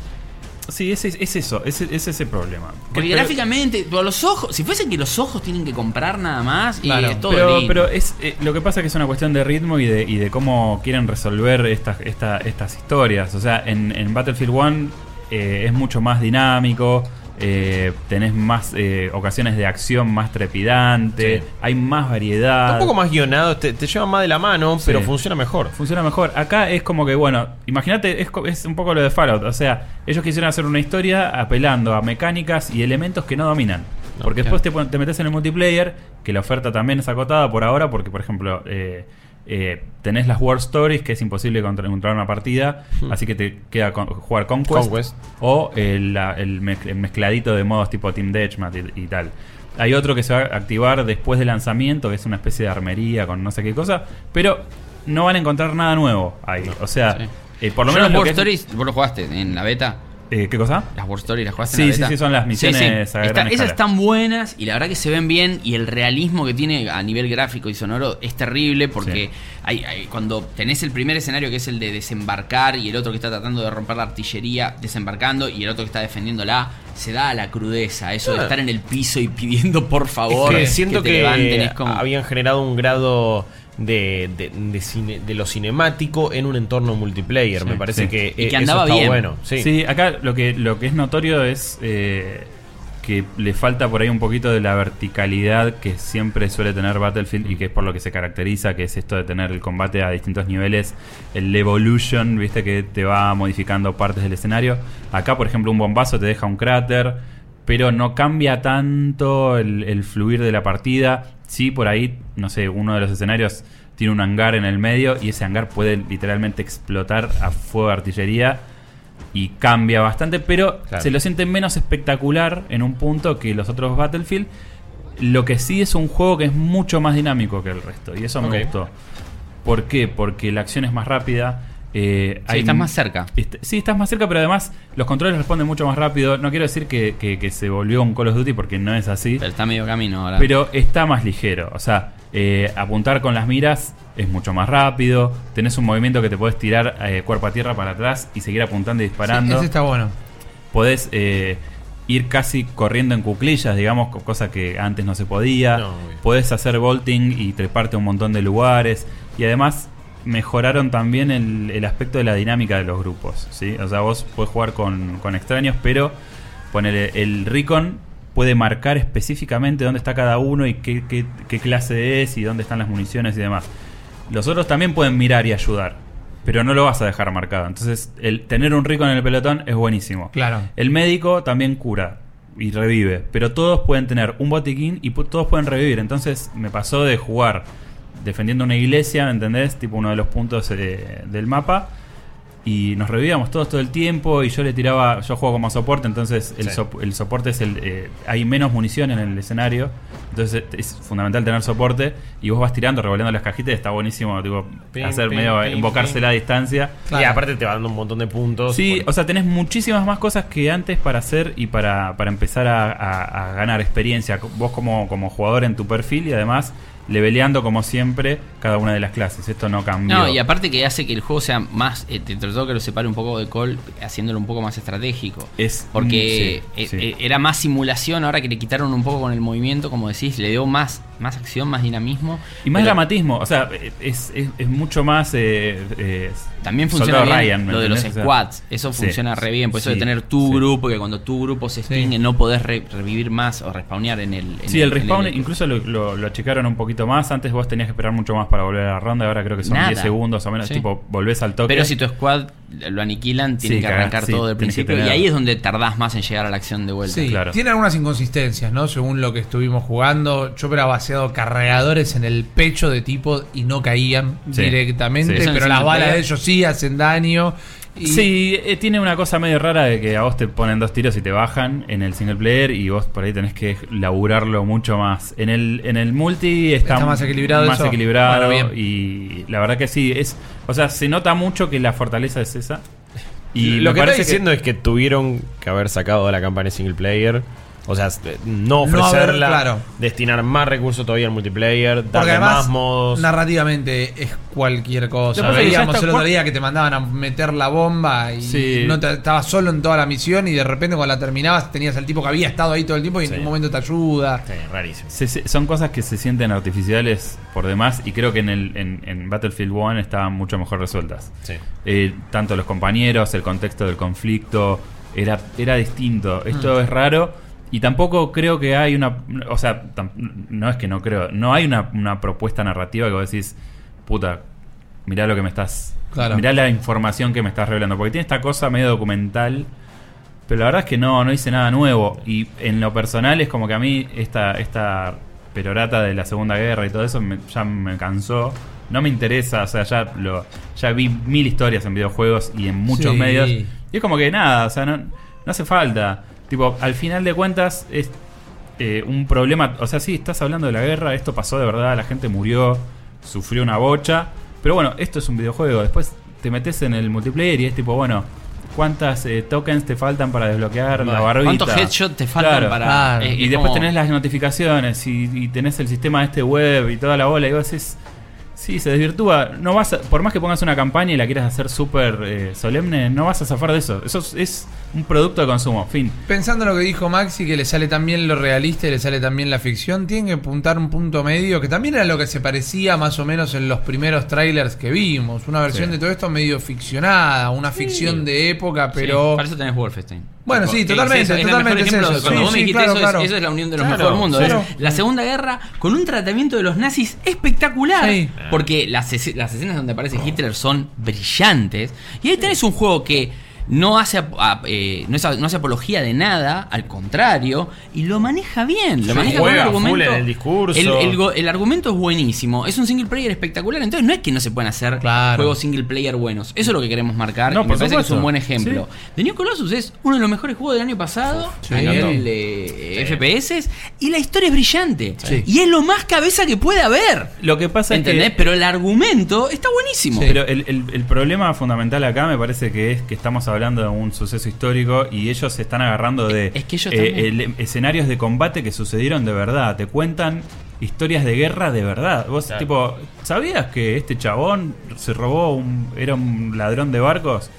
Sí, es, es, es eso, es, es ese problema. Porque Pero- gráficamente, los ojos, si fuesen que los ojos tienen que comprar nada más, y Claro, es todo pero, lindo. pero es eh, lo que pasa es que es una cuestión de ritmo y de, y de cómo quieren resolver estas, esta- estas historias. O sea, en, en Battlefield 1 es mucho más dinámico, eh, tenés más eh, ocasiones de acción más trepidante, Sí. hay más variedad. Está un poco más guionado, te, te lleva más de la mano, pero funciona mejor. Funciona mejor. Acá es como que, bueno, imagínate, es, un poco lo de Fallout. O sea, ellos quisieron hacer una historia apelando a mecánicas y elementos que no dominan. Porque después te, te metes en el multiplayer, que la oferta también es acotada por ahora, porque, por ejemplo, eh, eh, tenés las War Stories, que es imposible contra- encontrar una partida, así que te queda con- jugar Conquest, Conquest. o el, la- el mez- el mezcladito de modos tipo Team Deathmatch y, y tal. Hay otro que se va a activar después del lanzamiento, que es una especie de armería con no sé qué cosa, pero no van a encontrar nada nuevo ahí. O sea, Sí. eh, por lo Yo menos... las lo War que es- Stories, vos lo jugaste en la beta. Eh, ¿Qué cosa? Las War Stories las jugaste Sí, en la sí, beta. sí, son las misiones a gran Está- escala. esas están buenas y la verdad que se ven bien y el realismo que tiene a nivel gráfico y sonoro es terrible porque Sí. hay, hay- cuando tenés el primer escenario que es el de desembarcar y el otro que está tratando de romper la artillería desembarcando y el otro que está defendiéndola, se da la crudeza, eso de Ah. estar en el piso y pidiendo por favor Es que siento te que, levanten, es como- habían generado un grado de, de, de cine- de lo cinemático en un entorno multiplayer. Sí, Me parece sí. que, Y que eh, eso andaba está bien. bueno. Sí. Sí, acá lo que, lo que es notorio es eh, que le falta por ahí un poquito de la verticalidad que siempre suele tener Battlefield y que es por lo que se caracteriza, que es esto de tener el combate a distintos niveles, el evolution, viste que te va modificando partes del escenario. Acá, por ejemplo, un bombazo te deja un cráter, pero no cambia tanto el, el fluir de la partida. Sí, por ahí, no sé, uno de los escenarios tiene un hangar en el medio y ese hangar puede literalmente explotar a fuego de artillería y cambia bastante, pero Claro. se lo siente menos espectacular en un punto que los otros Battlefield. Lo que sí es un juego que es mucho más dinámico que el resto, y eso me gustó. ¿Por qué? Porque la acción es más rápida. Eh, Sí, estás más cerca. Est- Sí, estás más cerca, pero además los controles responden mucho más rápido. No quiero decir que, que- que se volvió un Call of Duty porque no es así. Pero está medio camino ahora. Pero está más ligero. O sea, eh, apuntar con las miras es mucho más rápido. Tenés un movimiento que te podés tirar eh, cuerpo a tierra para atrás y seguir apuntando y disparando. Sí, ese está bueno. Podés. eh, ir casi corriendo en cuclillas, digamos, co- cosa que antes no se podía. No. Podés hacer vaulting y treparte a un montón de lugares. Y además mejoraron también el, el aspecto de la dinámica de los grupos. ¿sí? O sea, vos podés jugar con, con extraños, pero ponele, el Recon puede marcar específicamente dónde está cada uno y qué, qué- qué clase es y dónde están las municiones y demás. Los otros también pueden mirar y ayudar, pero no lo vas a dejar marcado. Entonces, el tener un Recon en el pelotón es buenísimo. Claro. El médico también cura y revive, pero todos pueden tener un botiquín y todos pueden revivir. Entonces me pasó de jugar defendiendo una iglesia, ¿me entendés? Tipo uno de los puntos eh, del mapa. Y nos revivíamos todos todo el tiempo y yo le tiraba, yo juego como soporte, entonces el, Sí. sop- el soporte es el... eh, hay menos munición en el escenario, entonces es fundamental tener soporte y vos vas tirando, revolviendo las cajitas y está buenísimo, tipo, hacer medio, pim, invocársela a pim. distancia. Claro. Y aparte te va dando un montón de puntos. Sí, Por- o sea, tenés muchísimas más cosas que antes para hacer y para, para empezar a, a- a ganar experiencia. Vos como, como jugador en tu perfil y además leveleando como siempre cada una de las clases. Esto no cambió. No, y aparte que hace que el juego sea más. Eh, te trató que lo separe un poco de Call, haciéndolo un poco más estratégico. Es- Porque sí, eh, sí. eh, era más simulación, ahora que le quitaron un poco con el movimiento, como decís, le dio más, más acción, más dinamismo. Y más Pero dramatismo, o sea, es, es- es mucho más... eh, eh, También funciona bien Ryan, ¿me lo de los squads. Eso sí, funciona re bien. Por eso sí, de tener tu sí. grupo, que cuando tu grupo se extingue Sí. no podés re- revivir más o respawnear en el. en Sí, el respawn incluso lo, lo, lo achicaron un poquito más. Antes vos tenías que esperar mucho más para volver a la ronda. Ahora creo que son Nada. 10 segundos o menos. Sí. Tipo, volvés al toque. Pero si tu squad lo aniquilan, tienen Sí, que arrancar sí, todo del principio. Y ahí es donde tardás más en llegar a la acción de vuelta. Sí, claro. tiene algunas inconsistencias, ¿no? Según lo que estuvimos jugando. Yo hubiera vaciado cargadores en el pecho de tipo y no caían Sí. directamente, Sí. Pero las balas de ellos sí hacen daño. Y Sí, eh, tiene una cosa medio rara de que a vos te ponen dos tiros y te bajan en el single player y vos por ahí tenés que laburarlo mucho más. En el, en el multi está, Está más equilibrado más eso. equilibrado Bueno, bien. y la verdad que sí, es, o sea, se nota mucho que la fortaleza es esa. Y lo me que parece diciendo es que tuvieron que haber sacado de la campaña single player. O sea, no No haber, ofrecerla, claro. destinar más recursos todavía al multiplayer, Porque darle además, más modos. narrativamente es cualquier cosa. Veíamos el otro día que te mandaban a meter la bomba y Sí. no te- estabas solo en toda la misión y de repente cuando la terminabas tenías al tipo que había estado ahí todo el tiempo y Sí. en un momento te ayuda. Sí, rarísimo. Se- se- son cosas que se sienten artificiales por demás y creo que en, el, en, en Battlefield 1 estaban mucho mejor resueltas. Sí. Eh, tanto los compañeros, el contexto del conflicto, era, era distinto. Esto Mm. es raro y tampoco creo que hay una... O sea, no es que no creo, no hay una, una propuesta narrativa que vos decís, puta, mirá lo que me estás... Claro. Mirá la información que me estás revelando. Porque tiene esta cosa medio documental. Pero la verdad es que no, no hice nada nuevo. Y en lo personal es como que a mí esta, esta perorata de la Segunda Guerra y todo eso me- ya me cansó. No me interesa, o sea, ya lo ya vi mil historias en videojuegos y en muchos Sí. medios. Y es como que nada, o sea, no, no hace falta. Tipo, al final de cuentas es eh, un problema. O sea, sí, estás hablando de la guerra, esto pasó de verdad, la gente murió, sufrió una bocha. Pero bueno, esto es un videojuego. Después te metes en el multiplayer y es tipo, bueno, ¿cuántas eh, tokens te faltan para desbloquear la barbita? ¿Cuántos headshots te faltan Claro. para.? Claro. es- Y es después como- tenés las notificaciones y, y tenés el sistema este web y toda la bola y vos decís, sí, se desvirtúa. No vas a- por más que pongas una campaña y la quieras hacer súper eh, solemne, no vas a zafar de eso. Eso es, es un producto de consumo, fin. Pensando en lo que dijo Maxi, que le sale también lo realista y le sale también la ficción, tienen que apuntar un punto medio, que también era lo que se parecía más o menos en los primeros trailers que vimos. Una versión Sí. de todo esto medio ficcionada, una ficción de época, pero... Sí, para eso tenés Wolfenstein. Bueno, sí, totalmente, es, totalmente mejor es eso. Cuando Sí, vos me dijiste claro, eso, claro. es, eso es la unión de los Claro, mejores mundos. claro. Es la Segunda Guerra con un tratamiento de los nazis espectacular. Porque las, las escenas donde aparece Hitler son brillantes. Y ahí tenés un juego que no hace, eh, no, es- no hace apología de nada, al contrario, y lo maneja bien. Lo Sí, maneja juega con full argumento. en el discurso. El, el el argumento es buenísimo. Es un single player espectacular. Entonces no es que no se pueden hacer Claro. juegos single player buenos. Eso es lo que queremos marcar. No, y me parece que es un buen ejemplo. Sí. The New Colossus es uno de los mejores juegos del año pasado Sí. a nivel FPS y la historia es brillante. Y es lo más cabeza que puede haber. Lo que pasa ¿Entendés? es que... Pero el argumento está buenísimo. Pero el, el- el problema fundamental acá me parece que es que estamos hablando de un suceso histórico y ellos se están agarrando de Es que ellos eh, el- escenarios de combate que sucedieron de verdad. Te cuentan historias de guerra de verdad. Vos, Claro. tipo, ¿sabías que este chabón se robó un. era un ladrón de barcos?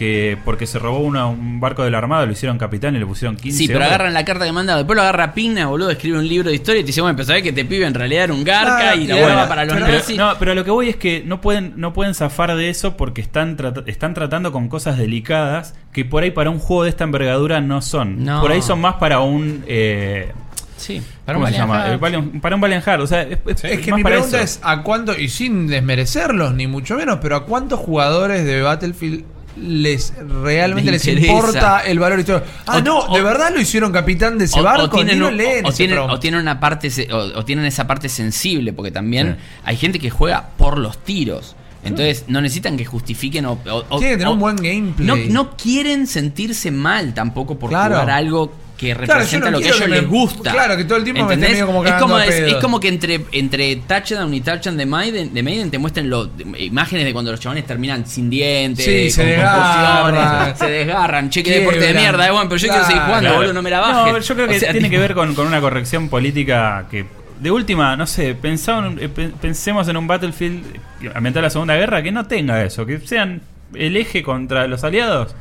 Que porque se robó una- un barco de la Armada lo hicieron capitán y le pusieron 15 Sí, pero hombres. agarran la carta que manda, después lo agarra Pigna, boludo, escribe un libro de historia y te dice, bueno, pero sabés que te pibe en realidad era un garca Claro, y la bueno, para los pero, nazis. no, pero lo que voy es que no pueden, no pueden zafar de eso porque están, están tratando con cosas delicadas que por ahí para un juego de esta envergadura no son. No. Por ahí son más para un... eh, Sí, ¿Cómo se llama? Eh, Valiant- para un Valiant Heart. O sea, es, es- Es que más mi para pregunta eso. es a cuánto, y sin desmerecerlos ni mucho menos, pero a cuántos jugadores de Battlefield les realmente Les importa el valor histórico. Ah, O- no, o- ¿de verdad lo hicieron capitán de ese o, barco? tienen, leen o ese tienen, o tienen una parte o, tienen esa parte sensible porque también Sí. hay gente que juega por los tiros entonces no necesitan que justifiquen o, o- o- Tiene que tener un buen gameplay. no, no quieren sentirse mal tampoco por Claro. jugar algo que Claro, representa no lo que a ellos que les me- gusta claro, que todo el tiempo me ¿Entendés? medio como es como, es, es como que entre, entre touchdown y touchdown de Maiden, de Maiden te muestren lo- imágenes de cuando los chavales terminan sin dientes Sí, se con desgarran. se desgarran che qué deporte de mierda eh, bueno, pero yo quiero seguir jugando Claro. boludo no me la No, bajes yo creo que O sea, tiene tipo- que ver con, con una corrección política que, de última, no sé, en- eh, pe- pensemos en un Battlefield ambientado a la Segunda Guerra que no tenga eso, que sean el eje contra los aliados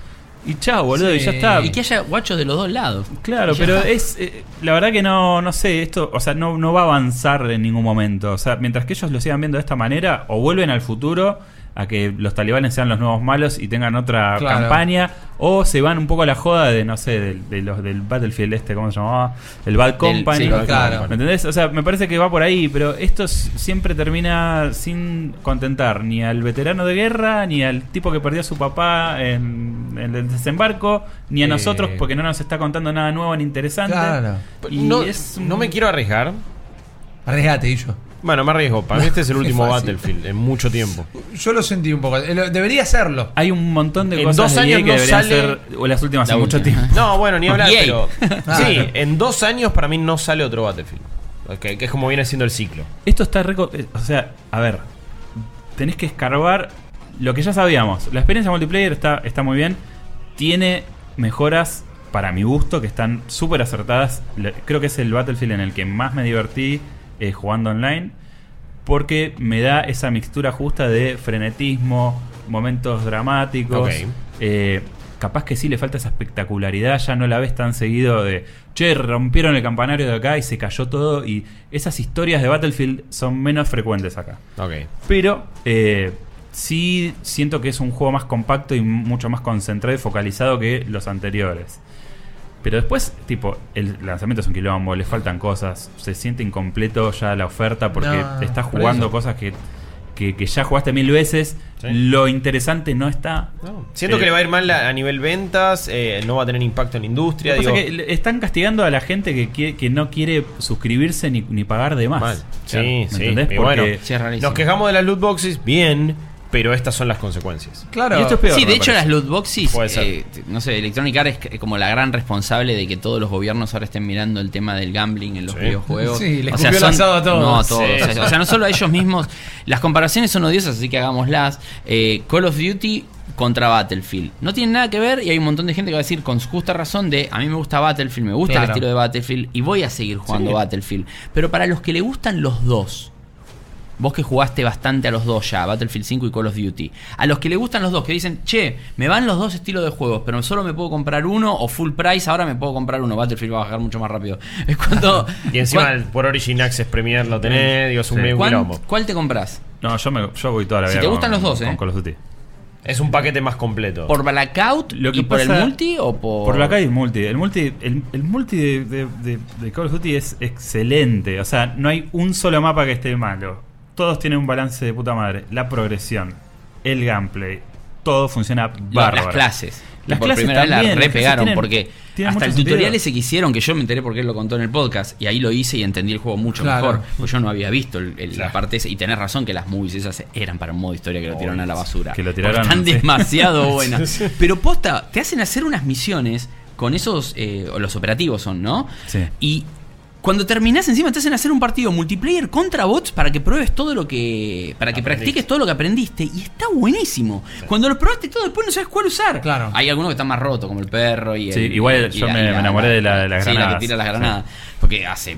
y chao, boludo, y ya está. y que haya guachos de los dos lados Claro, pero está. es eh, la verdad que no no sé, esto, o sea, no, no va a avanzar en ningún momento. O sea, mientras que ellos lo sigan viendo de esta manera, o vuelven al futuro a que los talibanes sean los nuevos malos y tengan otra Claro. campaña, o se van un poco a la joda de, no sé, del, de los, del Battlefield este, ¿cómo se llamaba? El Bad Company. sí, Claro. ¿Me entendés? O sea, me parece que va por ahí, pero esto siempre termina sin contentar ni al veterano de guerra, ni al tipo que perdió a su papá en, en el desembarco, ni a Eh. nosotros porque no nos está contando nada nuevo ni interesante. Claro. Y no, es un- no me quiero arriesgar. Arriesgate, y yo. Bueno, me arriesgo. Para mí este es el último. Battlefield en mucho tiempo. Yo lo sentí un poco. Eh, Debería serlo. Hay un montón de En cosas dos de años EA que no deberían sale ser o las últimas La hace mucho tiempo. No, bueno, ni hablar, Yay. pero. Sí, en dos años para mí no sale otro Battlefield. Ok, que es como viene siendo el ciclo. Esto está reco- eh, O sea, a ver. Tenés que escarbar lo que ya sabíamos. La experiencia multiplayer está, está muy bien. Tiene mejoras para mi gusto que están súper acertadas. Creo que es el Battlefield en el que más me divertí eh, jugando online. Porque me da esa mixtura justa de frenetismo, momentos dramáticos. Eh, capaz que sí le falta esa espectacularidad, ya no la ves tan seguido de, che, rompieron el campanario de acá y se cayó todo. Y esas historias de Battlefield son menos frecuentes acá. Pero eh, sí siento que es un juego más compacto y mucho más concentrado y focalizado que los anteriores. Pero después, tipo, el lanzamiento es un quilombo, le faltan cosas, se siente incompleto ya la oferta porque No, estás jugando cosas que, que, que ya jugaste mil veces, Sí. lo interesante no está. Siento Eh, que le va a ir mal a a nivel ventas, eh, no va a tener impacto en la industria. Digo, que están castigando a la gente que, quiere- que no quiere suscribirse ni, ni pagar de más. mal. Sí, ¿me sí. entendés? Y Porque- bueno, Sí, es rarísimo. nos quejamos de las loot boxes, bien, pero estas son las consecuencias. Claro. Y esto es peor, sí, de hecho parece. las loot boxes, Puede ser. eh, no sé, Electronic Arts es como la gran responsable de que todos los gobiernos ahora estén mirando el tema del gambling en los Sí. videojuegos. Sí, le O sea, a todos. No, a todos. Sí. O, sea, o sea, no solo a ellos mismos. Las comparaciones son odiosas, así que hagámoslas. Eh, Call of Duty contra Battlefield. No tienen nada que ver y hay un montón de gente que va a decir con justa razón de a mí me gusta Battlefield, me gusta el estilo de Battlefield y voy a seguir jugando Sí. Battlefield. Pero para los que le gustan los dos, Vos que jugaste bastante a los dos ya, Battlefield 5 y Call of Duty. A los que le gustan los dos, que dicen, che, me van los dos estilos de juegos, pero solo me puedo comprar uno o full price, ahora me puedo comprar uno. Battlefield va a bajar mucho más rápido. Es cuando. Y encima ¿cuál, el- por Origin Access Premier lo tenés, digo, es un Sí. medio quilombo. cuál te compras? No, yo, me, yo voy toda la Si vida. te gustan con- los dos, con ¿eh? Call of Duty. Es un paquete más completo. ¿Por Blackout Lo que y por el multi o por.? Por la calle es multi. El multi, el, el multi de, de- de- de Call of Duty es excelente. O sea, no hay un solo mapa que esté malo. Todos tienen un balance de puta madre. La progresión, el gameplay, todo funciona bárbaro. las clases. Las por clases primera vez también, la las re clases pegaron tienen- porque tienen hasta el tutorial ese que hicieron, que yo me enteré porque él lo contó en el podcast, y ahí lo hice y entendí el juego mucho Claro. mejor. Pues yo no había visto el- el- la parte esa. Y tenés razón que las movies esas eran para un modo historia que lo tiraron a la basura. Que lo Porque tiraron, Están sí. demasiado buenas. Pero posta, te hacen hacer unas misiones con esos. eh, o los operativos son, ¿no? Sí. Y. Cuando terminás encima te hacen hacer un partido multiplayer contra bots para que pruebes todo lo que. para que Aprendiste. practiques todo lo que aprendiste. Y está buenísimo. Cuando lo probaste todo, después no sabes cuál usar. Claro. Hay algunos que están más rotos, como el perro y el. Sí, igual y yo me- me enamoré de la- de las sí, la que tira las Sí. granadas. Porque hace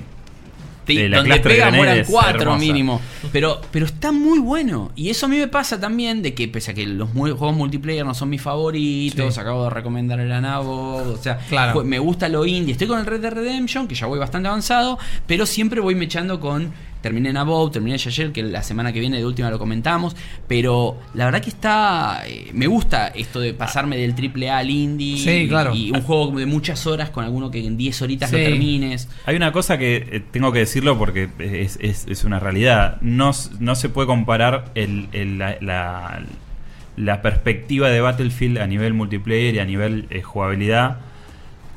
La donde Cluster pega Grenade mueran cuatro mínimo. Pero, pero está muy bueno. Y eso a mí me pasa también de que pese a que los juegos multiplayer no son mis favoritos, Sí. acabo de recomendar el Anabo, o sea, Claro. me gusta lo indie. Estoy con el Red Dead Redemption, que ya voy bastante avanzado, pero siempre voy mechando con terminé en Above, terminé ayer, que la semana que viene de última lo comentamos, pero la verdad que está eh, me gusta esto de pasarme del triple A al indie Sí, y- claro. y un juego de muchas horas con alguno que en 10 horitas Sí. lo termines. Hay una cosa que eh, tengo que decirlo porque es, es- es una realidad. No, no se puede comparar el- el- la, la- la perspectiva de Battlefield a nivel multiplayer y a nivel eh, jugabilidad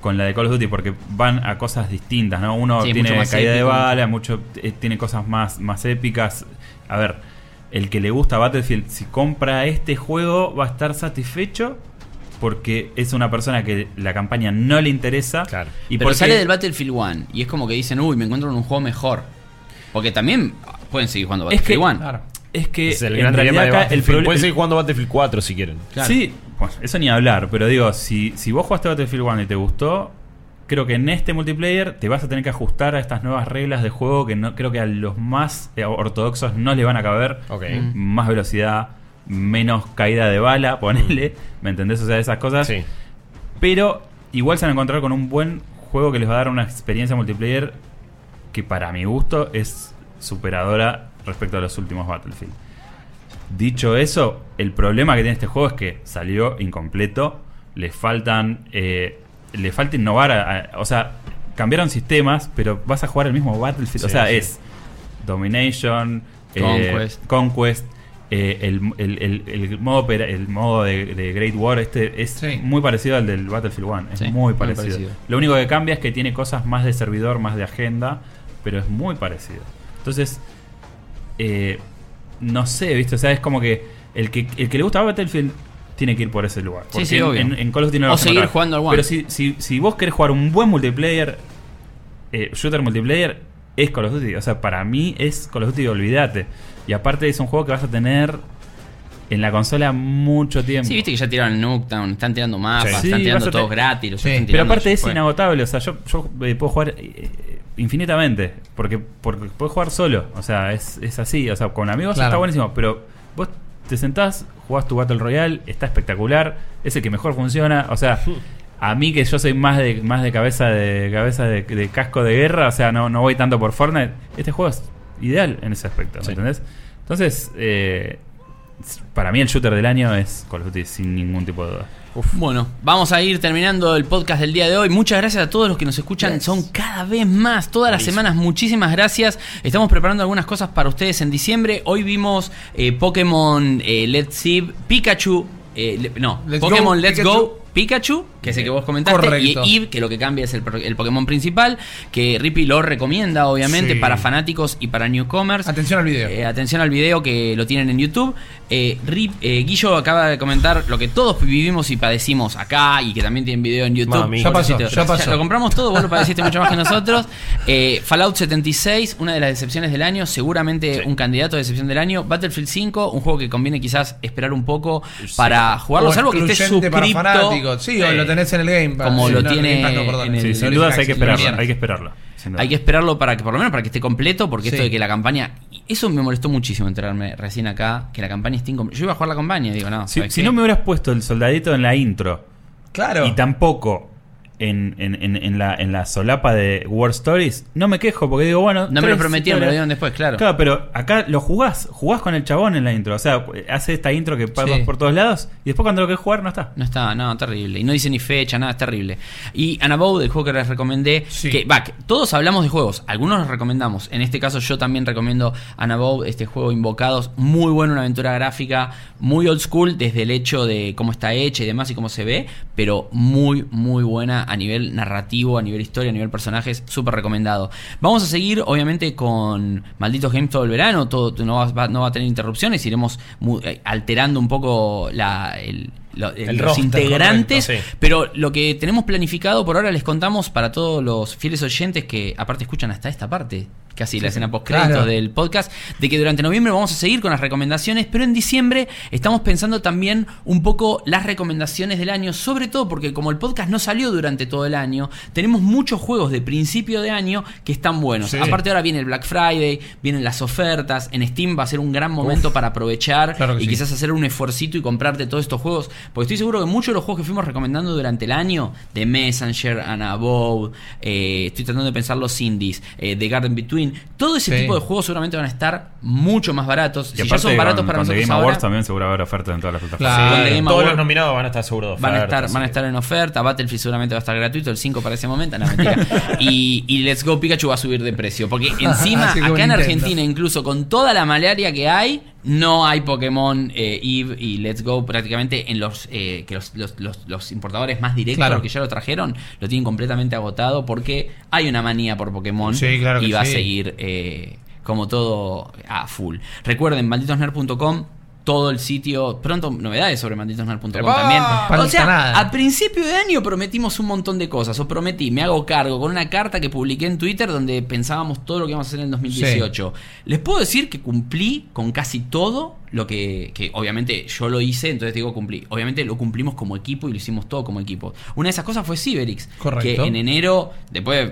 con la de Call of Duty porque van a cosas distintas, ¿no? Uno Sí, tiene caída de bala, mucho eh, tiene cosas más, más épicas. A ver, el que le gusta Battlefield, si compra este juego va a estar satisfecho porque es una persona que la campaña no le interesa. Claro. Y pero porque- sale del Battlefield 1 y es como que dicen, uy, me encuentro en un juego mejor. Porque también pueden seguir jugando Es que- Battlefield 1. Claro. Es que Es el en gran dilema realidad de acá el problema. Pueden seguir jugando Battlefield 4 si quieren. Claro. Sí, bueno, eso ni hablar, pero digo, si, si vos jugaste Battlefield 1 y te gustó, creo que en este multiplayer te vas a tener que ajustar a estas nuevas reglas de juego que no creo que a los más eh, ortodoxos no le van a caber. Ok. Mm. Más velocidad, menos caída de bala, ponele, ¿me entendés? O sea, esas cosas. Sí. Pero igual se van a encontrar con un buen juego que les va a dar una experiencia multiplayer que para mi gusto es superadora respecto a los últimos Battlefield. Dicho eso, el problema que tiene este juego es que salió incompleto, le faltan, eh, le falta innovar, a- a- o sea, cambiaron sistemas, pero vas a jugar el mismo Battlefield, o Sí, sea, sí. es Domination, eh, Conquest. Conquest, eh, el, el- el- el modo, el modo de, de Great War este es Sí. muy parecido al del Battlefield 1, es Sí, muy muy parecido. parecido. Lo único que cambia es que tiene cosas más de servidor, más de agenda, pero es muy parecido. Entonces, eh, no sé, ¿viste? O sea, es como que el que, el que le gusta Battlefield tiene que ir por ese lugar. Sí, Porque sí, en, obvio. en- en Call of Duty no lo O vas a seguir encontrar. jugando al One. Pero si, si, si vos querés jugar un buen multiplayer, eh, shooter multiplayer, es Call of Duty. O sea, para mí es Call of Duty, olvídate. Y aparte es un juego que vas a tener en la consola mucho tiempo. Sí, viste que ya tiraron el Nuketown, están tirando mapas, Sí. están tirando a todos te- gratis. los Sí. están Pero tirando, aparte ya es fue. inagotable, o sea, yo, yo eh, puedo jugar eh, infinitamente, porque, porque puedo jugar solo, o sea, es, es así, o sea, con amigos Claro. está buenísimo, pero vos te sentás, jugás tu Battle Royale, está espectacular, es el que mejor funciona, o sea, a mí que yo soy más de más de cabeza de cabeza de, de casco de guerra, o sea, no, no voy tanto por Fortnite, este juego es ideal en ese aspecto, ¿me entendés? Entonces, eh, para mí el shooter del año es Call of Duty sin ningún tipo de duda. Bueno, vamos a ir terminando el podcast del día de hoy. Muchas gracias a todos los que nos escuchan. Yes. Son cada vez más, todas las semanas. Muchísimas gracias. Estamos preparando algunas cosas para ustedes en diciembre. Hoy vimos eh, Pokémon eh, Let's See Pikachu. eh, le- no, Let's Pokémon Go Let's Pikachu. Go Pikachu, que es el que vos comentaste, Correcto. y Eve, que lo que cambia es el, Pokémon principal, que Rippy lo recomienda, obviamente, Sí. para fanáticos y para newcomers. Atención al video. Eh, atención al video que lo tienen en YouTube. Eh, Rip- eh, Guillo acaba de comentar lo que todos vivimos y padecimos acá y que también tienen video en YouTube. Mami. Ya pasó, ya pasó. Lo compramos todo, vos lo padeciste mucho más que nosotros. Fallout 76, una de las decepciones del año, seguramente un candidato de decepción del año. Battlefield 5, un juego que conviene quizás esperar un poco para jugarlo, O salvo que estés suscripto. Sí, o lo tenés en el Game Pass. como Sí, lo no, tiene Game Pass no, perdón. en el- Sí, el sin dudas hay que Origin esperarlo, hay que esperarlo. sin duda. Hay que esperarlo para que, por lo menos para que esté completo, porque esto de que la campaña. y Eso me molestó muchísimo enterarme recién acá, que la campaña esté incompleta. Yo iba a jugar la campaña, digo, no. Si, ¿sabes si qué? no me hubieras puesto el soldadito en la intro Claro. y tampoco en, en- en- la, en la solapa de War Stories, no me quejo porque digo, bueno. No me lo prometieron, me lo dieron después, claro. Claro, pero acá lo jugás, jugás con el chabón en la intro. O sea, hace esta intro que pasa Sí. por todos lados y después cuando lo querés jugar no está. No está, no, terrible. Y no dice ni fecha, nada, es terrible. Y Anabou, del juego que les recomendé, Sí. que, va, todos hablamos de juegos, algunos los recomendamos. En este caso yo también recomiendo Anabou, este juego Invocados, muy bueno, una aventura gráfica, muy old school desde el hecho de cómo está hecha y demás y cómo se ve, pero muy, muy buena a nivel narrativo, a nivel historia, a nivel personajes, súper recomendado. Vamos a seguir, obviamente, con Malditos Games todo el verano, todo no va, va- no va a tener interrupciones, iremos eh, alterando un poco la, el, lo- eh, El los roster, integrantes. correcto, sí. Pero lo que tenemos planificado por ahora les contamos para todos los fieles oyentes que aparte escuchan hasta esta parte, casi la escena post créditos Claro. del podcast, de que durante noviembre vamos a seguir con las recomendaciones, pero en diciembre estamos pensando también un poco las recomendaciones del año, sobre todo porque como el podcast no salió durante todo el año, tenemos muchos juegos de principio de año que están buenos. Sí. Aparte ahora viene el Black Friday, vienen las ofertas, en Steam va a ser un gran momento para aprovechar Claro y sí. quizás hacer un esfuercito y comprarte todos estos juegos, porque estoy seguro que muchos de los juegos que fuimos recomendando durante el año, de Messenger, and Above, eh, estoy tratando de pensar los indies, eh, The Garden Between, todo ese Sí. tipo de juegos seguramente van a estar mucho más baratos. Y si ya aparte, son baratos con, para con nosotros Game ahora, Awards también seguro va a haber ofertas en todas las plataformas. Claro. Todos Awards los nominados van a estar seguros de Van a, oferta, estar, van a estar en oferta, Battlefield seguramente va a estar gratuito, el 5 para ese momento, no mentira. y, y Let's Go Pikachu va a subir de precio. Porque encima, acá en. Argentina, incluso con toda la malaria que hay, no hay Pokémon eh, Eve y Let's Go prácticamente en los eh, que los, los- los- los importadores más directos Claro. que ya lo trajeron, lo tienen completamente agotado porque hay una manía por Pokémon Sí, claro que y va a sí. Eh, como todo a full. Recuerden, malditosner.com. Todo el sitio, pronto novedades sobre malditosner.com ¡Epa! también. O sea, nada. a principio de año prometimos un montón de cosas. Os prometí, me hago cargo con una carta que publiqué en Twitter donde pensábamos todo lo que íbamos a hacer en el 2018. Les puedo decir que cumplí con casi todo lo que, que obviamente yo lo hice, entonces digo cumplí. Obviamente lo cumplimos como equipo y lo hicimos todo como equipo. Una de esas cosas fue Cyberix, Correcto. que en enero, después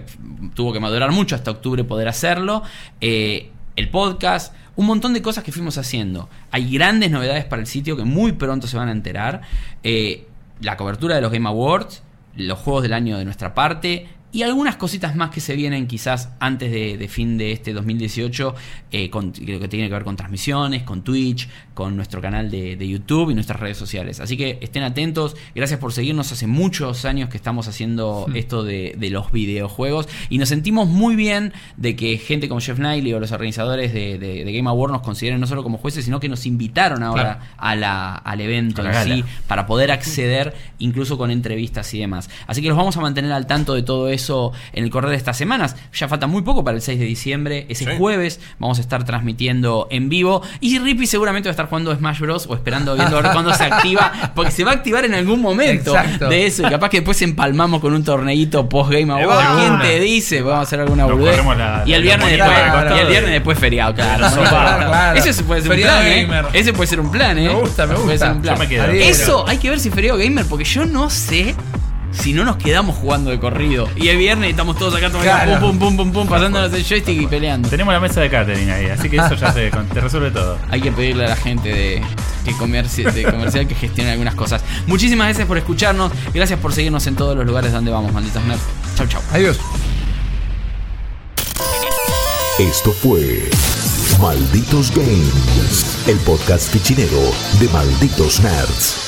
tuvo que madurar mucho hasta octubre poder hacerlo. Eh, el podcast, un montón de cosas que fuimos haciendo. Hay grandes novedades para el sitio que muy pronto se van a enterar. Eh, la cobertura de los Game Awards, los juegos del año de nuestra parte y algunas cositas más que se vienen quizás antes de, fin de este 2018, eh, que tiene que ver con transmisiones, con Twitch, con nuestro canal de, de YouTube y nuestras redes sociales. Así que estén atentos, gracias por seguirnos. Hace muchos años que estamos haciendo esto de, de los videojuegos y nos sentimos muy bien de que gente como Jeff Knightley o los organizadores de, Game Awards nos consideren no solo como jueces, sino que nos invitaron ahora Claro. a la- al evento A la en gala. sí para poder acceder incluso con entrevistas y demás. Así que los vamos a mantener al tanto de todo eso en el correr de estas semanas. Ya falta muy poco para el 6 de diciembre. Ese Sí. jueves vamos a estar transmitiendo en vivo. Y Rippy seguramente va a estar jugando Smash Bros. o esperando viendo a ver cuándo se activa. Porque se va a activar en algún momento Exacto. de eso. Y capaz que después empalmamos con un torneito post Game De Award. ¿Quién te dice? Vamos a hacer alguna boludez. y el viernes después. de costado. Y el viernes después feriado, claro. Claro, claro. Ese puede ser un Feriado plan, ¿eh? gamer. Ese puede ser un plan, ¿eh? Me gusta, me Puede gusta. ser un plan. Yo me quedo. Ariel. Eso hay que ver si es feriado gamer, porque yo no sé si no nos quedamos jugando de corrido. Y el viernes estamos todos acá tomando Claro. pum, pum, pum, pum, pum, pasándonos el joystick y peleando. Tenemos la mesa de catering ahí, así que eso ya te, te resuelve todo. Hay que pedirle a la gente de, que comerci- de comercial que gestione algunas cosas. Muchísimas gracias por escucharnos. Gracias por seguirnos en todos los lugares donde vamos, malditos nerds. Chau, chau. Adiós. Esto fue Malditos Games, el podcast fichinero de Malditos Nerds.